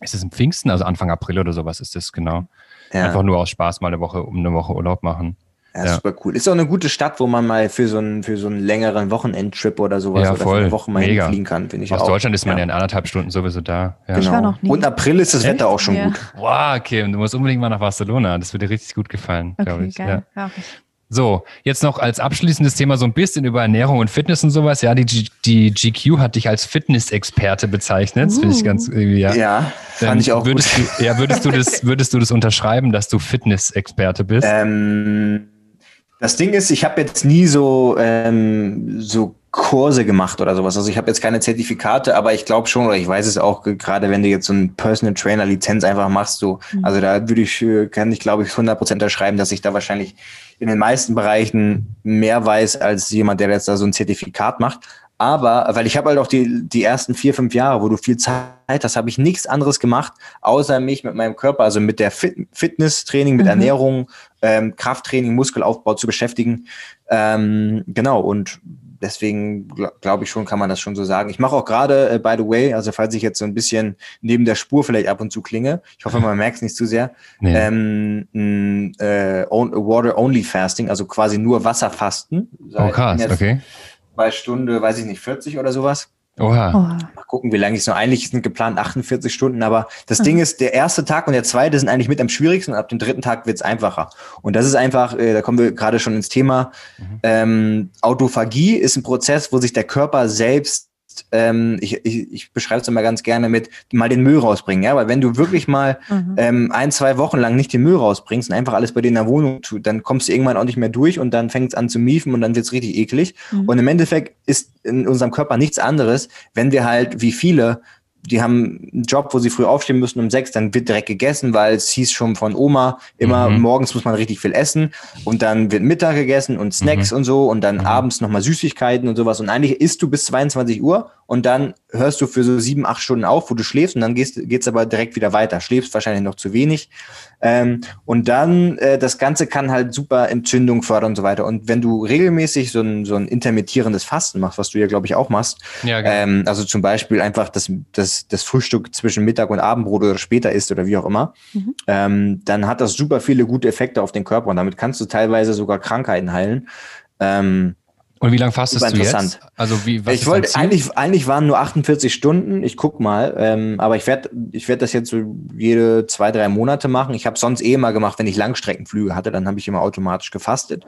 [SPEAKER 3] ist es im Pfingsten, also Anfang April oder sowas ist das genau. Ja. Einfach nur aus Spaß mal eine Woche um eine Woche Urlaub machen.
[SPEAKER 2] Ja, ja, super cool. Ist auch eine gute Stadt, wo man mal für so einen, für so einen längeren Wochenendtrip oder sowas
[SPEAKER 3] ja,
[SPEAKER 2] oder
[SPEAKER 3] voll.
[SPEAKER 2] für eine Woche mal
[SPEAKER 3] Mega.
[SPEAKER 2] hinfliegen kann, finde ich
[SPEAKER 3] Aus
[SPEAKER 2] auch.
[SPEAKER 3] Deutschland ist man ja. ja in anderthalb Stunden sowieso da.
[SPEAKER 2] Ja. Genau. Ich war noch nie. Und April ist das Echt? Wetter auch schon gut.
[SPEAKER 3] Wow, okay. Und du musst unbedingt mal nach Barcelona. Das würde dir richtig gut gefallen, okay, glaube ich. Geil. Ja. So, jetzt noch als abschließendes Thema so ein bisschen über Ernährung und Fitness und sowas. Ja, die, G die GQ hat dich als Fitnessexperte bezeichnet. Das finde ich ganz irgendwie, ja.
[SPEAKER 2] Ja, fand ähm, ich auch
[SPEAKER 3] würdest gut. Du, ja, würdest du das, würdest du das unterschreiben, dass du Fitnessexperte bist?
[SPEAKER 2] Ähm, das Ding ist, ich habe jetzt nie so, ähm, so Kurse gemacht oder sowas. Also ich habe jetzt keine Zertifikate, aber ich glaube schon, oder ich weiß es auch, gerade wenn du jetzt so ein Personal Trainer Lizenz einfach machst, so, mhm. also da würde ich, äh, kann ich glaube ich 100% unterschreiben, dass ich da wahrscheinlich in den meisten Bereichen mehr weiß als jemand, der jetzt da so ein Zertifikat macht. Aber, weil ich habe halt auch die, die ersten vier, fünf Jahre, wo du viel Zeit hast, habe ich nichts anderes gemacht, außer mich mit meinem Körper, also mit der Fit Fitnesstraining, mit mhm. Ernährung, ähm, Krafttraining, Muskelaufbau zu beschäftigen. Ähm, genau, und deswegen glaube ich schon, kann man das schon so sagen. Ich mache auch gerade, äh, by the way, also falls ich jetzt so ein bisschen neben der Spur vielleicht ab und zu klinge, ich hoffe, man merkt es nicht zu sehr, nee. ähm, äh, Water-Only Fasting, also quasi nur Wasserfasten.
[SPEAKER 3] Oh krass, okay
[SPEAKER 2] bei Stunde, weiß ich nicht, 40 oder sowas.
[SPEAKER 3] Oha.
[SPEAKER 2] Mal gucken, wie lange ich es noch. Eigentlich sind geplant 48 Stunden, aber das mhm. Ding ist, der erste Tag und der zweite sind eigentlich mit am schwierigsten und ab dem dritten Tag wird es einfacher. Und das ist einfach, äh, da kommen wir gerade schon ins Thema, mhm. ähm, Autophagie ist ein Prozess, wo sich der Körper selbst ähm, ich, ich, ich beschreibe es immer ganz gerne mit mal den Müll rausbringen, ja, weil wenn du wirklich mal mhm. ähm, ein, zwei Wochen lang nicht den Müll rausbringst und einfach alles bei dir in der Wohnung tut, dann kommst du irgendwann auch nicht mehr durch und dann fängt es an zu miefen und dann wird es richtig eklig. Mhm. Und im Endeffekt ist in unserem Körper nichts anderes, wenn wir halt wie viele die haben einen Job, wo sie früh aufstehen müssen um sechs, dann wird direkt gegessen, weil es hieß schon von Oma, immer mhm. morgens muss man richtig viel essen und dann wird Mittag gegessen und Snacks mhm. und so und dann mhm. abends nochmal Süßigkeiten und sowas und eigentlich isst du bis 22 Uhr und dann hörst du für so sieben, acht Stunden auf, wo du schläfst und dann gehst, geht's aber direkt wieder weiter. Schläfst wahrscheinlich noch zu wenig. Ähm, und dann, äh, das Ganze kann halt super Entzündung fördern und so weiter. Und wenn du regelmäßig so ein, so ein intermittierendes Fasten machst, was du ja, glaube ich, auch machst, ja, genau. ähm, also zum Beispiel einfach das, das, das Frühstück zwischen Mittag und Abendbrot oder später isst oder wie auch immer, mhm. ähm, dann hat das super viele gute Effekte auf den Körper und damit kannst du teilweise sogar Krankheiten heilen. Ähm,
[SPEAKER 3] und wie lange fastest du jetzt?
[SPEAKER 2] Also wie, was ich wollte eigentlich, eigentlich waren nur 48 Stunden. Ich guck mal, ähm, aber ich werde, ich werde das jetzt so jede zwei, drei Monate machen. Ich habe sonst eh immer gemacht, wenn ich Langstreckenflüge hatte, dann habe ich immer automatisch gefastet.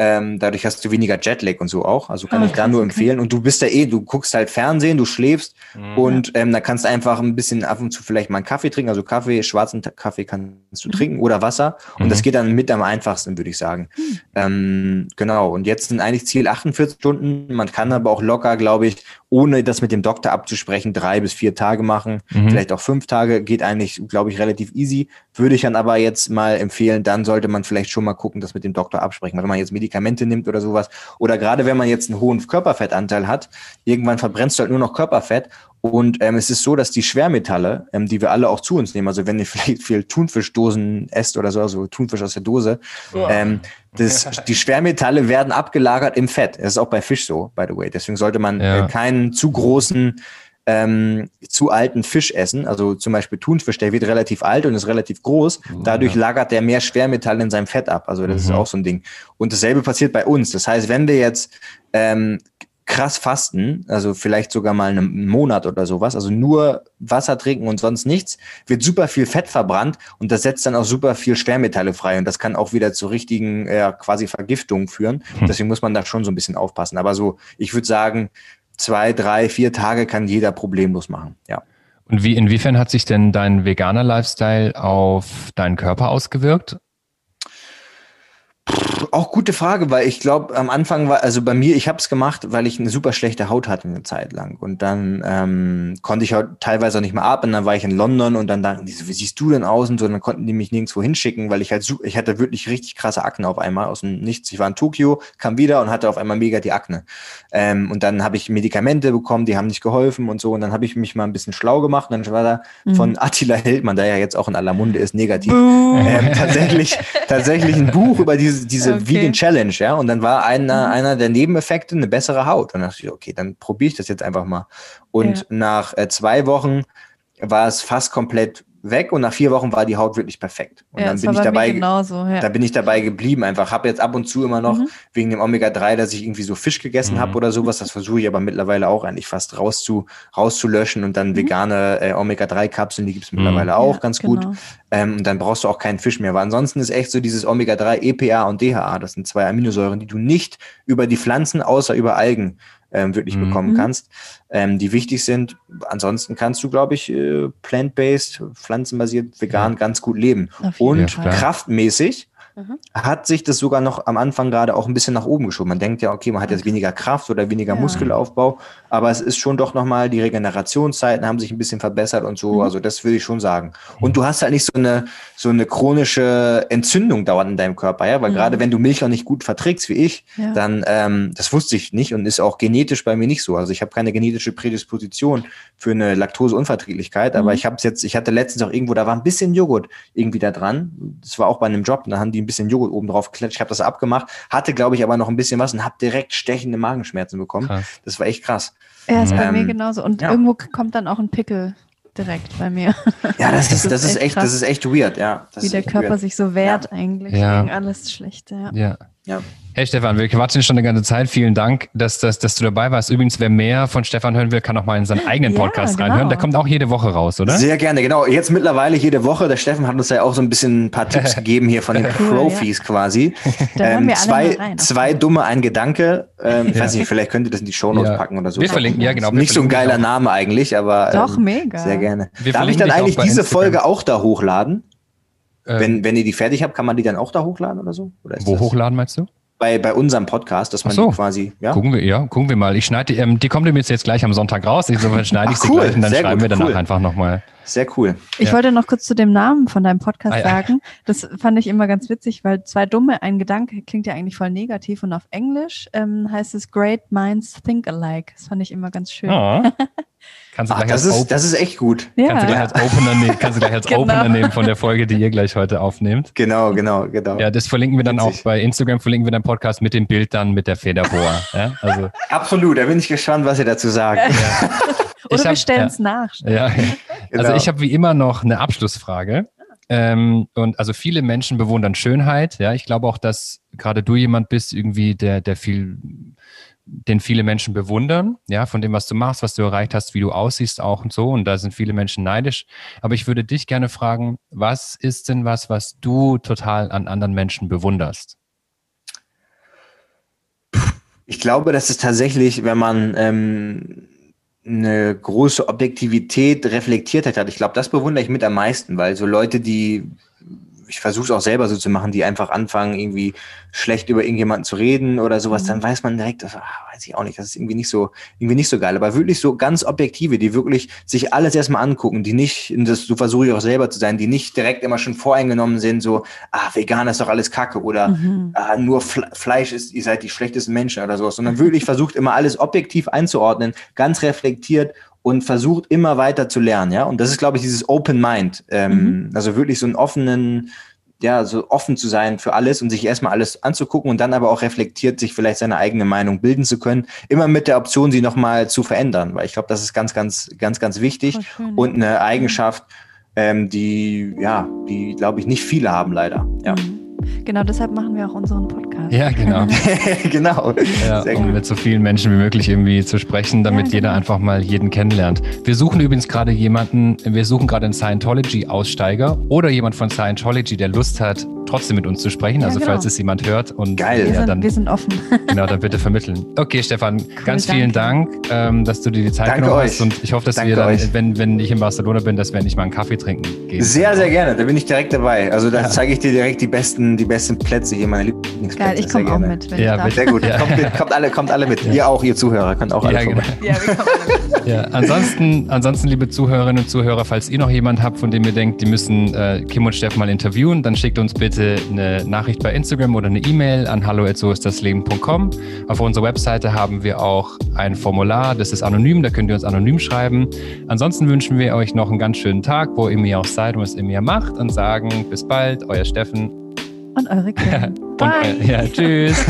[SPEAKER 2] Ähm, dadurch hast du weniger Jetlag und so auch. Also kann oh, ich da nur empfehlen. Und du bist ja eh, du guckst halt Fernsehen, du schläfst mhm. und ähm, da kannst du einfach ein bisschen ab und zu vielleicht mal einen Kaffee trinken. Also Kaffee, schwarzen Kaffee kannst du mhm. trinken oder Wasser. Und mhm. das geht dann mit am einfachsten, würde ich sagen. Mhm. Ähm, genau. Und jetzt sind eigentlich Ziel 48 Stunden. Man kann aber auch locker, glaube ich, ohne das mit dem Doktor abzusprechen, drei bis vier Tage machen. Mhm. Vielleicht auch fünf Tage. Geht eigentlich, glaube ich, relativ easy. Würde ich dann aber jetzt mal empfehlen, dann sollte man vielleicht schon mal gucken, das mit dem Doktor absprechen. Wenn man jetzt Medikamente nimmt oder sowas. Oder gerade wenn man jetzt einen hohen Körperfettanteil hat, irgendwann verbrennst du halt nur noch Körperfett. Und ähm, es ist so, dass die Schwermetalle, ähm, die wir alle auch zu uns nehmen, also wenn ihr vielleicht viel Thunfischdosen esst oder so, also Thunfisch aus der Dose, ja. ähm, das, die Schwermetalle werden abgelagert im Fett. Das ist auch bei Fisch so, by the way. Deswegen sollte man ja. äh, keinen zu großen ähm, zu alten Fisch essen. Also zum Beispiel Thunfisch, der wird relativ alt und ist relativ groß. Dadurch ja. lagert der mehr Schwermetall in seinem Fett ab. Also das mhm. ist auch so ein Ding. Und dasselbe passiert bei uns. Das heißt, wenn wir jetzt ähm, krass fasten, also vielleicht sogar mal einen Monat oder sowas, also nur Wasser trinken und sonst nichts, wird super viel Fett verbrannt und das setzt dann auch super viel Schwermetalle frei und das kann auch wieder zu richtigen äh, quasi Vergiftungen führen. Hm. Deswegen muss man da schon so ein bisschen aufpassen. Aber so, ich würde sagen, zwei, drei, vier Tage kann jeder problemlos machen. Ja.
[SPEAKER 3] Und wie, inwiefern hat sich denn dein veganer Lifestyle auf deinen Körper ausgewirkt?
[SPEAKER 2] Auch gute Frage, weil ich glaube, am Anfang war, also bei mir, ich habe es gemacht, weil ich eine super schlechte Haut hatte eine Zeit lang. Und dann ähm, konnte ich auch teilweise auch nicht mehr atmen. Dann war ich in London und dann dachten die so, wie siehst du denn aus? Und so, dann konnten die mich nirgendwo hinschicken, weil ich halt, ich hatte wirklich richtig krasse Akne auf einmal aus dem Nichts. Ich war in Tokio, kam wieder und hatte auf einmal mega die Akne. Ähm, und dann habe ich Medikamente bekommen, die haben nicht geholfen und so. Und dann habe ich mich mal ein bisschen schlau gemacht. Und dann war da mhm. von Attila Hildmann, der ja jetzt auch in aller Munde ist, negativ, ähm, tatsächlich, tatsächlich ein Buch über diese, diese okay. Vegan Challenge, ja. Und dann war einer, mhm. einer der Nebeneffekte eine bessere Haut. Und dann dachte ich, okay, dann probiere ich das jetzt einfach mal. Und ja. nach äh, zwei Wochen war es fast komplett weg und nach vier Wochen war die Haut wirklich perfekt. Und ja, dann bin ich dabei, genauso, ja. da bin ich dabei geblieben einfach. Habe jetzt ab und zu immer noch mhm. wegen dem Omega-3, dass ich irgendwie so Fisch gegessen mhm. habe oder sowas. Das versuche ich aber mittlerweile auch eigentlich fast rauszu, rauszulöschen und dann mhm. vegane äh, Omega-3-Kapseln, die gibt es mittlerweile auch ja, ganz genau. gut. Ähm, und dann brauchst du auch keinen Fisch mehr. Weil ansonsten ist echt so dieses Omega-3, EPA und DHA, das sind zwei Aminosäuren, die du nicht über die Pflanzen, außer über Algen ähm, wirklich mhm. bekommen kannst, ähm, die wichtig sind. Ansonsten kannst du, glaube ich, äh, plant-based, pflanzenbasiert, vegan ja. ganz gut leben. Und kraftmäßig hat sich das sogar noch am Anfang gerade auch ein bisschen nach oben geschoben. Man denkt ja, okay, man hat jetzt weniger Kraft oder weniger
[SPEAKER 4] Ja.
[SPEAKER 2] Muskelaufbau, aber es ist schon doch nochmal, die Regenerationszeiten haben sich ein bisschen verbessert und so.
[SPEAKER 4] Mhm.
[SPEAKER 2] Also das würde ich schon sagen. Und du hast halt nicht so eine, so eine chronische Entzündung dauernd in deinem Körper, ja, weil
[SPEAKER 4] Mhm.
[SPEAKER 2] gerade wenn du Milch auch nicht gut verträgst wie ich,
[SPEAKER 4] Ja.
[SPEAKER 2] dann, ähm, das wusste ich nicht und ist auch genetisch bei mir nicht so. Also ich habe keine genetische Prädisposition für eine Laktoseunverträglichkeit, aber
[SPEAKER 4] Mhm.
[SPEAKER 2] ich habe es jetzt, ich hatte letztens auch irgendwo, da war ein bisschen Joghurt irgendwie da dran. Das war auch bei einem Job, da haben die bisschen Joghurt oben drauf geklatscht. Ich habe das abgemacht, hatte, glaube ich, aber noch ein bisschen was und habe direkt stechende Magenschmerzen bekommen.
[SPEAKER 3] Krass.
[SPEAKER 2] Das war echt krass.
[SPEAKER 4] Ja, ist bei
[SPEAKER 2] Ähm,
[SPEAKER 4] mir genauso. Und
[SPEAKER 2] ja.
[SPEAKER 4] irgendwo kommt dann auch ein Pickel direkt bei mir.
[SPEAKER 2] Ja, das,
[SPEAKER 4] Das
[SPEAKER 2] ist, das
[SPEAKER 4] ist
[SPEAKER 2] ist
[SPEAKER 4] echt krass.
[SPEAKER 2] das ist echt weird, ja. Das
[SPEAKER 4] Wie der Körper
[SPEAKER 2] weird.
[SPEAKER 4] sich so wehrt eigentlich
[SPEAKER 3] Ja.
[SPEAKER 4] gegen alles Schlechte. Ja.
[SPEAKER 3] Ja.
[SPEAKER 2] Ja.
[SPEAKER 3] Hey Stefan, wir quatschen schon eine ganze Zeit. Vielen Dank, dass, dass, dass du dabei warst. Übrigens, wer mehr von Stefan hören will, kann auch mal in seinen eigenen
[SPEAKER 4] Ja,
[SPEAKER 3] Podcast
[SPEAKER 4] genau.
[SPEAKER 3] reinhören. Der kommt auch jede Woche raus, oder?
[SPEAKER 2] Sehr gerne, genau. Jetzt mittlerweile jede Woche. Der Steffen hat uns ja auch so ein bisschen ein paar Tipps gegeben hier von den
[SPEAKER 4] Cool,
[SPEAKER 2] Profis quasi.
[SPEAKER 4] Da hören
[SPEAKER 2] Ähm,
[SPEAKER 4] wir alle
[SPEAKER 2] zwei,
[SPEAKER 4] rein.
[SPEAKER 2] zwei dumme, ein Gedanke. Ähm, ich
[SPEAKER 3] Ja.
[SPEAKER 2] weiß nicht, vielleicht könnt ihr das in die Shownotes
[SPEAKER 3] Ja.
[SPEAKER 2] packen oder so.
[SPEAKER 3] Wir verlinken, ja genau.
[SPEAKER 2] Nicht so ein geiler
[SPEAKER 3] auch.
[SPEAKER 2] Name eigentlich, aber
[SPEAKER 4] Doch,
[SPEAKER 2] ähm,
[SPEAKER 4] mega.
[SPEAKER 2] sehr gerne.
[SPEAKER 3] Wir
[SPEAKER 2] Darf ich dann eigentlich diese
[SPEAKER 3] Instagram.
[SPEAKER 2] Folge auch da hochladen?
[SPEAKER 3] Ähm,
[SPEAKER 2] Wenn, wenn ihr die fertig habt, kann man die dann auch da hochladen oder so? Oder ist
[SPEAKER 3] Wo
[SPEAKER 2] das
[SPEAKER 3] hochladen meinst du?
[SPEAKER 2] Bei, bei unserem Podcast, dass man
[SPEAKER 3] so.
[SPEAKER 2] die quasi, ja?
[SPEAKER 3] Gucken wir, ja, gucken wir mal. Ich schneide, die- ähm, die kommt übrigens jetzt gleich am Sonntag raus. Insofern schneide ich
[SPEAKER 2] Ach,
[SPEAKER 3] sie
[SPEAKER 2] cool.
[SPEAKER 3] gleich und dann
[SPEAKER 2] Sehr
[SPEAKER 3] schreiben
[SPEAKER 2] gut,
[SPEAKER 3] wir danach
[SPEAKER 2] cool.
[SPEAKER 3] einfach nochmal.
[SPEAKER 2] Sehr cool.
[SPEAKER 4] Ich
[SPEAKER 3] Ja.
[SPEAKER 4] wollte noch kurz zu dem Namen von deinem Podcast
[SPEAKER 3] Ah, ja.
[SPEAKER 4] sagen. Das fand ich immer ganz witzig, weil zwei dumme, ein Gedanke klingt ja eigentlich voll negativ und auf Englisch ähm, heißt es Great Minds Think Alike. Das fand ich immer ganz schön.
[SPEAKER 3] Ja. Kannst du
[SPEAKER 2] Ach,
[SPEAKER 3] gleich
[SPEAKER 2] das
[SPEAKER 3] als
[SPEAKER 2] ist, das ist echt gut.
[SPEAKER 3] Kannst du gleich
[SPEAKER 4] Ja,
[SPEAKER 3] als Opener nehmen, kannst du gleich als
[SPEAKER 4] Genau.
[SPEAKER 3] Opener nehmen von der Folge, die ihr glech heute aufnehmt.
[SPEAKER 2] Genau, genau, genau.
[SPEAKER 3] Ja, das verlinken wir dann
[SPEAKER 2] Witzig.
[SPEAKER 3] auch bei Instagram, verlinken wir den Podcast mit dem Bild dann mit der Federbohr. Ja, also,
[SPEAKER 2] Absolut, da bin ich gespannt, was ihr dazu sagt.
[SPEAKER 4] Oder
[SPEAKER 3] Ich
[SPEAKER 4] wir
[SPEAKER 3] hab-
[SPEAKER 4] stellen es nach.
[SPEAKER 3] ja. Also
[SPEAKER 2] Genau.
[SPEAKER 3] ich habe wie immer noch eine Abschlussfrage. Ähm, und also viele Menschen bewundern Schönheit. Ja, ich glaube auch, dass gerade du jemand bist, irgendwie, der, der viel, den viele Menschen bewundern, ja, von dem, was du machst, was du erreicht hast, wie du aussiehst auch und so. Und da sind viele Menschen neidisch. Aber ich würde dich gerne fragen, was ist denn was, was du total an anderen Menschen bewunderst?
[SPEAKER 2] Ich glaube, das ist tatsächlich, wenn man ähm, eine große Objektivität, Reflektiertheit hat. Ich glaube, das bewundere ich mit am meisten, weil so Leute, die, ich versuche es auch selber so zu machen, die einfach anfangen, irgendwie schlecht über irgendjemanden zu reden oder sowas, dann weiß man direkt, ah, weiß ich auch nicht, das ist irgendwie nicht so, irgendwie nicht so geil. Aber wirklich so ganz Objektive, die wirklich sich alles erstmal angucken, die nicht, das so versuche ich auch selber zu sein, die nicht direkt immer schon voreingenommen sind, so, ah, vegan ist doch alles Kacke oder
[SPEAKER 4] Mhm.
[SPEAKER 2] ah, nur Fle Fleisch ist, ihr seid die schlechtesten Menschen oder sowas, sondern wirklich versucht immer alles objektiv einzuordnen, ganz reflektiert und versucht immer weiter zu lernen, ja. Und das ist, glaube ich, dieses Open Mind, ähm, also wirklich so einen offenen, ja, so offen zu sein für alles und sich erstmal alles anzugucken und dann aber auch reflektiert sich vielleicht seine eigene Meinung bilden zu können, immer mit der Option, sie nochmal zu verändern, weil ich glaube, das ist ganz, ganz, ganz, ganz wichtig und eine Eigenschaft, ähm, die, ja, die, glaube ich, nicht viele haben leider, ja.
[SPEAKER 4] Mhm. Genau deshalb machen wir auch unseren Podcast.
[SPEAKER 3] Ja, genau.
[SPEAKER 2] genau.
[SPEAKER 3] Ja, um mit so vielen Menschen wie möglich irgendwie zu sprechen, damit
[SPEAKER 4] Ja,
[SPEAKER 3] jeder
[SPEAKER 4] genau.
[SPEAKER 3] einfach mal jeden kennenlernt. Wir suchen übrigens gerade jemanden, wir suchen gerade einen Scientology-Aussteiger oder jemand von Scientology, der Lust hat, trotzdem mit uns zu sprechen.
[SPEAKER 4] Ja,
[SPEAKER 3] also
[SPEAKER 4] genau.
[SPEAKER 3] falls es jemand hört und
[SPEAKER 2] Geil.
[SPEAKER 4] Wir,
[SPEAKER 3] ja,
[SPEAKER 4] sind,
[SPEAKER 3] dann,
[SPEAKER 4] wir sind offen.
[SPEAKER 3] genau, dann bitte vermitteln. Okay, Stefan, ganz vielen
[SPEAKER 4] danke.
[SPEAKER 3] Dank, ähm, dass du dir die Zeit
[SPEAKER 2] Danke
[SPEAKER 3] genommen
[SPEAKER 2] euch.
[SPEAKER 3] hast und ich hoffe, dass
[SPEAKER 2] Danke
[SPEAKER 3] wir dann,
[SPEAKER 2] euch.
[SPEAKER 3] wenn, wenn ich in Barcelona bin, dass wir endlich mal einen Kaffee trinken gehen.
[SPEAKER 2] Sehr, sehr gerne. Da bin ich direkt dabei. Also da zeige ich dir direkt die besten, die besten Plätze hier, meine Lieblingsplätze.
[SPEAKER 4] Geil, ich komme auch mit, wenn
[SPEAKER 3] Ja.
[SPEAKER 2] Sehr gut.
[SPEAKER 3] Ja.
[SPEAKER 2] Kommt, alle, kommt alle mit. Ihr auch, ihr Zuhörer, könnt auch alle
[SPEAKER 3] Ja,
[SPEAKER 2] vorbei.
[SPEAKER 3] genau.
[SPEAKER 4] Ja, wir kommen alle mit.
[SPEAKER 3] Ja, ansonsten, ansonsten, liebe Zuhörerinnen und Zuhörer, falls ihr noch jemanden habt, von dem ihr denkt, die müssen äh, Kim und Steff mal interviewen, dann schickt uns bitte eine Nachricht bei Instagram oder eine E-Mail an hallo@soistdasleben.com. Auf unserer Webseite haben wir auch ein Formular, das ist anonym, da könnt ihr uns anonym schreiben. Ansonsten wünschen wir euch noch einen ganz schönen Tag, wo ihr mir auch seid und was ihr mir macht und sagen bis bald, euer Steffen
[SPEAKER 4] und eure
[SPEAKER 3] Kinder. Äh, Bye. Ja, tschüss.